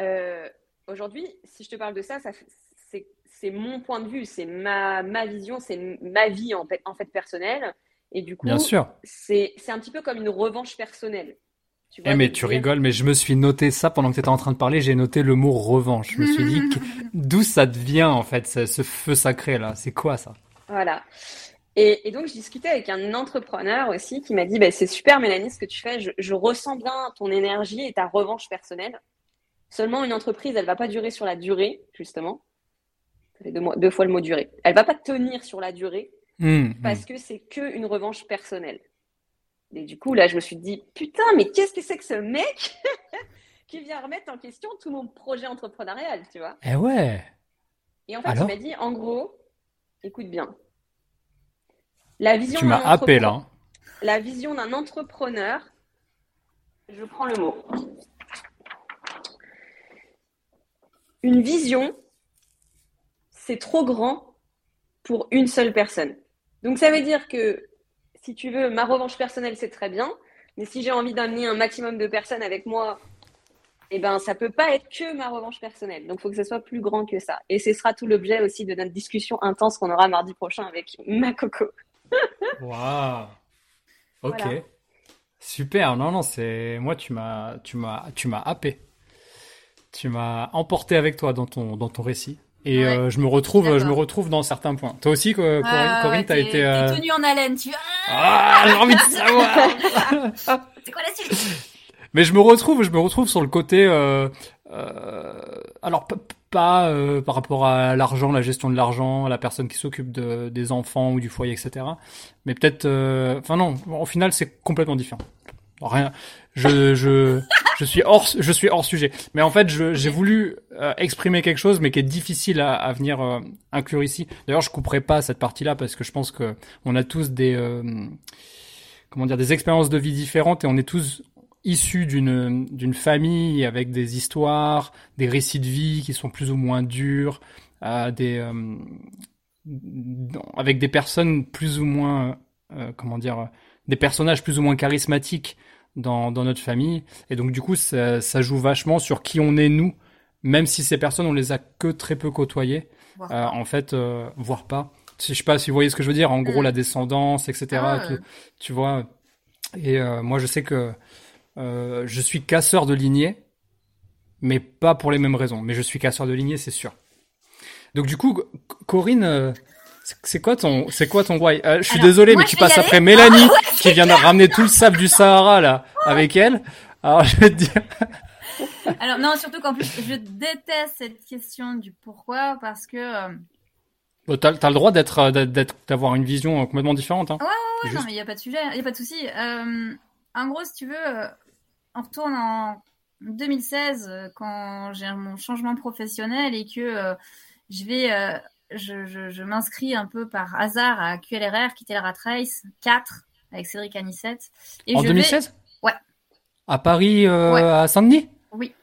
euh, aujourd'hui, si je te parle de ça, ça c'est mon point de vue, c'est ma, ma vision, c'est ma vie en fait, en fait personnelle. Et du coup, c'est un petit peu comme une revanche personnelle. Eh mais tu rigoles, mais je me suis noté ça pendant que tu étais en train de parler, j'ai noté le mot revanche. Je me suis dit <laughs> d'où ça devient en fait ce, feu sacré là, c'est quoi ça? Voilà. Et, donc je discutais avec un entrepreneur aussi qui m'a dit bah, c'est super Mélanie ce que tu fais, je, ressens bien ton énergie et ta revanche personnelle. Seulement une entreprise, elle va pas durer sur la durée justement. Ça fait deux, fois le mot durée. Elle va pas tenir sur la durée mmh, parce mmh. que c'est que une revanche personnelle. Et du coup, là, je me suis dit, putain, mais qu'est-ce que c'est que ce mec <laughs> qui vient remettre en question tout mon projet entrepreneurial, tu vois Eh ouais Et en fait, il m'a dit, en gros, écoute bien, la vision Tu m'as happé là. La vision d'un entrepreneur, je prends le mot. Une vision, c'est trop grand pour une seule personne. Donc ça veut dire que si tu veux, ma revanche personnelle, c'est très bien. Mais si j'ai envie d'amener un maximum de personnes avec moi, eh ben, ça peut pas être que ma revanche personnelle. Donc, il faut que ce soit plus grand que ça. Et ce sera tout l'objet aussi de notre discussion intense qu'on aura mardi prochain avec ma coco. <laughs> Waouh Ok. Super. Non, non, c'est moi. Tu m'as, tu m'as, tu m'as happé. Tu m'as emporté avec toi dans ton, dans ton récit. Et euh, je me retrouve, je me retrouve dans certains points. Toi aussi, Corinne, ah, Corinne t'as été. Euh... Tenue en haleine, tu. Ah, j'ai envie de savoir. <laughs> C'est quoi la suite? Mais je me retrouve, je me retrouve sur le côté. Euh, euh, alors pas euh, par rapport à l'argent, la gestion de l'argent, la personne qui s'occupe de, des enfants ou du foyer, etc. Mais peut-être. Euh, enfin non, au final, c'est complètement différent. Rien. Je, je, <laughs> je suis hors, je suis hors sujet. Mais en fait, j'ai voulu euh, exprimer quelque chose, mais qui est difficile à, à venir euh, inclure ici. D'ailleurs, je couperai pas cette partie-là parce que je pense que on a tous des, euh, comment dire, des expériences de vie différentes et on est tous issus d'une d'une famille avec des histoires, des récits de vie qui sont plus ou moins durs, des avec des personnes plus ou moins, comment dire, des personnages plus ou moins charismatiques dans, dans notre famille. Et donc, du coup, ça, ça joue vachement sur qui on est nous, même si ces personnes, on les a que très peu côtoyées. Euh, en fait, euh, voire pas. Je sais pas si vous voyez ce que je veux dire. En gros, Mm. la descendance, etc. Ah. tu vois. Et euh, moi, je sais que euh, je suis casseur de lignée, mais pas pour les mêmes raisons. Mais je suis casseur de lignée, c'est sûr. Donc du coup, Corinne, euh, c'est- quoi ton, c'est quoi ton why? Euh, Je suis Alors, désolé, mais tu passes aller. après Mélanie, <laughs> qui vient de ramener tout le sable du Sahara là avec elle. Alors je vais te dire. <laughs> Alors non, surtout qu'en plus, je déteste cette question du pourquoi parce que euh, Bon, t'as, t'as le droit d'être, euh, d'être- d'être, d'avoir une vision complètement différente. Hein. Ouais, Juste- non mais il y a pas de sujet, il y a pas de souci. Euh, en gros, si tu veux, on retourne en 2016 euh, quand j'ai mon changement professionnel et que je vais, je, je, je m'inscris un peu par hasard à QLRR, quitter la Rat Race 4 avec Cédric Anissette. Et En je 2016 Ouais. À Paris, euh, Ouais. à Saint-Denis? Oui.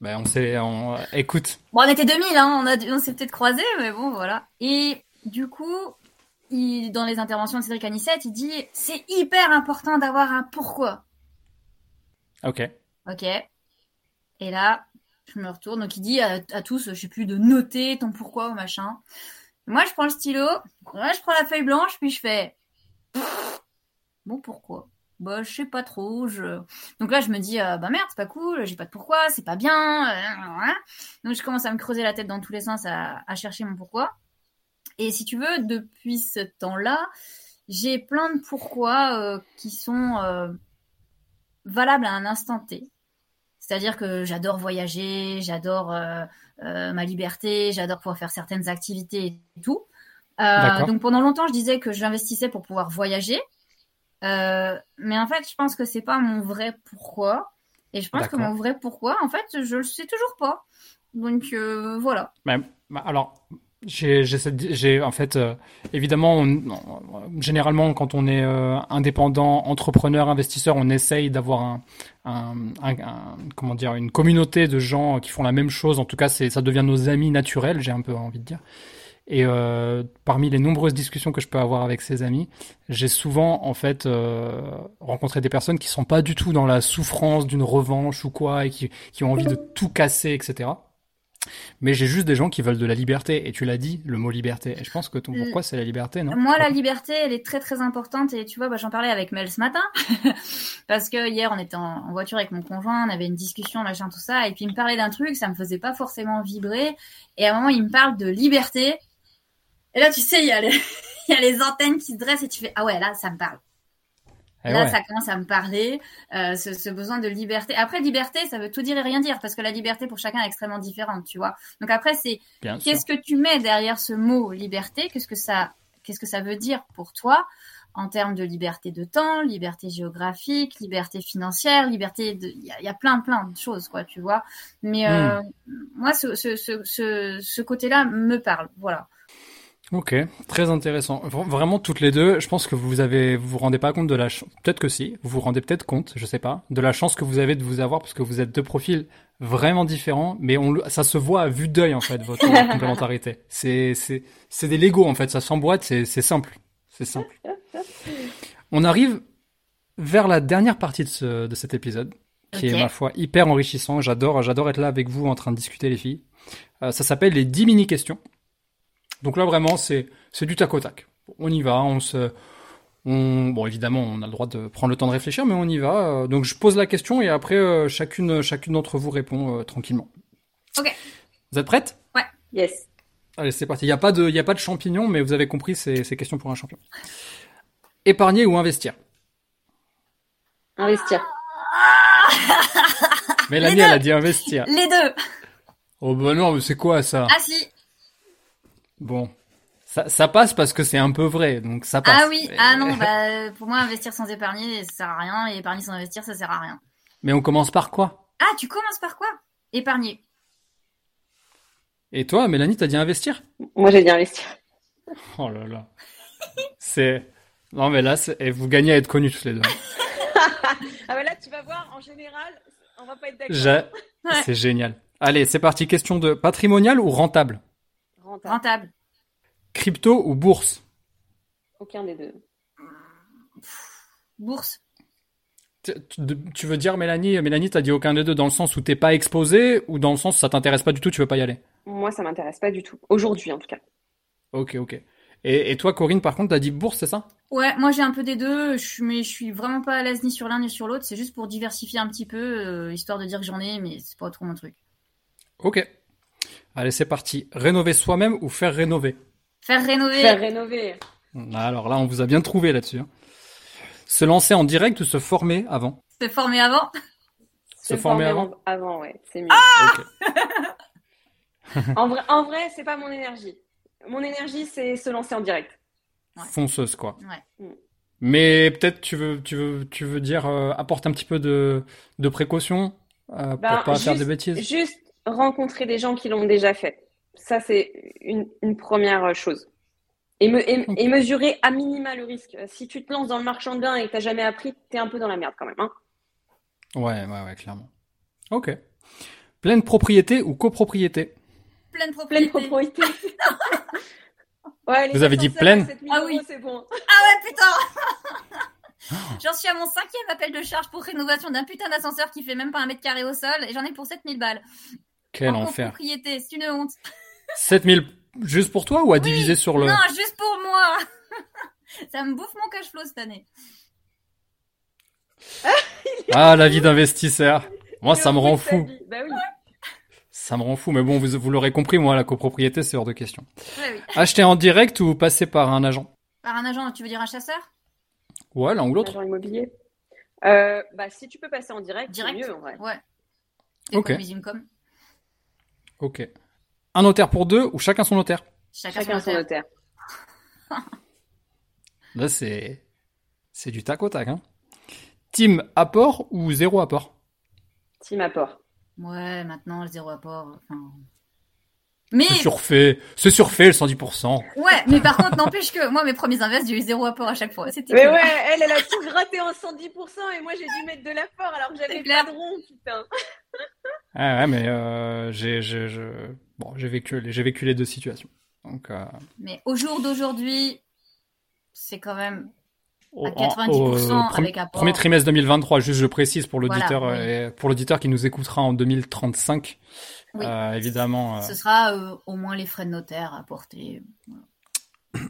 Ben on s'est, on... écoute. Bon, on était 2000, hein, on, a, dû- on s'est peut-être croisés, mais bon, voilà. Et du coup, il, dans les interventions de Cédric Anissette, il dit c'est hyper important d'avoir un pourquoi. Ok. Ok. Et là, je me retourne. Donc, il dit à, tous, je sais plus, de noter ton pourquoi ou machin. Moi, je prends le stylo, moi, je prends la feuille blanche, puis je fais. Bon, pourquoi Bah, je sais pas trop. Je... Donc là, je me dis, euh, bah merde, c'est pas cool, j'ai pas de pourquoi, c'est pas bien. euh. Donc, je commence à me creuser la tête dans tous les sens à, à chercher mon pourquoi. Et si tu veux, depuis ce temps-là, j'ai plein de pourquoi euh, qui sont euh, valables à un instant T. C'est-à-dire que j'adore voyager, j'adore euh, euh, ma liberté, j'adore pouvoir faire certaines activités et tout. Euh, donc pendant longtemps, je disais que j'investissais pour pouvoir voyager. Mais en fait, je pense que c'est pas mon vrai pourquoi. Et je pense que mon vrai pourquoi, en fait, je le sais toujours pas. Donc voilà. Mais, bah, alors, j'ai, en fait, euh, évidemment, on- généralement, quand on est euh, indépendant, entrepreneur, investisseur, on essaye d'avoir un, un, un- un- comment dire, une communauté de gens qui font la même chose. En tout cas, c'est, ça devient nos amis naturels, j'ai un peu envie de dire. Et euh, parmi les nombreuses discussions que je peux avoir avec ces amis, j'ai souvent en fait euh, rencontré des personnes qui sont pas du tout dans la souffrance d'une revanche ou quoi et qui, qui ont envie de tout casser, etc. Mais j'ai juste des gens qui veulent de la liberté. Et tu l'as dit, le mot liberté. Et je pense que ton Mm. pourquoi c'est la liberté, non? Moi, la liberté, elle est très très importante et tu vois, bah, j'en parlais avec Mel ce matin <laughs> parce que hier on était en, en voiture avec mon conjoint, on avait une discussion, machin, tout ça, et puis il me parlait d'un truc, ça me faisait pas forcément vibrer, et à un moment il me parle de liberté, et là tu sais, il y a les, <laughs> il y a les antennes qui se dressent et tu fais ah ouais là ça me parle. Eh là, ouais. ça commence à me parler, euh, ce, ce besoin de liberté. Après, liberté, ça veut tout dire et rien dire, parce que la liberté pour chacun est extrêmement différente, tu vois. Donc après, c'est. Qu'est-ce que tu mets derrière ce mot liberté? Qu'est-ce que ça, qu'est-ce que ça veut dire pour toi en termes de liberté de temps, liberté géographique, liberté financière, liberté de, il y, a- il y a plein plein de choses quoi, tu vois. Mais euh, moi, ce, ce, ce, ce côté-là me parle, voilà. Ok, très intéressant. Vra- Vraiment toutes les deux, je pense que vous avez, vous vous rendez pas compte de la chance. Peut-être que si, vous vous rendez peut-être compte, je sais pas, de la chance que vous avez de vous avoir parce que vous êtes deux profils vraiment différents, mais on, ça se voit à vue d'œil en fait votre <laughs> complémentarité. C'est, c'est, c'est des Lego en fait, ça s'emboîte, c'est, c'est simple, c'est simple. On arrive vers la dernière partie de, ce, de cet épisode, qui Ok. est ma foi hyper enrichissant. J'adore, j'adore être là avec vous en train de discuter les filles. Euh, ça s'appelle les 10 mini questions. Donc là vraiment c'est c'est du tac au tac. On y va, on se on bon évidemment on a le droit de prendre le temps de réfléchir mais on y va. Euh, Donc je pose la question et après euh, chacune chacune d'entre vous répond euh, tranquillement. Ok. Vous êtes prêtes Yes. Allez, c'est parti. Il y a pas de il y a pas de champignon mais vous avez compris c'est c'est question pour un champion. Épargner ou investir? Investir. Mélanie elle a dit investir. Les deux. Oh bah non, mais c'est quoi ça? Ah si. Bon. Ça, ça passe parce que c'est un peu vrai, donc ça passe. Ah oui. Ah non. <laughs> Bah pour moi, investir sans épargner, ça sert à rien, et épargner sans investir, ça sert à rien. Mais on commence par quoi? Ah, tu commences par quoi? Épargner. Et toi, Mélanie, t'as dit investir? Moi, j'ai dit investir. Oh là là. C'est. Non, mais là, c'est- et vous gagnez à être connus tous les deux. <laughs> Ah, mais là, tu vas voir, en général, on va pas être d'accord. Ouais. C'est génial. Allez, c'est parti. Question de patrimonial ou rentable? Rentable. Rentable. Crypto ou bourse? Aucun des deux. Bourse. Tu veux dire, Mélanie, Mélanie, t'as dit aucun des deux dans le sens où t'es pas exposé ou dans le sens où ça t'intéresse pas du tout, tu veux pas y aller? Moi, ça m'intéresse pas du tout. Aujourd'hui, en tout cas. Ok, ok. Et, toi, Corinne, par contre, t'as dit bourse, c'est ça? Ouais, moi j'ai un peu des deux, je, mais je suis vraiment pas à l'aise ni sur l'un ni sur l'autre. C'est juste pour diversifier un petit peu, euh, histoire de dire que j'en ai, mais c'est pas trop mon truc. Ok. Allez, c'est parti. Rénover soi-même ou faire rénover? Faire rénover. Faire rénover. Alors là, on vous a bien trouvé là-dessus. Hein. Se lancer en direct ou se former avant? Se former avant Se, former, avant? Avant, ouais, c'est mieux. Ah <laughs> en vrai, en vrai c'est pas mon énergie. Mon énergie, c'est se lancer en direct. Fonceuse, quoi. Ouais. Mm. Mais peut-être tu veux, tu veux, tu veux dire euh, apporte un petit peu de, de précaution euh, pour ben, pas faire de bêtises? Juste rencontrer des gens qui l'ont déjà fait. Ça, c'est une, une, première chose. Et, me, et, mesurer à minima le risque. Si tu te lances dans le marchand de biens et que tu n'as jamais appris, tu es un peu dans la merde quand même. Hein ouais, ouais, ouais, clairement. Ok. Pleine propriété ou copropriété? Pleine propriété. Pleine propriété. <laughs> ouais, Vous avez dit pleine? Ah oui. c'est bon. Ah ouais, putain <laughs> J'en suis à mon cinquième appel de charge pour rénovation d'un putain d'ascenseur qui fait même pas un mètre carré au sol et j'en ai pour 7000 balles. Quel en enfer. propriété, c'est une honte. <laughs> 7000 juste pour toi ou à diviser sur le... Non, juste pour moi. <laughs> Ça me bouffe mon cash flow cette année. ah, la vie d'investisseur. Moi, ça me rend fou. Bah oui. Ça me rend fou, mais bon, vous, vous l'aurez compris, moi, la copropriété, c'est hors de question. Acheter en direct ou passer par un agent Par un agent, tu veux dire un chasseur Ouais, l'un ou l'autre. Agent immobilier. Euh, bah, si tu peux passer en direct, c'est mieux en vrai. Ouais. ok. Ok. Un notaire pour deux ou chacun son notaire? Chacun, son notaire. <laughs> Là, c'est c'est du tac au tac. Hein. Team apport ou zéro apport? Team apport. Ouais, maintenant, le zéro apport. Enfin... Mais... C'est surfait, c'est surfait le 110%. Ouais, mais par contre, n'empêche que moi, mes premiers invests, j'ai eu zéro apport à chaque fois. C'était mais ouais, elle, elle a tout gratté en 110% et moi, j'ai dû mettre de l'apport alors que j'avais pas de rond, putain. <laughs> ah ouais, mais euh, j'ai, bon, j'ai vécu, j'ai vécu les deux situations. Donc, euh... Mais au jour d'aujourd'hui, c'est quand même à 90% avec apport. Premier trimestre 2023, juste je précise pour l'auditeur euh, pour l'auditeur qui nous écoutera en 2035. Euh, évidemment. Euh, Ce sera au moins les frais de notaire à porter. <coughs>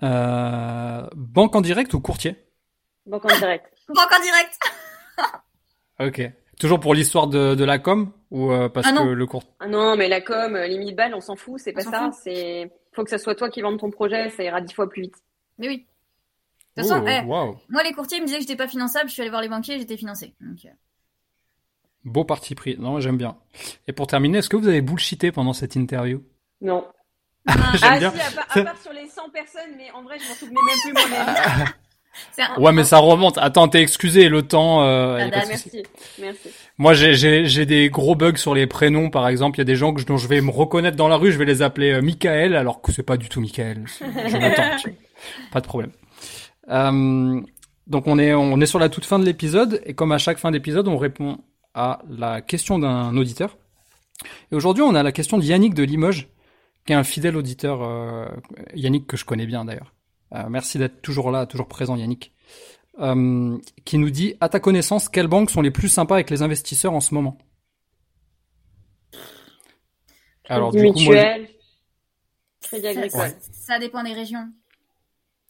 banque en direct ou courtier? Banque en direct. banque en direct. <laughs> ok. Toujours pour l'histoire de, de, la com ou parce ah que le court Ah non, mais la com, limite balle, on s'en fout, c'est pas ça. C'est faut que ce soit toi qui vende ton projet, ça ira dix fois plus vite. Mais oui. De toute façon, eh, moi, les courtiers me disaient que j'étais pas finançable, je suis allé voir les banquiers, j'étais financé. Euh. Beau parti pris. Non, j'aime bien. Et pour terminer, est-ce que vous avez bullshité pendant cette interview? Non. <laughs> ah, si, à part, sur les 100 personnes, mais en vrai, je m'en souvenais même plus moi-même. <laughs> Ouais, mais ça remonte. Attends, t'es excusé, le temps. Euh, ah, bah, merci, merci. Moi, j'ai des gros bugs sur les prénoms, par exemple. Il y a des gens que, dont je vais me reconnaître dans la rue, je vais les appeler euh, Michael, alors que c'est pas du tout Michael. <laughs> pas de problème. Euh, donc on est on est sur la toute fin de l'épisode et comme à chaque fin d'épisode, on répond à la question d'un auditeur. Et aujourd'hui, on a la question de Yannick de Limoges, qui est un fidèle auditeur, Yannick que je connais bien d'ailleurs. Euh, merci d'être toujours là, toujours présent Yannick. Euh, qui nous dit, à ta connaissance, quelles banques sont les plus sympas avec les investisseurs en ce moment? Alors, du mutuel, Crédit Agricole. Ça, dépend des régions.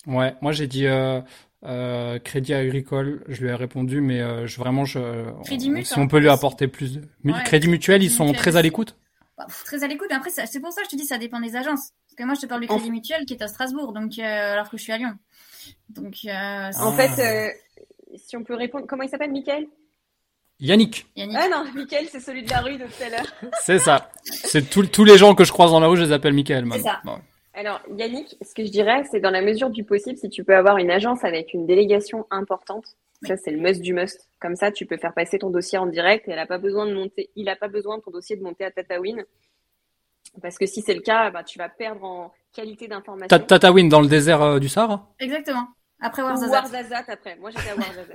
Ouais, moi j'ai dit euh, Crédit Agricole, je lui ai répondu, mais je, vraiment, je, Crédit si on peut lui apporter plus de... Crédit Mutuel, ils sont très à l'écoute? Bah, Très à l'écoute, après, c'est pour ça que je te dis, ça dépend des agences. Parce que moi, je te parle du Crédit Mutuel qui est à Strasbourg, donc euh, alors que je suis à Lyon. Donc, euh, en fait, euh, si on peut répondre, comment il s'appelle, Mickaël Yannick. Yannick. Ah non, Mickaël, c'est celui de la rue de tout à l'heure. <laughs> c'est ça. C'est tous les gens que je croise dans la rue, je les appelle Mickaël. C'est ça. Alors, Yannick, ce que je dirais, c'est dans la mesure du possible, si tu peux avoir une agence avec une délégation importante, ça c'est le must du must. Comme ça, tu peux faire passer ton dossier en direct et elle a pas besoin de monter, il n'a pas besoin de ton dossier de monter à Tatawin. Parce que si c'est le cas, bah, tu vas perdre en qualité d'information. Tatawin dans le désert euh, du Sahara? Exactement. Après Warzazat. Warzazat après. Moi j'étais à Warzazat.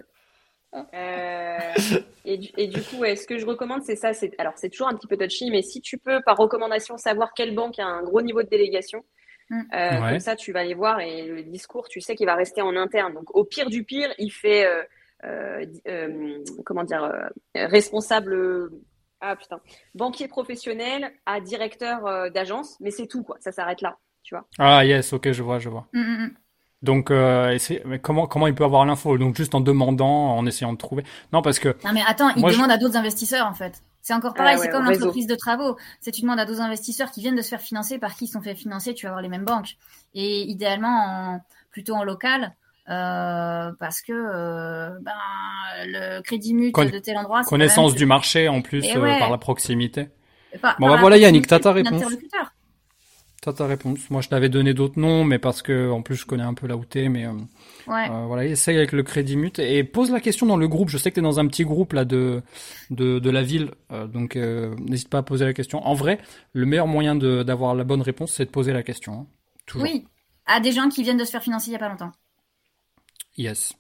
<laughs> euh, et, du, et, du, coup, ce que je recommande, c'est ça. C'est alors c'est toujours un petit peu touchy, mais si tu peux par recommandation savoir quelle banque a un gros niveau de délégation, Mm. Euh, Comme ça, tu vas les voir et le discours, tu sais qu'il va rester en interne. Donc, au pire du pire, il fait, euh, euh, euh comment dire, responsable, ah putain, banquier professionnel à directeur d'agence, mais c'est tout, quoi. Ça s'arrête là, tu vois. Ah, yes, ok, je vois, je vois. Mm, mm, donc, euh, mais comment comment il peut avoir l'info? Donc juste en demandant, en essayant de trouver. Non, parce que. Non mais attends, il demande à d'autres investisseurs en fait. C'est encore pareil, c'est comme l'entreprise de travaux. C'est tu demandes à d'autres investisseurs qui viennent de se faire financer par qui ils sont fait financer, tu vas avoir les mêmes banques. Et idéalement, plutôt en local, euh, parce que euh, ben, le crédit mutuel de tel endroit. Connaissance du marché en plus euh, par la proximité. bon bah voilà Yannick, t'as ta réponse. T'as ta réponse. Moi, je t'avais donné d'autres noms, mais parce que en plus je connais un peu là où t'es, mais ouais. voilà, essaye avec le crédit mute et pose la question dans le groupe. Je sais que t'es dans un petit groupe là de de, de la ville, donc n'hésite pas à poser la question. En vrai, le meilleur moyen d'avoir la bonne réponse, c'est de poser la question. Hein. Toujours. Oui, à des gens qui viennent de se faire financer il y a pas longtemps. Yes.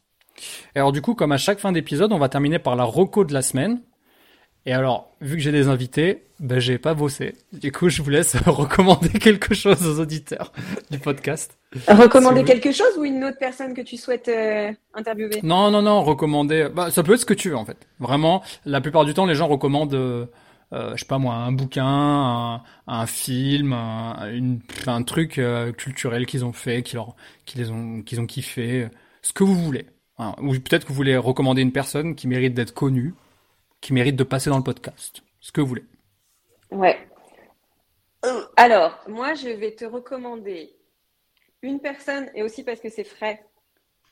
Et alors du coup, comme à chaque fin d'épisode, on va terminer par la reco de la semaine. Et alors, vu que j'ai des invités, ben j'ai pas bossé. Du coup, je vous laisse <laughs> recommander quelque chose aux auditeurs <laughs> du podcast. Recommander quelque chose ou une autre personne que tu souhaites euh, interviewer? Non, non, non, recommander. Bah, ça peut être ce que tu veux en fait. Vraiment, la plupart du temps, les gens recommandent, euh, euh je sais pas moi, un bouquin, un, un film, un, une, un truc euh, culturel qu'ils ont fait, qui leur, qui les ont, qu'ils ont kiffé, ce que vous voulez. Ou peut-être que vous voulez recommander une personne qui mérite d'être connue qui mérite de passer dans le podcast Ce que vous voulez. Ouais. Alors, moi, je vais te recommander une personne, et aussi parce que c'est frais.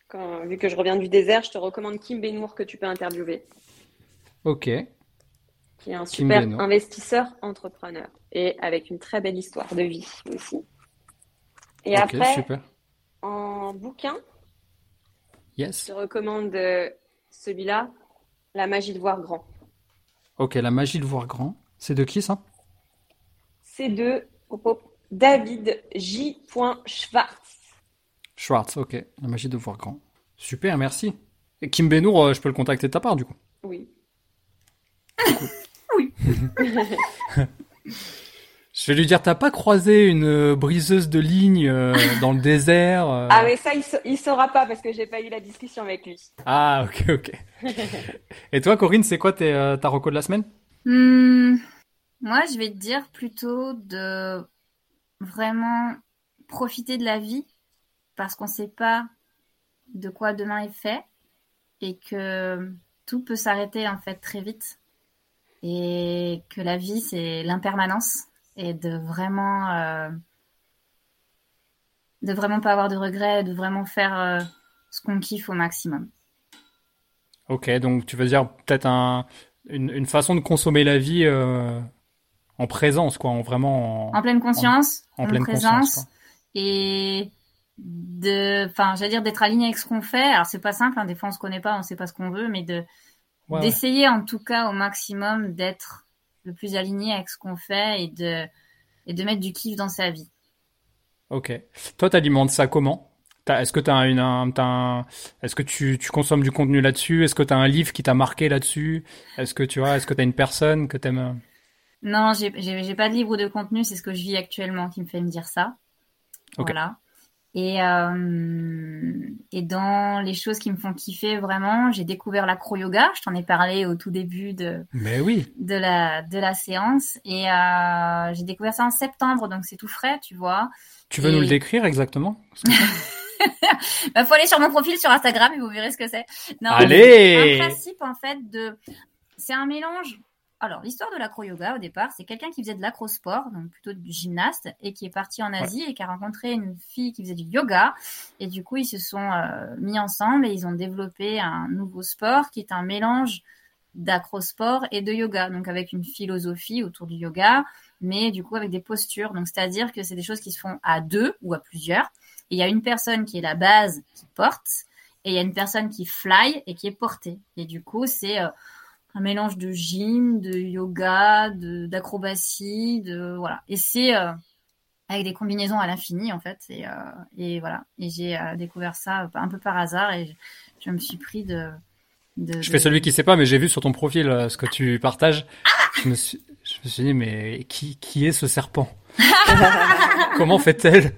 Quand, vu que je reviens du désert, je te recommande Kim Benour que tu peux interviewer. Ok. Qui est un super investisseur entrepreneur et avec une très belle histoire de vie aussi. Et après, super. en bouquin, yes. je te recommande euh, celui-là, La magie de voir grand. Ok, la magie de voir grand. C'est de qui ça? C'est de David J. Schwartz. Schwartz, ok. La magie de voir grand. Super, merci. Et Kim Benour, euh, je peux le contacter de ta part du coup? Oui. <laughs> oui. <laughs> Je vais lui dire, t'as pas croisé une euh, briseuse de ligne euh, <laughs> dans le désert Ah mais ça, il, saura pas parce que j'ai pas eu la discussion avec lui. Ah ok ok. <laughs> Et toi Corinne, c'est quoi tes, ta reco de la semaine? Hmm, Moi, je vais te dire plutôt de vraiment profiter de la vie parce qu'on sait pas de quoi demain est fait et que tout peut s'arrêter en fait très vite et que la vie c'est l'impermanence et de vraiment euh, de vraiment pas avoir de regrets, de vraiment faire euh, ce qu'on kiffe au maximum. Ok, donc tu veux dire peut-être un, une, façon de consommer la vie euh, en présence, quoi, en vraiment en, pleine conscience, en, pleine présence, et de, enfin, j'allais dire d'être aligné avec ce qu'on fait. Alors c'est pas simple, hein, des fois on se connaît pas, on sait pas ce qu'on veut, mais de d'essayer en tout cas au maximum d'être le plus aligné avec ce qu'on fait et de, et de mettre du kiff dans sa vie. Ok. Toi, tu alimentes ça comment? Est-ce que tu as une, un, est-ce que tu, tu, consommes du contenu là-dessus? Est-ce que tu as un livre qui t'a marqué là-dessus? Est-ce que tu vois, est-ce que tu as une personne que tu aimes Non, j'ai pas de livre ou de contenu, c'est ce que je vis actuellement qui me fait me dire ça. Voilà. Et, euh, et dans les choses qui me font kiffer vraiment, j'ai découvert l'acro-yoga. Je t'en ai parlé au tout début de, Mais oui. de, la, de la séance. Et euh, j'ai découvert ça en septembre, donc c'est tout frais, tu vois. Tu veux nous le décrire exactement? <laughs> Bah, faut aller sur mon profil sur Instagram et vous verrez ce que c'est. Allez un principe en fait de... C'est un mélange alors, l'histoire de l'acro-yoga, au départ, c'est quelqu'un qui faisait de l'acro-sport, donc plutôt du gymnaste, et qui est parti en Asie et qui a rencontré une fille qui faisait du yoga. Et du coup, ils se sont euh, mis ensemble et ils ont développé un nouveau sport qui est un mélange d'acro-sport et de yoga, donc avec une philosophie autour du yoga, mais du coup avec des postures. Donc, c'est-à-dire que c'est des choses qui se font à deux ou à plusieurs. Et il y a une personne qui est la base qui porte, et il y a une personne qui fly et qui est portée. Et du coup, c'est... Euh, un mélange de gym, de yoga, d'acrobatie, de voilà. Et c'est euh, avec des combinaisons à l'infini en fait. Et, euh, et voilà. Et j'ai euh, découvert ça un peu par hasard et je, me suis pris de. je fais celui qui sait pas, mais j'ai vu sur ton profil ce que tu partages. je me suis, je me suis dit, mais qui, qui est ce serpent? <laughs> Comment fait-elle?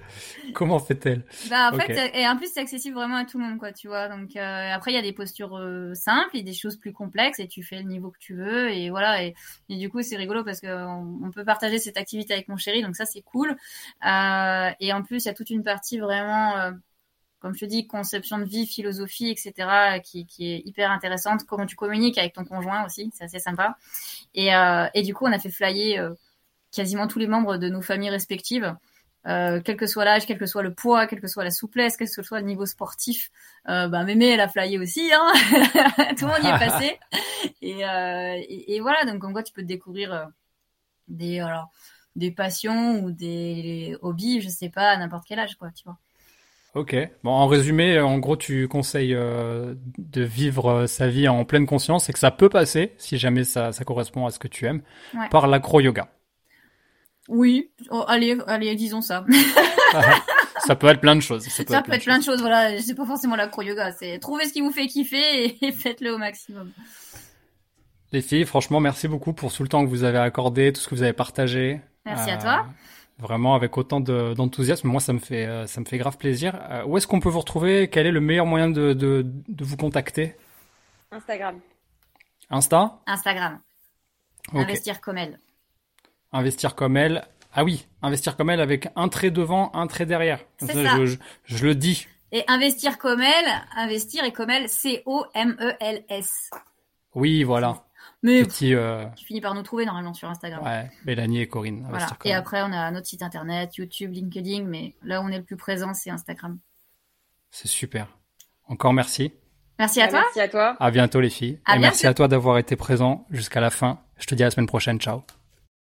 Comment fait-elle bah, en fait, et en plus c'est accessible vraiment à tout le monde, quoi, tu vois. Donc euh, après il y a des postures euh, simples et des choses plus complexes et tu fais le niveau que tu veux et voilà. Et, et du coup c'est rigolo parce que on, peut partager cette activité avec mon chéri, donc ça c'est cool. Euh, et en plus il y a toute une partie vraiment euh, comme je te dis, conception de vie, philosophie, etc., qui, qui, est hyper intéressante. Comment tu communiques avec ton conjoint aussi, c'est assez sympa. Et, euh, et, du coup, on a fait flyer euh, quasiment tous les membres de nos familles respectives euh, quel que soit l'âge, quel que soit le poids, quelle que soit la souplesse, quel que soit le niveau sportif. Euh, bah, Mémé, elle a flyé aussi, hein <laughs> tout le monde y est passé. <laughs> Et, euh, et, et, voilà, donc comme quoi tu peux découvrir euh, des, alors, des passions ou des hobbies, je sais pas, à n'importe quel âge, quoi, tu vois. Ok. Bon, en résumé, en gros, tu conseilles euh, de vivre sa vie en pleine conscience et que ça peut passer, si jamais ça, ça correspond à ce que tu aimes, ouais. par l'acro-yoga. Oui, oh, allez, allez, disons ça. <laughs> <laughs> ça peut être plein de choses. Ça peut, ça être, peut être plein de choses. Voilà, c'est pas forcément l'acro-yoga, c'est trouver ce qui vous fait kiffer et, faites-le au maximum. Les filles, franchement, merci beaucoup pour tout le temps que vous avez accordé, tout ce que vous avez partagé. Merci euh, à toi. Vraiment avec autant d'enthousiasme. Moi, ça me fait, euh, ça me fait grave plaisir. Euh, où est-ce qu'on peut vous retrouver? Quel est le meilleur moyen de, de, de vous contacter? Instagram. Insta? Instagram. Okay. Investir comme elle. Investir comme elle. Ah oui, investir comme elle avec un trait devant, un trait derrière. C'est ça. Je, je, je, le dis. Et investir comme elle, investir et comme elle, C-O-M-E-L-S. Oui, voilà. Mais Petit, euh... tu finis par nous trouver normalement sur Instagram. Ouais, Mélanie et Corinne. Voilà. Et après, on a notre site internet, YouTube, LinkedIn, mais là où on est le plus présent, c'est Instagram. C'est super. Encore merci. Merci à toi. Merci à toi. À bientôt les filles. À et bientôt. merci à toi d'avoir été présent jusqu'à la fin. Je te dis à la semaine prochaine. Ciao.